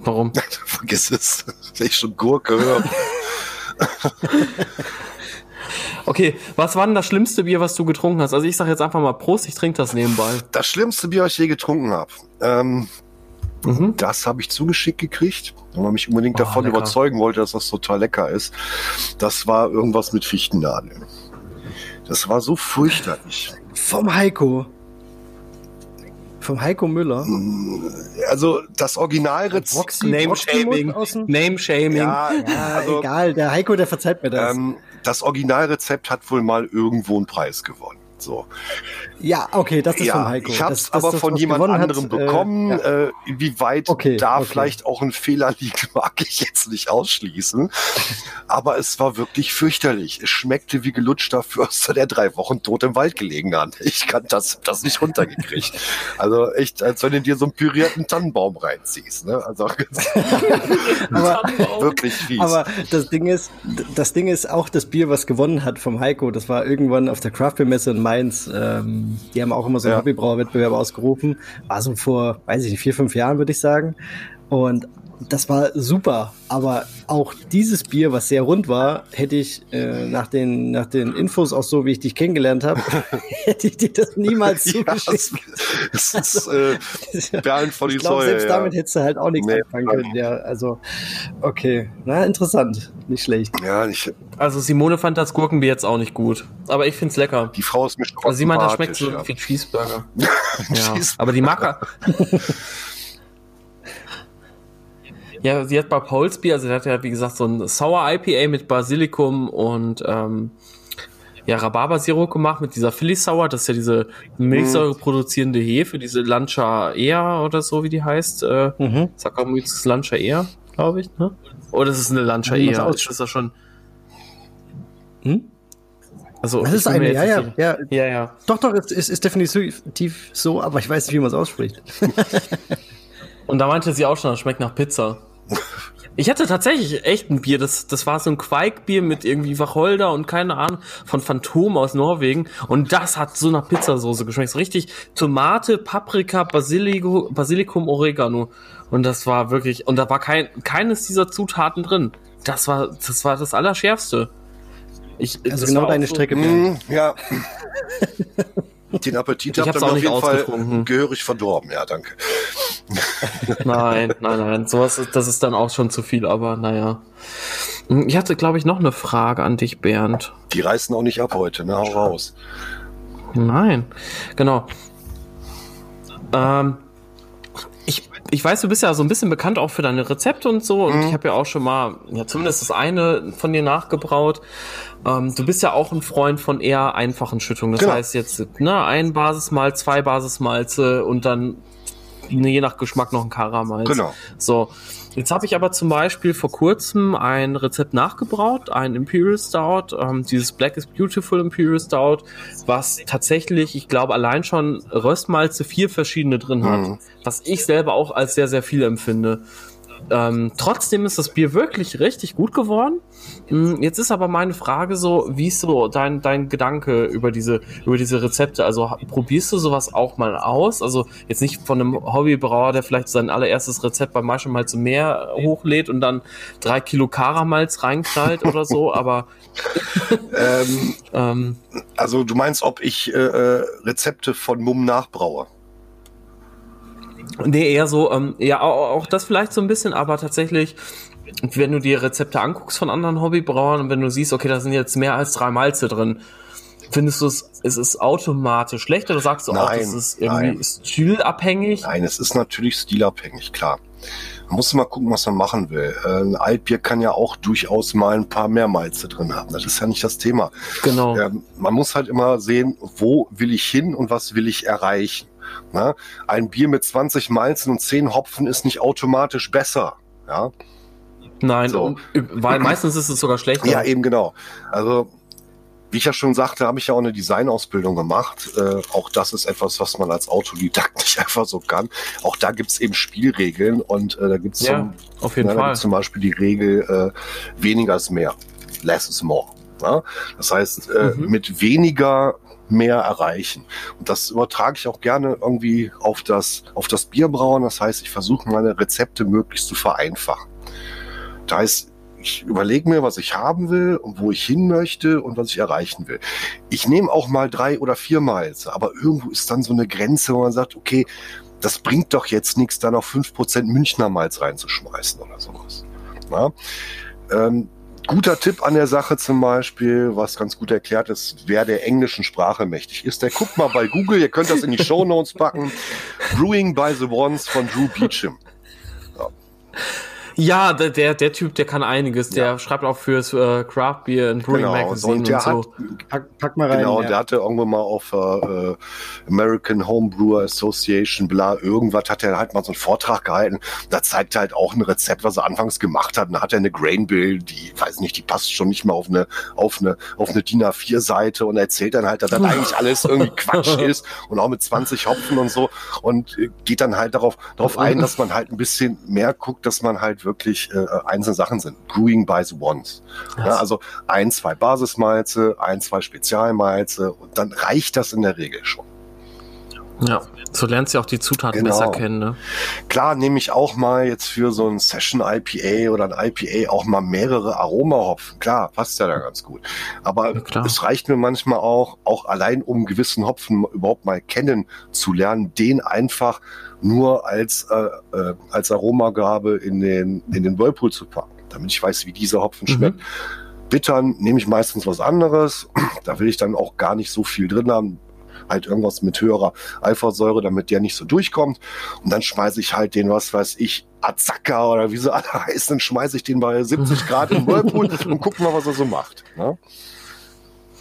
Warum? Vergiss es. Wenn ich schon Gurke höre. Okay, was war denn das schlimmste Bier, was du getrunken hast? Also ich sag jetzt einfach mal Prost, ich trinke das nebenbei. Das schlimmste Bier, was ich je getrunken habe. Ähm, Mhm. das habe ich zugeschickt gekriegt, weil man mich unbedingt Oh, davon lecker. überzeugen wollte, dass das total lecker ist. Das war irgendwas mit Fichtennadeln. Das war so fürchterlich. Vom Heiko. Vom Heiko Müller. Also das Originalrezept. Name-Shaming. Name-Shaming. Ja, Ja, also egal. Der Heiko, der verzeiht mir das. ähm, das Originalrezept hat wohl mal irgendwo einen Preis gewonnen. So. Ja, okay, das ist ja, von Heiko. ich habe es aber das, von jemand gewonnen hat, anderem äh, bekommen. ja. Äh, inwieweit Okay, da okay. vielleicht auch ein Fehler liegt, mag ich jetzt nicht ausschließen. Aber es war wirklich fürchterlich. Es schmeckte wie gelutschter Förster, der drei Wochen tot im Wald gelegen hat. Ich kann das, das nicht runtergekriegt. Also echt, als wenn du dir so einen pürierten Tannenbaum reinziehst. Ne? Also Aber, wirklich fies. aber das Ding ist, das Ding ist auch das Bier, was gewonnen hat vom Heiko. Das war irgendwann auf der Craft Beer Messe in Mainz. Ähm, die haben auch immer so einen Ja. Hobbybrauerwettbewerb ausgerufen. War so vor, weiß ich nicht, vier, fünf Jahren, würde ich sagen. Und das war super. Aber auch dieses Bier, was sehr rund war, hätte ich äh, nach, den, nach den Infos auch so, wie ich dich kennengelernt habe, hätte ich dir das niemals ja, zugeschickt. es, es ist äh, Perlen vor die Ich glaube, Säue. selbst ja. damit hättest du halt auch nichts Nee. anfangen können. Ja, also, okay. Na, interessant. Nicht schlecht. ja, ich, Also Simone fand das Gurkenbier jetzt auch nicht gut. Aber ich find's lecker. die Frau ist mir schon Also sie meint, das schmeckt so sympathisch, wie Cheeseburger. ja. Ja, aber die mag Ja, sie hat bei Bier, also sie hat ja wie gesagt so ein Sour IPA mit Basilikum und ähm, ja, Rhabarber-Sirup gemacht mit dieser Philly Sour, das ist ja diese Milchsäure produzierende Hefe, diese Lancia Ea oder so, wie die heißt. Äh, Mhm. Saccharomyces Lancia Ea, glaube ich, ne? Oder ist es eine Lancia Ea? Ist das schon... Hm? Also, Das ist eine, ja, ja, ja. Ja, ja. Doch, doch, es ist, ist definitiv so, aber ich weiß nicht, wie man es ausspricht. Und da meinte sie auch schon, das schmeckt nach Pizza. Ich hatte tatsächlich echt ein Bier, das, das war so ein Quaikbier mit irgendwie Wacholder und keine Ahnung, von Phantom aus Norwegen. Und das hat so nach Pizzasoße geschmeckt. So richtig Tomate, Paprika, Basilico, Basilikum, Oregano. Und das war wirklich, und da war kein, keines dieser Zutaten drin. Das war, das war das Allerschärfste. Ich, also genau deine so, Strecke. Mm, ja. Den Appetit habt ihr mir auf jeden Fall gehörig verdorben. Ja, danke. nein, nein, nein. Sowas, das ist dann auch schon zu viel, aber naja. Ich hatte, glaube ich, noch eine Frage an dich, Bernd. Die reißen auch nicht ab heute, ne? Hau raus. Nein, genau. Ähm, ich, weiß, du bist ja so ein bisschen bekannt auch für deine Rezepte und so. Und mhm. ich habe ja auch schon mal, ja, zumindest das eine von dir nachgebraut. Ähm, du bist ja auch ein Freund von eher einfachen Schüttungen. Das genau. heißt jetzt, ne, ein Basismalz, zwei Basismalze und dann je nach Geschmack noch ein Karamals. Genau. So. Jetzt habe ich aber zum Beispiel vor kurzem ein Rezept nachgebraut, ein Imperial Stout, ähm, dieses Black is Beautiful Imperial Stout, was tatsächlich, ich glaube, allein schon Röstmalze vier verschiedene drin hat, mhm. was ich selber auch als sehr, sehr viel empfinde. Ähm, trotzdem ist das Bier wirklich richtig gut geworden. Hm, jetzt ist aber meine Frage so, wie ist so dein, dein Gedanke über diese, über diese Rezepte? Also probierst du sowas auch mal aus? Also jetzt nicht von einem Hobbybrauer, der vielleicht sein allererstes Rezept beim Maischemalz mehr hochlädt und dann drei Kilo Karamalz reinknallt oder so, aber ähm, ähm, also du meinst, ob ich äh, äh Rezepte von Mumm nachbraue? Nee, eher so, ähm, ja, auch, auch das vielleicht so ein bisschen, aber tatsächlich, wenn du dir Rezepte anguckst von anderen Hobbybrauern und wenn du siehst, okay, da sind jetzt mehr als drei Malze drin, findest du es, es ist automatisch schlecht oder sagst du nein, auch, es ist irgendwie nein. stilabhängig? Nein, es ist natürlich stilabhängig, klar. Man muss mal gucken, was man machen will. Äh, ein Altbier kann ja auch durchaus mal ein paar mehr Malze drin haben. Das ist ja nicht das Thema. Genau. man muss halt immer sehen, wo will ich hin und was will ich erreichen. Na? Ein Bier mit 20 Malzen und 10 Hopfen ist nicht automatisch besser. Ja. Nein, so. weil meistens ist es sogar schlechter. Ja, eben genau. Also wie ich ja schon sagte, habe ich ja auch eine Designausbildung gemacht. Äh, auch das ist etwas, was man als Autodidakt nicht einfach so kann. Auch da gibt es eben Spielregeln und äh, da gibt es ja, zum, zum Beispiel die Regel äh, weniger ist mehr. Less is more. Ja? Das heißt, äh, mhm. mit weniger mehr erreichen. Und das übertrage ich auch gerne irgendwie auf das, auf das Bierbrauen. Das heißt, ich versuche meine Rezepte möglichst zu vereinfachen. Da heißt, ich überlege mir, was ich haben will und wo ich hin möchte und was ich erreichen will. Ich nehme auch mal drei oder vier Malze, aber irgendwo ist dann so eine Grenze, wo man sagt, okay, das bringt doch jetzt nichts, da noch fünf Prozent Münchner Malz reinzuschmeißen oder sowas. Na? Ähm, guter Tipp an der Sache zum Beispiel, was ganz gut erklärt ist, wer der englischen Sprache mächtig ist, der guckt mal bei Google, ihr könnt das in die Show Notes packen. Brewing by the Ones von Drew Beecham. Ja. Ja, der, der, der Typ, der kann einiges. Der ja. schreibt auch fürs äh, Craft Beer and Brewing genau. Magazine und, der und so. Hat, pack, pack mal rein. Genau, ja. der hatte irgendwann mal auf äh, American Homebrewer Association, bla, irgendwas hat er halt mal so einen Vortrag gehalten. Da zeigt er halt auch ein Rezept, was er anfangs gemacht hat. Und da hat er eine Grain Bill, die, weiß nicht, die passt schon nicht mehr auf eine, auf eine, auf eine DIN A4 Seite und erzählt dann halt, dass das eigentlich alles irgendwie Quatsch ist und auch mit 20 Hopfen und so und äh, geht dann halt darauf, darauf ein, dass man halt ein bisschen mehr guckt, dass man halt wirklich äh, einzelne Sachen sind. Brewing by the ones. Ja, also ein, zwei Basismalze, ein, zwei Spezialmalze und dann reicht das in der Regel schon. Ja, so lernst du auch die Zutaten genau. besser kennen. Ne? Klar, nehme ich auch mal jetzt für so ein Session IPA oder ein IPA auch mal mehrere Aromahopfen. Klar, passt ja da ganz gut. Aber ja, es reicht mir manchmal auch, auch allein um gewissen Hopfen überhaupt mal kennenzulernen, den einfach nur als, äh, äh, als Aromagabe in den, in den Whirlpool zu packen, damit ich weiß, wie dieser Hopfen mhm. schmeckt. Bittern nehme ich meistens was anderes. Da will ich dann auch gar nicht so viel drin haben halt irgendwas mit höherer Alpha-Säure, damit der nicht so durchkommt. Und dann schmeiße ich halt den, was weiß ich, Azaka oder wie sie alle heißen, dann schmeiße ich den bei 70 Grad im Whirlpool und guck mal, was er so macht. Ne?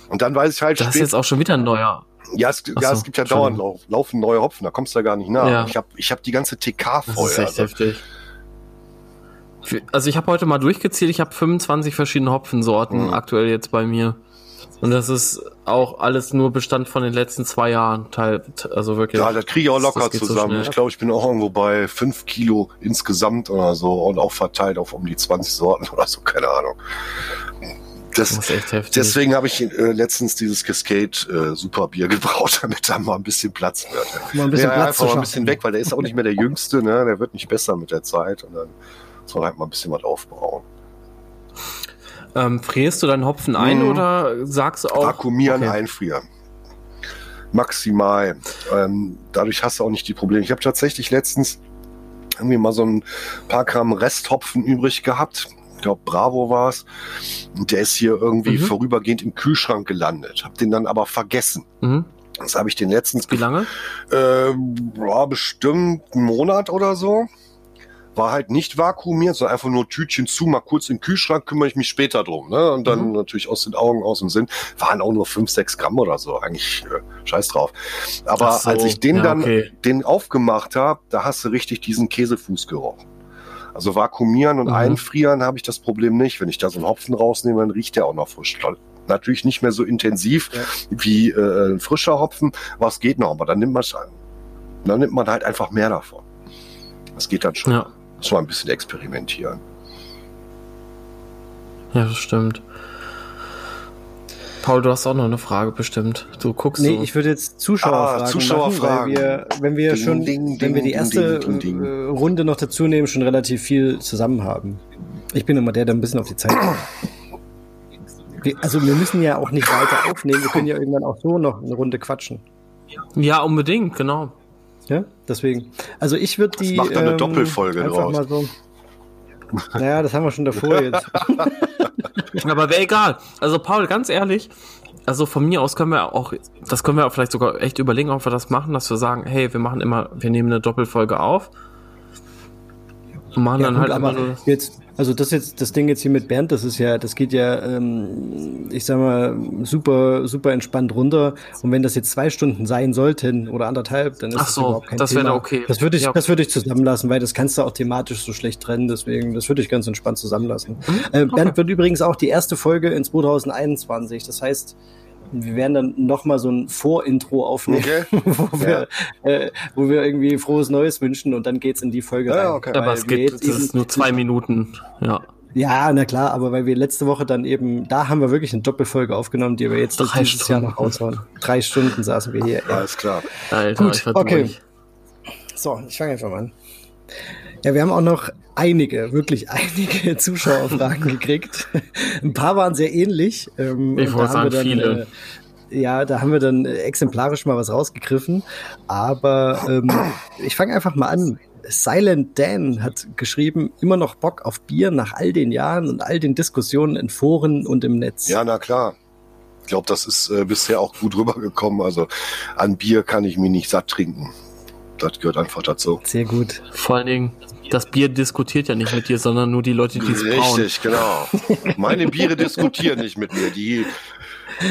Und dann weiß ich halt. Das ist jetzt auch schon wieder ein neuer. Ja, es, so, ja, es gibt ja dauernd lauf, laufen neue Hopfen, da kommst du ja gar nicht nach. Ja. Ich habe ich hab die ganze TK voll. Das ist echt also. heftig. Also ich habe heute mal durchgezählt, ich habe 25 verschiedene Hopfensorten mhm. aktuell jetzt bei mir. Und das ist auch alles nur Bestand von den letzten zwei Jahren. Teil, also wirklich. Ja, das kriege ich auch locker zusammen. So ich glaube, ich bin auch irgendwo bei fünf Kilo insgesamt oder so und auch verteilt auf um die 20 Sorten oder so, keine Ahnung. Das, das ist echt heftig. Deswegen habe ich äh, letztens dieses Cascade äh, Superbier gebraut, damit da mal ein bisschen Platz wird. Mal ein bisschen ja, Platz einfach mal ein bisschen weg, weil der ist auch nicht mehr der Jüngste, ne? Der wird nicht besser mit der Zeit und dann soll halt mal ein bisschen was aufbauen. Ähm, frierst du deinen Hopfen ein hm. oder sagst du auch? Vakuumieren, okay. einfrieren. Maximal. Ähm, dadurch hast du auch nicht die Probleme. Ich habe tatsächlich letztens irgendwie mal so ein paar Gramm Resthopfen übrig gehabt glaube Bravo war es. Und der ist hier irgendwie mhm. vorübergehend im Kühlschrank gelandet. Hab den dann aber vergessen. Mhm. Das habe ich den letztens. Wie lange? Äh, war bestimmt einen Monat oder so. War halt nicht vakuumiert, sondern einfach nur Tütchen zu, mal kurz im Kühlschrank, kümmere ich mich später drum. Ne? Und dann mhm. natürlich aus den Augen, aus dem Sinn. Waren auch nur fünf, sechs Gramm oder so. Eigentlich äh, scheiß drauf. Aber so. als ich den ja, dann okay. den aufgemacht habe, da hast du richtig diesen Käsefuß gerochen. Also vakuumieren und mhm. einfrieren habe ich das Problem nicht. Wenn ich da so einen Hopfen rausnehme, dann riecht der auch noch frisch. Natürlich nicht mehr so intensiv ja. wie äh, ein frischer Hopfen, was geht noch, aber dann nimmt man dann nimmt man halt einfach mehr davon. Das geht dann schon. Ja. Muss man ein bisschen experimentieren. Ja, das stimmt. Paul, du hast auch noch eine Frage bestimmt. Du guckst Nee, so. ich würde jetzt Zuschauerfragen ah, Zuschauerfragen. machen, weil wir, wenn wir ding, schon, ding, wenn wir die erste ding, äh, Runde noch dazu nehmen, schon relativ viel zusammen haben. Ich bin immer der, der ein bisschen auf die Zeit wir, Also wir müssen ja auch nicht weiter aufnehmen, wir können ja irgendwann auch so noch eine Runde quatschen. Ja, unbedingt, genau. Ja, deswegen. Also ich würde die. Das macht eine ähm, Doppelfolge draus. so. Naja, das haben wir schon davor jetzt. Aber wäre egal. Also Paul, ganz ehrlich, also von mir aus können wir auch, das können wir auch vielleicht sogar echt überlegen, ob wir das machen, dass wir sagen, hey, wir machen immer, wir nehmen eine Doppelfolge auf. Und machen ja, dann gut, halt aber nur jetzt also das jetzt, das Ding jetzt hier mit Bernd, das ist ja, das geht ja, ähm, ich sag mal, super, super entspannt runter. Und wenn das jetzt zwei Stunden sein sollten oder anderthalb, dann ist Ach so, das überhaupt kein das Thema. okay. Das würde ich, ja. das würde ich zusammenlassen, weil das kannst du auch thematisch so schlecht trennen. Deswegen, das würde ich ganz entspannt zusammenlassen. Mhm, äh, Bernd okay. wird übrigens auch die erste Folge in 2021. Das heißt, wir werden dann nochmal so ein Vorintro aufnehmen, okay. wo, wir, ja. äh, wo wir irgendwie frohes Neues wünschen und dann geht's in die Folge ja, rein. Okay. Aber es geht, das ist nur zwei Minuten, ja. Ja, na klar, aber weil wir letzte Woche dann eben, da haben wir wirklich eine Doppelfolge aufgenommen, die wir jetzt Drei dieses Stunden. Jahr noch raushauen. Drei Stunden saßen wir hier. Ja. Alles klar. Alter, Gut, okay. So, ich fange einfach mal an. Ja, wir haben auch noch einige, wirklich einige Zuschauerfragen gekriegt. Ein paar waren sehr ähnlich. Ähm, ich wollte sagen, dann, viele. Äh, ja, da haben wir dann exemplarisch mal was rausgegriffen. Aber ähm, ich fange einfach mal an. Silent Dan hat geschrieben, immer noch Bock auf Bier nach all den Jahren und all den Diskussionen in Foren und im Netz. Ja, na klar. Ich glaube, das ist äh, bisher auch gut rübergekommen. Also an Bier kann ich mich nicht satt trinken. Das gehört einfach dazu. Sehr gut. Vor allen Dingen, das Bier diskutiert ja nicht mit dir, sondern nur die Leute, die es brauen. Richtig, genau. Meine Biere diskutieren nicht mit mir. Die,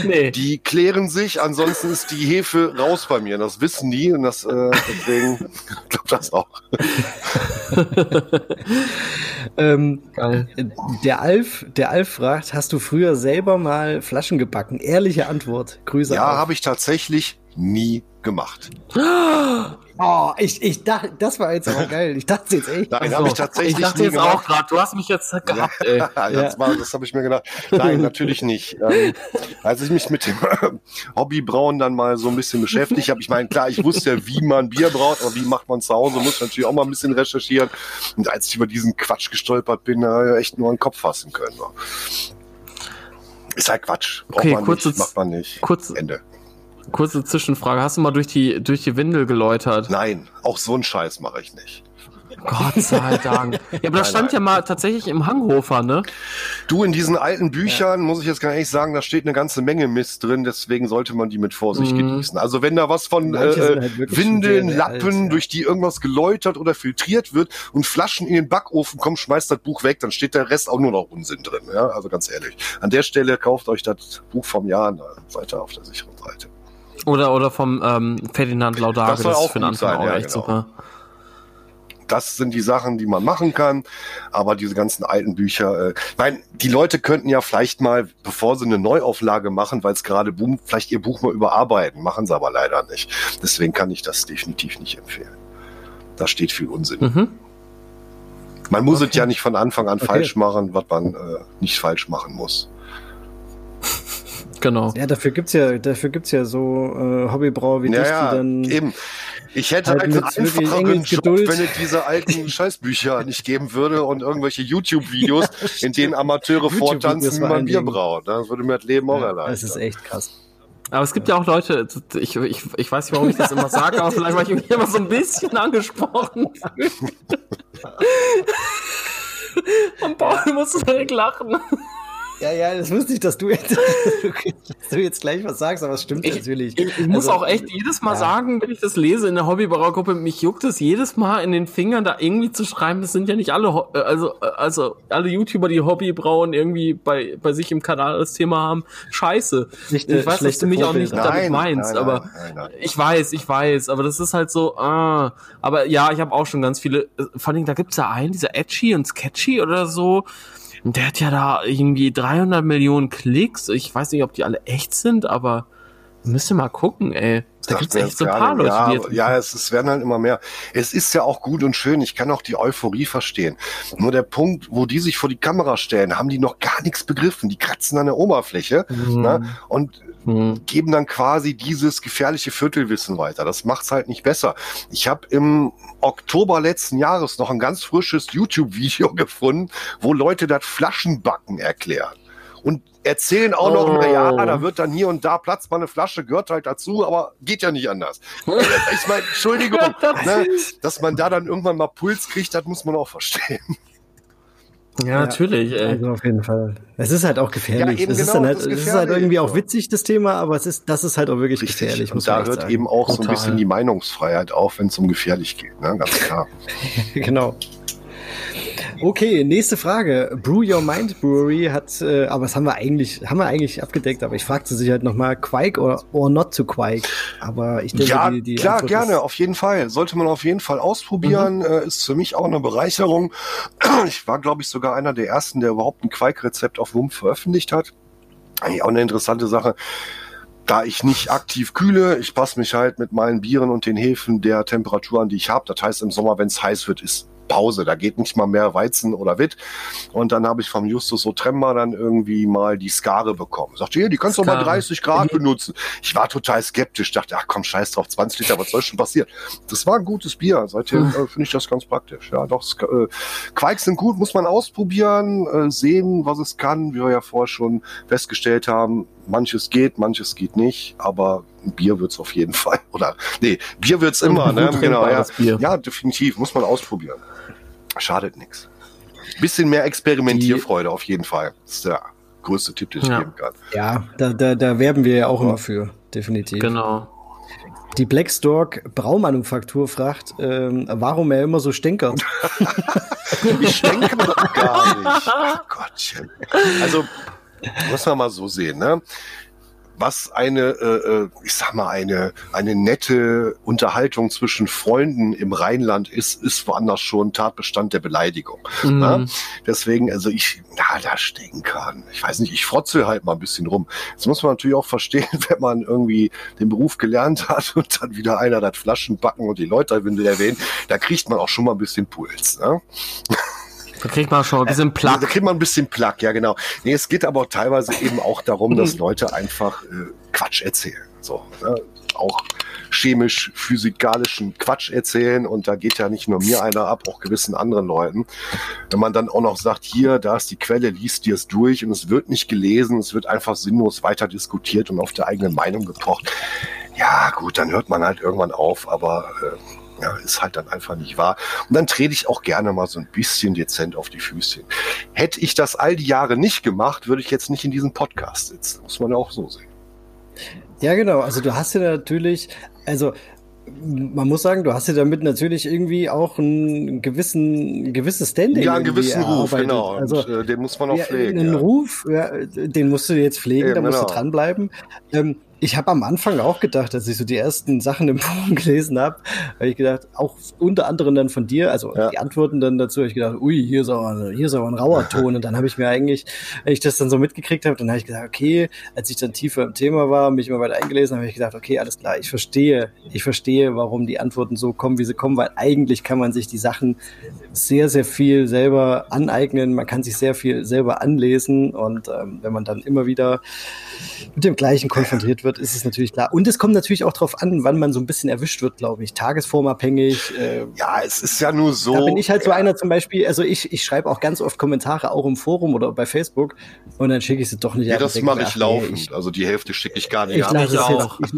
nee. die klären sich, ansonsten ist die Hefe raus bei mir. Das wissen die und das, äh, deswegen glaube das auch. ähm, der Alf, der Alf fragt, hast du früher selber mal Flaschen gebacken? Ehrliche Antwort. Grüße. Ja, habe ich tatsächlich nie gemacht. Oh, ich, ich dachte, das war jetzt aber geil. Ich dachte jetzt echt. Nein, also, habe ich tatsächlich Ich dachte jetzt gemacht. auch gerade, du hast mich jetzt gehabt, ey. das, war, das habe ich mir gedacht. Nein, natürlich nicht. Ähm, als ich mich mit dem Hobbybrauen dann mal so ein bisschen beschäftigt habe, ich meine, klar, ich wusste ja, wie man Bier braut, aber wie macht man zu Hause, muss natürlich auch mal ein bisschen recherchieren. Und als ich über diesen Quatsch gestolpert bin, da echt nur einen Kopf fassen können. Ist halt Quatsch. Braucht okay, man kurze, nicht, macht man nicht. Kurz, Ende. Kurze Zwischenfrage. Hast du mal durch die, durch die Windel geläutert? Nein, auch so einen Scheiß mache ich nicht. Gott sei Dank. Ja, aber das stand nein. ja mal tatsächlich im Hanghofer, ne? Du, in diesen alten Büchern, ja. muss ich jetzt gar nicht sagen, da steht eine ganze Menge Mist drin, deswegen sollte man die mit Vorsicht mhm. genießen. Also wenn da was von äh, halt Windeln, Lappen, alt, ja. durch die irgendwas geläutert oder filtriert wird und Flaschen in den Backofen kommen, schmeißt das Buch weg, dann steht der Rest auch nur noch Unsinn drin. Ja, also ganz ehrlich. An der Stelle kauft euch das Buch vom Jahr, da seid ihr auf der sicheren Seite. Oder, oder vom ähm, Ferdinand Laudage, das, das auch für den Anfang sein, auch ja, echt genau. super. Das sind die Sachen, die man machen kann. Aber diese ganzen alten Bücher, äh, mein, die Leute könnten ja vielleicht mal, bevor sie eine Neuauflage machen, weil es gerade boomt, vielleicht ihr Buch mal überarbeiten. Machen sie aber leider nicht. Deswegen kann ich das definitiv nicht empfehlen. Da steht viel Unsinn. Mhm. Man muss okay. es ja nicht von Anfang an okay. falsch machen, was man äh, nicht falsch machen muss. Genau. Ja, dafür gibt's ja, dafür gibt's ja so äh, Hobbybrauer wie Ja, dich, ja, die dann. eben. Ich hätte halt einen mit wirklich einfacheren Job, Geduld. wenn es diese alten Scheißbücher nicht geben würde und irgendwelche YouTube-Videos, in denen Amateure vortanzen, wie man Bier braut. Das würde mir das Leben auch Ja, erleichtern. das ist echt krass. Aber es gibt ja auch Leute, ich, ich, ich weiß nicht, warum ich das immer sage, aber vielleicht, weil ich mich immer so ein bisschen angesprochen. Und Paul musste direkt lachen. Ja, ja, das wusste ich, dass du jetzt, dass du jetzt gleich was sagst, aber es stimmt Ich, natürlich. ich, ich muss Also, auch echt jedes Mal ja. sagen, wenn ich das lese in der Hobbybraugruppe, mich juckt es jedes Mal in den Fingern, da irgendwie zu schreiben, es sind ja nicht alle, äh, also, äh, also alle YouTuber, die Hobbybrauen irgendwie bei, bei sich im Kanal das Thema haben, scheiße. Schlechte- ich weiß, dass du mich auch nicht Vorbilder. damit Nein, meinst, nein, aber nein, nein, nein. ich weiß, ich weiß, aber das ist halt so, ah, aber ja, ich habe auch schon ganz viele, äh, vor allem, da gibt's ja einen, dieser Edgy und Sketchy oder so, der hat ja da irgendwie 300 Millionen Klicks, ich weiß nicht, ob die alle echt sind, aber müsst ihr mal gucken, ey. Da gibt's mir echt so ein paar. Leute, ja, die ja, es, es werden halt immer mehr. Es ist ja auch gut und schön. Ich kann auch die Euphorie verstehen. Nur der Punkt, wo die sich vor die Kamera stellen, haben die noch gar nichts begriffen. Die kratzen an der Oberfläche Mhm. ne, und Hm. geben dann quasi dieses gefährliche Viertelwissen weiter. Das macht's halt nicht besser. Ich habe im Oktober letzten Jahres noch ein ganz frisches YouTube-Video gefunden, wo Leute das Flaschenbacken erklären. Und erzählen auch noch, Oh. na ja, da wird dann hier und da Platz mal eine Flasche, gehört halt dazu, aber geht ja nicht anders. ich meine, Entschuldigung, ne, dass man da dann irgendwann mal Puls kriegt, das muss man auch verstehen. Ja, natürlich, ey. Also auf jeden Fall. Es ist halt auch gefährlich. Ja, eben es ist genau, dann halt, das ist es ist gefährlich, halt irgendwie auch witzig, das Thema, aber es ist, das ist halt auch wirklich gefährlich. Und da hört sagen. eben auch so ein Total. bisschen die Meinungsfreiheit auf, wenn es um gefährlich geht, ne? ganz klar. genau. Okay, nächste Frage. Brew Your Mind Brewery hat, äh, aber das haben wir eigentlich, haben wir eigentlich abgedeckt, aber ich fragte sich halt nochmal, Quake or, or not to Quake. Aber ich denke, Ja, die, die klar, Antwort gerne, auf jeden Fall. Sollte man auf jeden Fall ausprobieren. Mhm. Äh, ist für mich auch eine Bereicherung. Ich war, glaube ich, sogar einer der ersten, der überhaupt ein Quake-Rezept auf WUMP veröffentlicht hat. Eigentlich auch eine interessante Sache. Da ich nicht aktiv kühle, ich passe mich halt mit meinen Bieren und den Hefen der Temperatur an, die ich habe. Das heißt, im Sommer, wenn es heiß wird, ist Pause. Da geht nicht mal mehr Weizen oder Witt. Und dann habe ich vom Justus Otremba dann irgendwie mal die Skare bekommen. Sagte, hier, die kannst du mal Skare. 30 Grad benutzen. Ich war total skeptisch, dachte, ach komm, scheiß drauf, 20 Liter, was soll schon passieren? Das war ein gutes Bier. Seitdem äh, finde ich das ganz praktisch. Ja, doch, äh, Quikes sind gut, muss man ausprobieren, äh, sehen, was es kann, wie wir ja vorher schon festgestellt haben. Manches geht, manches geht nicht, aber ein Bier wird's auf jeden Fall. Oder nee, Bier wird's immer, ne? Genau, ja. ja, definitiv, muss man ausprobieren. Schadet nichts. Bisschen mehr Experimentierfreude auf jeden Fall. Das ist der größte Tipp, den ich Ja. geben kann. ja, da, da, da werben wir ja auch immer für, definitiv. Genau. Die Black Stork Braumanufaktur fragt, ähm, warum er immer so stänkert. Ich mir doch gar nicht. Ach Gottchen. Also, muss man mal so sehen, ne? Was eine, äh, äh, ich sag mal, eine, eine nette Unterhaltung zwischen Freunden im Rheinland ist, ist woanders schon Tatbestand der Beleidigung. Mhm. Ne? Deswegen, also ich, na, da stänkern. Ich weiß nicht, ich frotzel halt mal ein bisschen rum. Das muss man natürlich auch verstehen, wenn man irgendwie den Beruf gelernt hat und dann wieder einer das Flaschenbacken und die Leute erwähnt, da kriegt man auch schon mal ein bisschen Puls. Ne? Da kriegt man schon ein bisschen Da Plack. kriegt man ein bisschen Plack, ja genau. Nee, es geht aber teilweise eben auch darum, dass Leute einfach äh, Quatsch erzählen. So, ne? Auch chemisch, physikalischen Quatsch erzählen und da geht ja nicht nur mir einer ab, auch gewissen anderen Leuten. Wenn man dann auch noch sagt, hier, da ist die Quelle, liest dir es durch und es wird nicht gelesen, es wird einfach sinnlos weiter diskutiert und auf der eigenen Meinung gepocht. Ja, gut, dann hört man halt irgendwann auf, aber äh, ja, ist halt dann einfach nicht wahr. Und dann trete ich auch gerne mal so ein bisschen dezent auf die Füßchen. Hätte ich das all die Jahre nicht gemacht, würde ich jetzt nicht in diesem Podcast sitzen. Muss man ja auch so sehen. Ja, genau. Also du hast ja natürlich, also man muss sagen, du hast ja damit natürlich irgendwie auch einen gewissen, ein gewisses Standing. Ja, einen gewissen Ruf, erarbeitet. genau. Also und, äh, den muss man auch ja, pflegen. einen Ja. Ruf, ja, den musst du jetzt pflegen, Eben, da musst du genau. dranbleiben. Ähm, Ich habe am Anfang auch gedacht, als ich so die ersten Sachen im Forum gelesen habe, habe ich gedacht, auch unter anderem dann von dir, also ja. die Antworten dann dazu, habe ich gedacht, ui, hier ist aber, hier ist aber ein rauer Ton. Und dann habe ich mir eigentlich, wenn ich das dann so mitgekriegt habe, dann habe ich gedacht, okay, als ich dann tiefer im Thema war, mich immer weiter eingelesen habe, habe ich gedacht, okay, alles klar, ich verstehe, ich verstehe, warum die Antworten so kommen, wie sie kommen, weil eigentlich kann man sich die Sachen sehr, sehr viel selber aneignen, man kann sich sehr viel selber anlesen und ähm, wenn man dann immer wieder mit dem Gleichen konfrontiert wird, ist es natürlich klar. Und es kommt natürlich auch darauf an, wann man so ein bisschen erwischt wird, glaube ich. Tagesformabhängig. Äh, ja, es ist ja nur so. Da bin ich halt so einer zum Beispiel, also ich, ich schreibe auch ganz oft Kommentare, auch im Forum oder bei Facebook, und dann schicke ich sie doch nicht Ja, das mache ich laufend. Nee, also die Hälfte schicke ich gar nicht ich Lasse ich auch. Jetzt,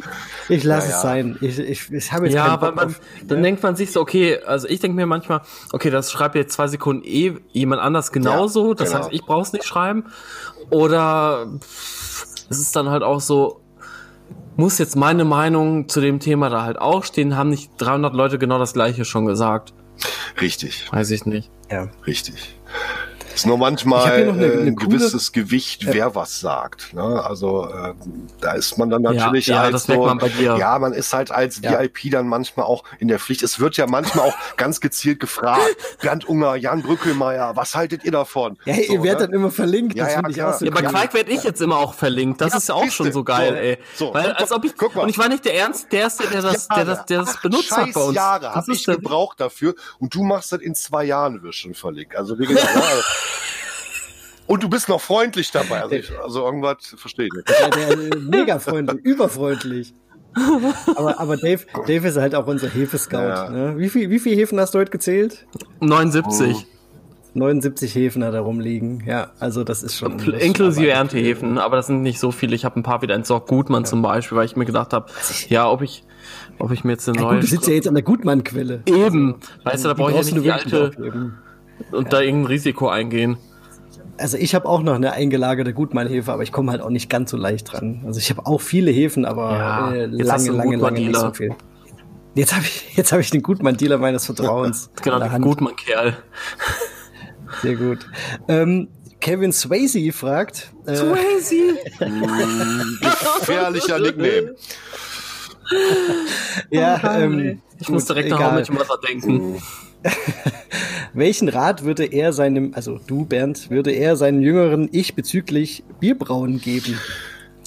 ich, ich lasse ja, es sein. Ich, ich, ich habe jetzt Ja, aber man, dann ne? denkt man sich so, okay, also ich denke mir manchmal, okay, das schreibt jetzt zwei Sekunden eh jemand anders genauso. Ja, das genau. heißt, ich brauche es nicht schreiben. Oder es ist dann halt auch so, muss jetzt meine Meinung zu dem Thema da halt auch stehen, haben nicht 300 Leute genau das gleiche schon gesagt. Richtig. Weiß ich nicht. Ja. Richtig ist nur manchmal noch eine, eine ein gewisses Gewicht, ja. wer was sagt. Ne? Also äh, da ist man dann natürlich ja, ja, als so, man ja, man ist halt als ja. VIP dann manchmal auch in der Pflicht. Es wird ja manchmal auch ganz gezielt gefragt, Bernd Unger, Jan Brückelmeier, was haltet ihr davon? Ja, so, ihr werdet ne? dann immer verlinkt. Ja, das ja, ich auch so ja, bei Quark werde ich jetzt immer auch verlinkt. Das ist ja auch schon so geil, so, ey. So, Weil, als ob ich, guck mal. Und ich war nicht der Ernst, der Erste, der das, der das, der das benutzt hat bei uns. Jahre habe ich gebraucht dafür und du machst das in zwei Jahren, wirst schon verlinkt. Also wie gesagt, Und du bist noch freundlich dabei. Also, ich, also irgendwas verstehe ich nicht. Der, der, mega freundlich, überfreundlich. aber, aber Dave, Dave ist halt auch unser Hefescout. Ja. Ne? Wie, viel, wie viele Hefen hast du heute gezählt? 79. Oh. 79 Hefen hat er rumliegen. Ja, also das ist schon. Inklusive Erntehefen, aber das sind nicht so viele. Ich habe ein paar wieder entsorgt. Gutmann ja. zum Beispiel, weil ich mir gedacht habe, ja, ob ich, ob ich mir jetzt eine ja, neue. Gut, du sitzt ja jetzt an der Gutmann-Quelle. Eben. Also, weißt du, da brauche ich ja nicht die alte und ja. da irgendein Risiko eingehen also ich habe auch noch eine eingelagerte Gutmannhefe, aber ich komme halt auch nicht ganz so leicht dran. Also ich habe auch viele Hefen, aber ja, äh, lange, lange, lange nicht so viel. Jetzt habe ich, jetzt hab ich den Gutmann-Dealer meines Vertrauens. genau, den Gutmann-Kerl. Sehr gut. Ähm, Kevin Swayze fragt. Äh, Swayze! Gefährlicher Nickname. ja, oh, ähm, ich muss direkt noch an How Mother denken. Welchen Rat würde er seinem, also du Bernd, würde er seinem jüngeren Ich bezüglich Bierbrauen geben?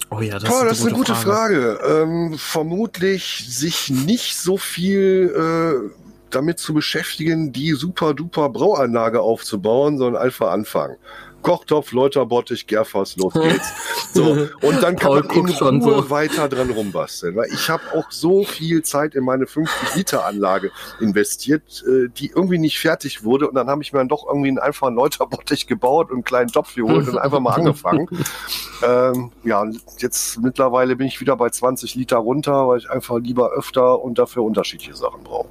Oh ja, das, Boah, ist, das ist eine gute Frage. Frage. Ähm, vermutlich sich nicht so viel äh, damit zu beschäftigen, die super duper Brauanlage aufzubauen, sondern einfach anfangen. Kochtopf, Läuterbottich, Gerfass, los geht's. So, und dann kann man in Ruhe so. weiter dran rumbasteln. Weil ich habe auch so viel Zeit in meine 50-Liter-Anlage investiert, äh, die irgendwie nicht fertig wurde. Und dann habe ich mir dann doch irgendwie einen einfachen Läuterbottich gebaut und einen kleinen Topf geholt und einfach mal angefangen. ähm, ja, jetzt mittlerweile bin ich wieder bei 20 Liter runter, weil ich einfach lieber öfter und dafür unterschiedliche Sachen brauche.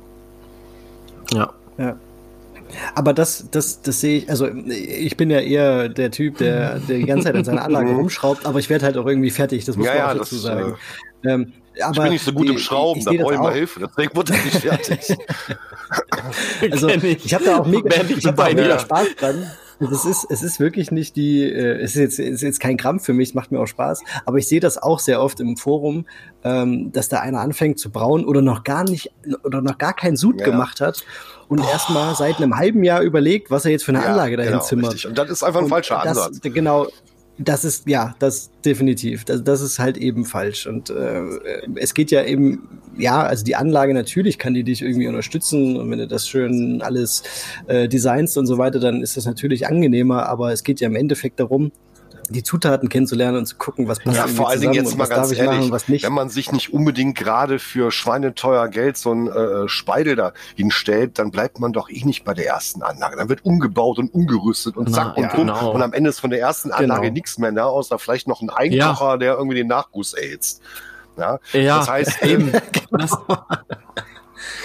Ja. Ja. Aber das, das, das sehe ich, also ich bin ja eher der Typ, der, der die ganze Zeit an seiner Anlage rumschraubt, aber ich werde halt auch irgendwie fertig, das muss ja, man auch dazu sagen. Äh, ähm, aber ich bin nicht so gut die, im Schrauben, ich, ich da brauche ich mal Hilfe, deswegen wurde er nicht fertig. also ich, ich habe da auch mega, ich hab da auch mega Spaß dran. Es ist, es ist wirklich nicht die, äh, es ist jetzt, es ist jetzt kein Krampf für mich, es macht mir auch Spaß, aber ich sehe das auch sehr oft im Forum, ähm, dass da einer anfängt zu brauen oder noch gar nicht, oder noch gar keinen Sud ja. gemacht hat und erstmal seit einem halben Jahr überlegt, was er jetzt für eine ja, Anlage dahin genau, zimmert. Richtig. Und das ist einfach ein und falscher das, Ansatz. Genau, das ist, ja, das definitiv. Das, das ist halt eben falsch. Und äh, es geht ja eben, ja, also die Anlage natürlich kann die dich irgendwie unterstützen. Und wenn du das schön alles äh, designst und so weiter, dann ist das natürlich angenehmer. Aber es geht ja im Endeffekt darum, die Zutaten kennenzulernen und zu gucken, was passt Ja, vor allen Dingen jetzt mal ganz ehrlich, wenn man sich nicht unbedingt gerade für schweineteuer Geld so ein äh, Speidel da hinstellt, dann bleibt man doch eh nicht bei der ersten Anlage. Dann wird umgebaut und umgerüstet und zack und ja, rum. Genau. Und am Ende ist von der ersten Anlage genau. nichts mehr da, außer vielleicht noch ein Einkocher, ja. der irgendwie den Nachguss erhitzt. Ja, ja das heißt eben, genau.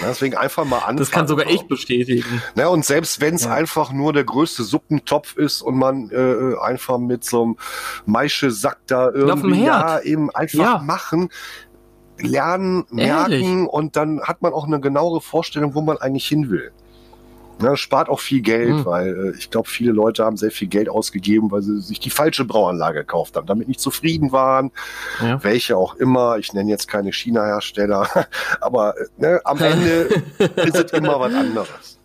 Deswegen einfach mal anfangen. Das kann sogar ich bestätigen. Na, und selbst wenn es ja. einfach nur der größte Suppentopf ist und man äh, einfach mit so einem Maischesack da irgendwie ja eben einfach ja. machen, lernen, merken Ehrlich? und dann hat man auch eine genauere Vorstellung, wo man eigentlich hin will. Ja, spart auch viel Geld, mhm. weil äh, ich glaube, viele Leute haben sehr viel Geld ausgegeben, weil sie sich die falsche Brauanlage gekauft haben, damit nicht zufrieden waren. Ja. Welche auch immer. Ich nenne jetzt keine China-Hersteller, aber äh, ne, am Ende ist es immer was anderes.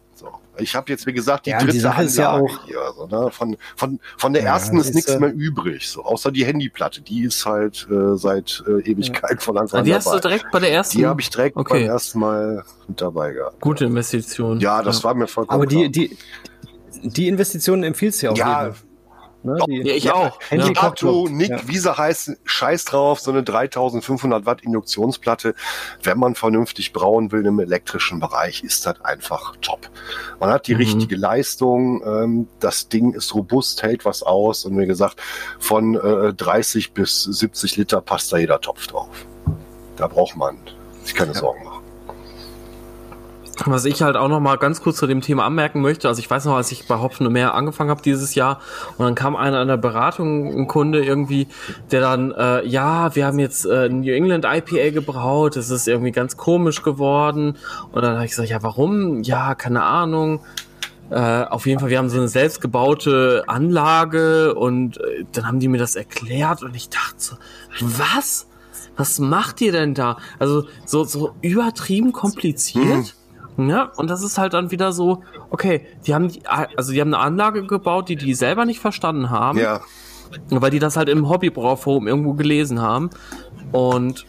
Ich habe jetzt, wie gesagt, die ja, dritte die Sache ist ja auch hier. Also, ne? von, von, von der ja, ersten ist nichts mehr übrig, so, außer die Handyplatte. Die ist halt äh, seit äh, Ewigkeit ja. von Anfang an. Die dabei. hast du direkt bei der ersten? Die habe ich direkt okay. beim ersten Mal mit dabei gehabt. Gute Investition. Ja, das war mir vollkommen Aber die, die, die Investitionen empfiehlst du ja auch. Ja, jeden. Ne? Die, ja, ich ja, auch. Handy ja. Auto, Nick, ja. wie sie heißen, scheiß drauf, so eine 3500 Watt Induktionsplatte. Wenn man vernünftig brauen will im elektrischen Bereich, ist das einfach top. Man hat die mhm. richtige Leistung, ähm, das Ding ist robust, hält was aus und wie gesagt, von äh, 30 bis 70 Liter passt da jeder Topf drauf. Da braucht man sich keine Sorgen machen. Was ich halt auch noch mal ganz kurz zu dem Thema anmerken möchte, also ich weiß noch, als ich bei Hopfen mehr angefangen habe dieses Jahr und dann kam einer an der Beratung, ein Kunde irgendwie, der dann, äh, ja, wir haben jetzt äh, New England IPA gebraut, es ist irgendwie ganz komisch geworden und dann habe ich gesagt, ja, warum? Ja, keine Ahnung. Äh, auf jeden Fall, wir haben so eine selbstgebaute Anlage und äh, dann haben die mir das erklärt und ich dachte so, was? Was macht ihr denn da? Also so, so übertrieben kompliziert? Ja, und das ist halt dann wieder so, okay, die haben, die, also die haben eine Anlage gebaut, die die selber nicht verstanden haben. Ja. Weil die das halt im Hobbybrauforum irgendwo gelesen haben. Und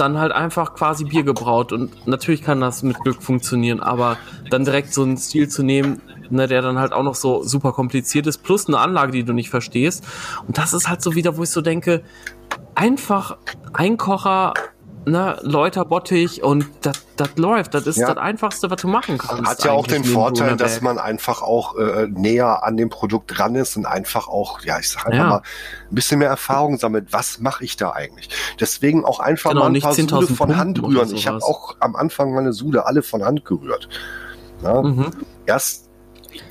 dann halt einfach quasi Bier gebraut. Und natürlich kann das mit Glück funktionieren, aber dann direkt so einen Stil zu nehmen, ne, der dann halt auch noch so super kompliziert ist, plus eine Anlage, die du nicht verstehst. Und das ist halt so wieder, wo ich so denke, einfach ein Kocher ne, Läuterbottich und das läuft. Das ist ja. das Einfachste, was du machen kannst. Hat ja auch den Vorteil, dass man einfach auch äh, näher an dem Produkt dran ist und einfach auch, ja, ich sag einfach ja. mal, ein bisschen mehr Erfahrung sammelt. Was mache ich da eigentlich? Deswegen auch einfach genau, mal ein paar Sude von Hand rühren. Ich habe auch am Anfang meine Sude alle von Hand gerührt. Ja? Mhm. Erst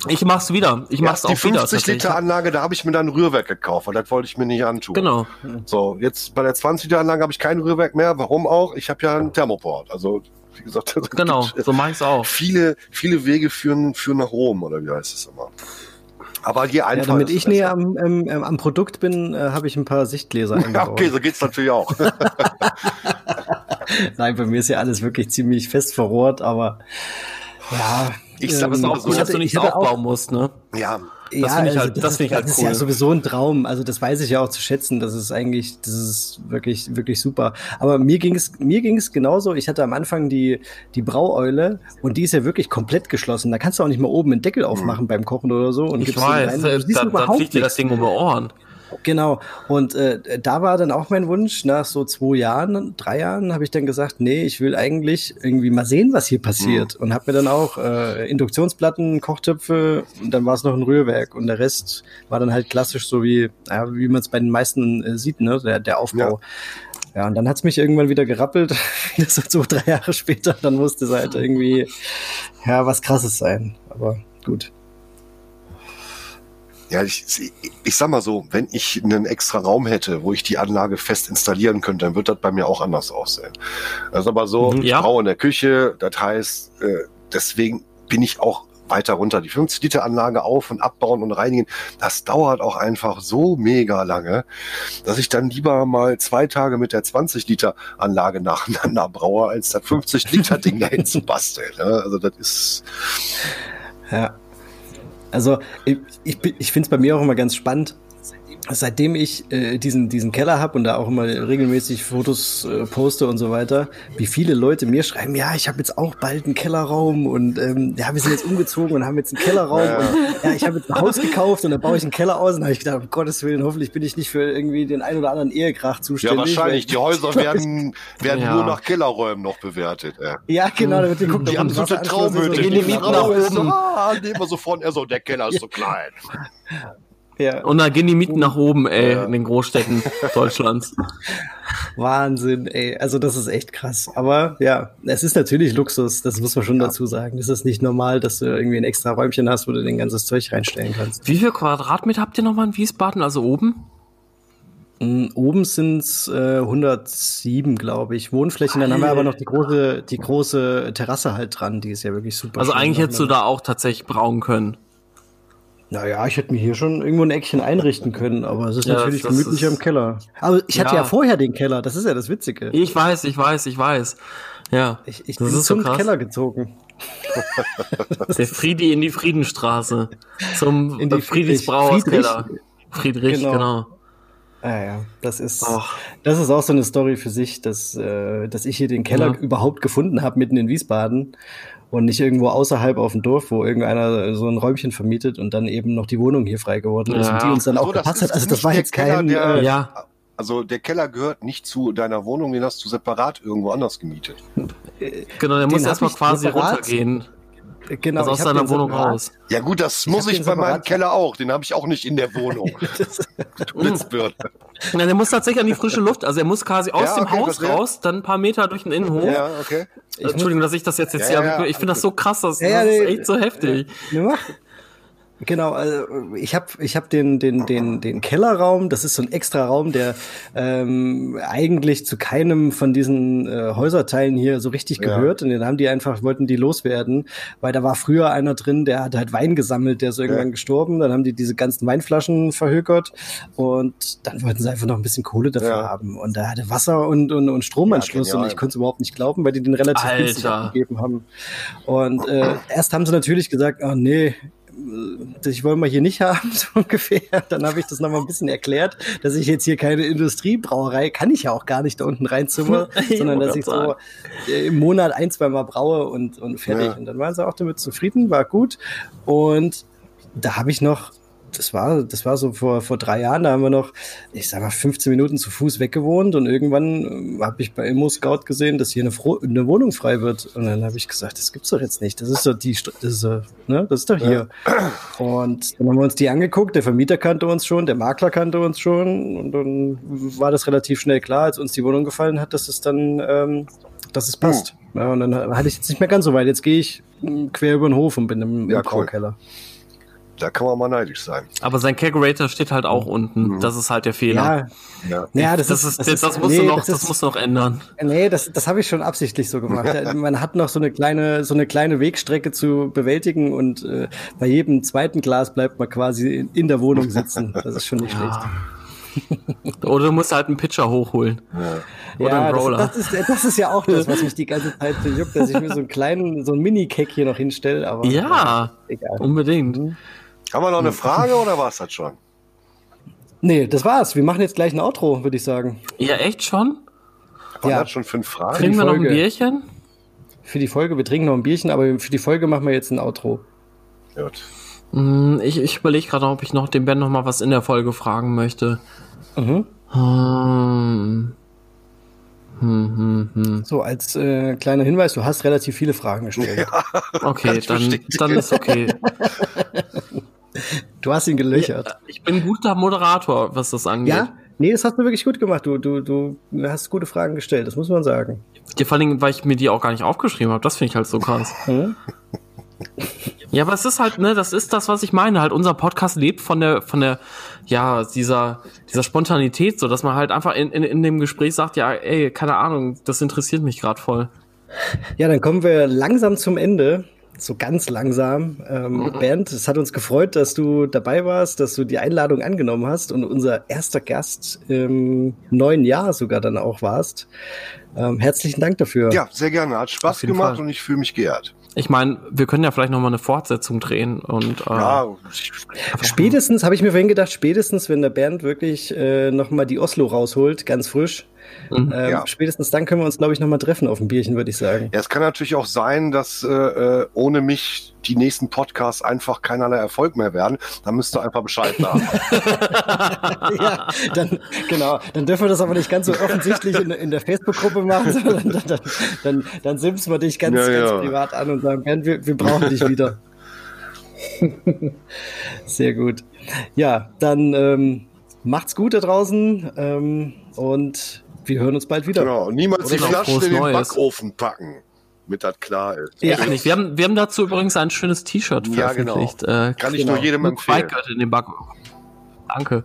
ich mach's wieder. Ich mach's ja, auch wieder. Die 50 Liter Anlage, da habe ich mir dann ein Rührwerk gekauft, weil das wollte ich mir nicht antun. Genau. So, jetzt bei der 20 Liter Anlage habe ich kein Rührwerk mehr. Warum auch? Ich habe ja einen Thermoport. Also wie gesagt, genau, so mache ich's auch. Viele, viele Wege führen, führen nach Rom oder wie heißt es immer. Aber je einfacher. Ja, damit ich näher am, am, am, Produkt bin, äh, habe ich ein paar Sichtgläser eingebaut. okay, so geht's natürlich auch. Nein, bei mir ist ja alles wirklich ziemlich fest verrohrt, aber ja, ich sag ähm, auch gut, dass du nicht aufbauen auch, musst, ne? Ja. Das ja, finde ich halt, also das, das finde ich halt das cool. ist ja sowieso ein Traum. Also das weiß ich ja auch zu schätzen. Das ist eigentlich, das ist wirklich, wirklich super. Aber mir ging es, mir ging es genauso. Ich hatte am Anfang die, die Braueule und die ist ja wirklich komplett geschlossen. Da kannst du auch nicht mal oben einen Deckel aufmachen mhm. beim Kochen oder so. Und ich weiß, rein. da, da fliegt dir das Ding um die Ohren. Genau. Und äh, da war dann auch mein Wunsch, nach so zwei Jahren, drei Jahren, habe ich dann gesagt, nee, ich will eigentlich irgendwie mal sehen, was hier passiert. Mhm. Und habe mir dann auch äh, Induktionsplatten, Kochtöpfe und dann war es noch ein Rührwerk. Und der Rest war dann halt klassisch so wie, ja, wie man es bei den meisten äh, sieht, ne, der, der Aufbau. Ja. ja und dann hat's mich irgendwann wieder gerappelt, das so zwei, drei Jahre später. Dann musste es halt irgendwie, ja, was krasses sein. Aber gut. Ja, ich, ich sag mal so, wenn ich einen extra Raum hätte, wo ich die Anlage fest installieren könnte, dann wird das bei mir auch anders aussehen. Das ist aber so, mhm, ja. ich brauche in der Küche, das heißt, äh, deswegen bin ich auch weiter runter. Die 50 Liter Anlage auf und abbauen und reinigen, das dauert auch einfach so mega lange, dass ich dann lieber mal zwei Tage mit der 20 Liter Anlage nacheinander braue, als das 50 Liter Ding dahin zu basteln. Also das ist ja. Also ich, ich, ich finde es bei mir auch immer ganz spannend, seitdem ich äh, diesen, diesen Keller habe und da auch immer regelmäßig Fotos äh, poste und so weiter, wie viele Leute mir schreiben, ja, ich habe jetzt auch bald einen Kellerraum und ähm, ja, wir sind jetzt umgezogen und haben jetzt einen Kellerraum ja. und ja, ich habe jetzt ein Haus gekauft und dann baue ich einen Keller aus und habe ich gedacht, um Gottes Willen, hoffentlich bin ich nicht für irgendwie den ein oder anderen Ehekrach zuständig. Ja, wahrscheinlich. Die Häuser werden, werden ja. nur nach Kellerräumen noch bewertet. Ja, ja genau. Damit wir gucken, die haben so eine Traumhütte. So, die Mieten nach oben. Ah, nehmen wir sofort, er so, der Keller ist so klein. Ja. Und da gehen die Mieten nach oben, ey, ja. in den Großstädten Deutschlands. Wahnsinn, ey. Also das ist echt krass. Aber ja, es ist natürlich Luxus, das muss man schon ja. dazu sagen. Es ist nicht normal, dass du irgendwie ein extra Räumchen hast, wo du den ganzes Zeug reinstellen kannst. Wie viel Quadratmeter habt ihr nochmal in Wiesbaden, also oben? Mm, Oben sind's äh, 107, glaube ich, Wohnflächen. Dann haben wir aber noch die große, die große Terrasse halt dran, die ist ja wirklich super. Also schön. eigentlich hättest du da auch tatsächlich brauen können. Naja, ich hätte mir hier schon irgendwo ein Eckchen einrichten können, aber es ist Ja, natürlich das gemütlicher ist- im Keller. Aber ich hatte Ja. ja vorher den Keller, das ist ja das Witzige. Ich weiß, ich weiß, ich weiß. Ja, Ich, ich das bin ist so zum krass. Keller gezogen. Der Friedi in die Friedenstraße. Zum In die Friedrich- Brauhauskeller. Friedrich, Genau. genau. Ah ja, das ist, das ist auch so eine Story für sich, dass, äh, dass ich hier den Keller Ja. überhaupt gefunden habe mitten in Wiesbaden und nicht irgendwo außerhalb auf dem Dorf, wo irgendeiner so ein Räumchen vermietet und dann eben noch die Wohnung hier frei geworden ist Ja. und die uns dann auch So, das gepasst hat. Also das war der jetzt Keller, kein, der- äh, Ja, Also der Keller gehört nicht zu deiner Wohnung, den hast du separat irgendwo anders gemietet. genau, der Den muss erstmal quasi separat. runtergehen. Genau, also aus seiner Wohnung separat- raus. Ja gut, das Ich muss ich bei meinem separat- Keller auch. Den habe ich auch nicht in der Wohnung. Blitzbirne. Ja, der muss tatsächlich an die frische Luft. Also er muss quasi aus Ja, dem okay, Haus raus, dann ein paar Meter durch den Innenhof. Ja, okay. Entschuldigung, dass ich das jetzt, jetzt Ja, hier, ja, ich finde das so krass, das, das ist echt so heftig. Ja. Genau, also ich habe ich hab den, den, den, den Kellerraum, das ist so ein extra Raum, der ähm, eigentlich zu keinem von diesen äh, Häuserteilen hier so richtig Ja. gehört. Und den haben die einfach, wollten die loswerden, weil da war früher einer drin, der hat halt Wein gesammelt, der ist irgendwann Ja. gestorben. Dann haben die diese ganzen Weinflaschen verhökert und dann wollten sie einfach noch ein bisschen Kohle dafür Ja. haben. Und da hatte Wasser und, und, und Stromanschluss Ja, und ich konnte es überhaupt nicht glauben, weil die den relativ günstig Alter. abgegeben haben. Und äh, erst haben sie natürlich gesagt, oh nee, ich wollen wir hier nicht haben, so ungefähr. Dann habe ich das nochmal ein bisschen erklärt, dass ich jetzt hier keine Industriebrauerei, kann ich ja auch gar nicht da unten reinzimmern, sondern dass ich so äh, im Monat ein, zwei Mal braue und, und fertig. Ja. Und dann waren sie auch damit zufrieden, war gut. Und da habe ich noch, das war, das war so vor, vor drei Jahren, da haben wir noch, ich sag mal, 15 Minuten zu Fuß weggewohnt und irgendwann habe ich bei Immo Scout gesehen, dass hier eine, Fro eine Wohnung frei wird. Und dann habe ich gesagt, das gibt's doch jetzt nicht. Das ist doch die, St- das ist, äh, ne, das ist doch hier. Und dann haben wir uns die angeguckt, der Vermieter kannte uns schon, der Makler kannte uns schon und dann war das relativ schnell klar, als uns die Wohnung gefallen hat, dass es dann, ähm, dass es passt. Ja, und dann hatte ich jetzt nicht mehr ganz so weit. Jetzt gehe ich mh, quer über den Hof und bin im, im Ja, cool. Da kann man mal neidisch sein. Aber sein Kegerator steht halt auch unten. Das ist halt der Fehler. Ja, Ja. ja, das, das, ist, ist, das, musst nee, du noch, das das, ist- musst du noch ändern. Nee, das, das habe ich schon absichtlich so gemacht. Ja, Man hat noch so eine kleine, so eine kleine Wegstrecke zu bewältigen und äh, bei jedem zweiten Glas bleibt man quasi in, in der Wohnung sitzen. Das ist schon nicht schlecht. Oder du musst halt einen Pitcher hochholen. Oder ja, einen Roller. das, das, ist, das ist ja auch das, was mich die ganze Zeit so juckt, dass ich mir so einen kleinen, so einen Mini-Keck hier noch hinstelle. Aber ja, egal. unbedingt. Haben wir noch eine Frage oder war es das schon? Nee, das war's. Wir machen jetzt gleich ein Outro, würde ich sagen. Ja, echt schon? Waren Ja. das schon fünf Fragen? Kriegen wir noch ein. Bierchen? Für die Folge, wir trinken noch ein Bierchen, aber für die Folge machen wir jetzt ein Outro. Gut. Hm, Ich, ich überlege gerade, ob ich noch dem Ben noch mal was in der Folge fragen möchte. Mhm. Hm. Hm, hm, hm. So, als äh, kleiner Hinweis, du hast relativ viele Fragen gestellt. Okay, ich dann, dann ist okay. Du hast ihn gelöchert. Ich bin guter Moderator, was das angeht. Ja? Nee, das hast du wirklich gut gemacht. Du, du, du hast gute Fragen gestellt, das muss man sagen. Ja, vor allem, weil ich mir die auch gar nicht aufgeschrieben habe. Das finde ich halt so krass. Hm? Ja, aber es ist halt, ne, das ist das, was ich meine. Halt, unser Podcast lebt von der, von der, ja, dieser, dieser Spontanität, so dass man halt einfach in, in, in dem Gespräch sagt, ja, ey, keine Ahnung, das interessiert mich gerade voll. Ja, dann kommen wir langsam zum Ende. So ganz langsam. Ähm, Bernd, es hat uns gefreut, dass du dabei warst, dass du die Einladung angenommen hast und unser erster Gast im neuen Jahr sogar dann auch warst. Ähm, herzlichen Dank dafür. Ja, sehr gerne. Hat Spaß gemacht Fall. und ich fühle mich geehrt. Ich meine, wir können ja vielleicht noch mal eine Fortsetzung drehen und äh, Ja, Spätestens, habe ich mir vorhin gedacht, spätestens, wenn der Bernd wirklich äh, nochmal die Oslo rausholt, ganz frisch, Mhm. ähm, Ja. spätestens dann können wir uns, glaube ich, nochmal treffen auf ein Bierchen, würde ich sagen. Ja, es kann natürlich auch sein, dass äh, äh, ohne mich die nächsten Podcasts einfach keinerlei Erfolg mehr werden. Da müsst ihr einfach Bescheid sagen. ja, dann, genau. Dann dürfen wir das aber nicht ganz so offensichtlich in, in der Facebook-Gruppe machen, sondern dann, dann, dann, dann simsen wir dich ganz, Ja, ganz ja. privat an und sagen, Bernd, wir, wir brauchen dich wieder. Sehr gut. Ja, dann ähm, macht's gut da draußen ähm, und wir hören uns bald wieder. genau. Niemals die Oder noch Flaschen in den Neues. Backofen packen, damit das klar ist. Ja. Echt nicht. Wir haben, wir haben dazu übrigens ein schönes T-Shirt Ja, genau. veröffentlicht. Äh, Kann ich Genau. nur jedem empfehlen. In den Back. Danke.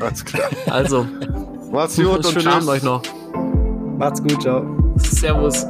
Alles klar. Also, Macht's gut und schönen tschüss. Abend euch noch. Macht's gut, ciao. Servus.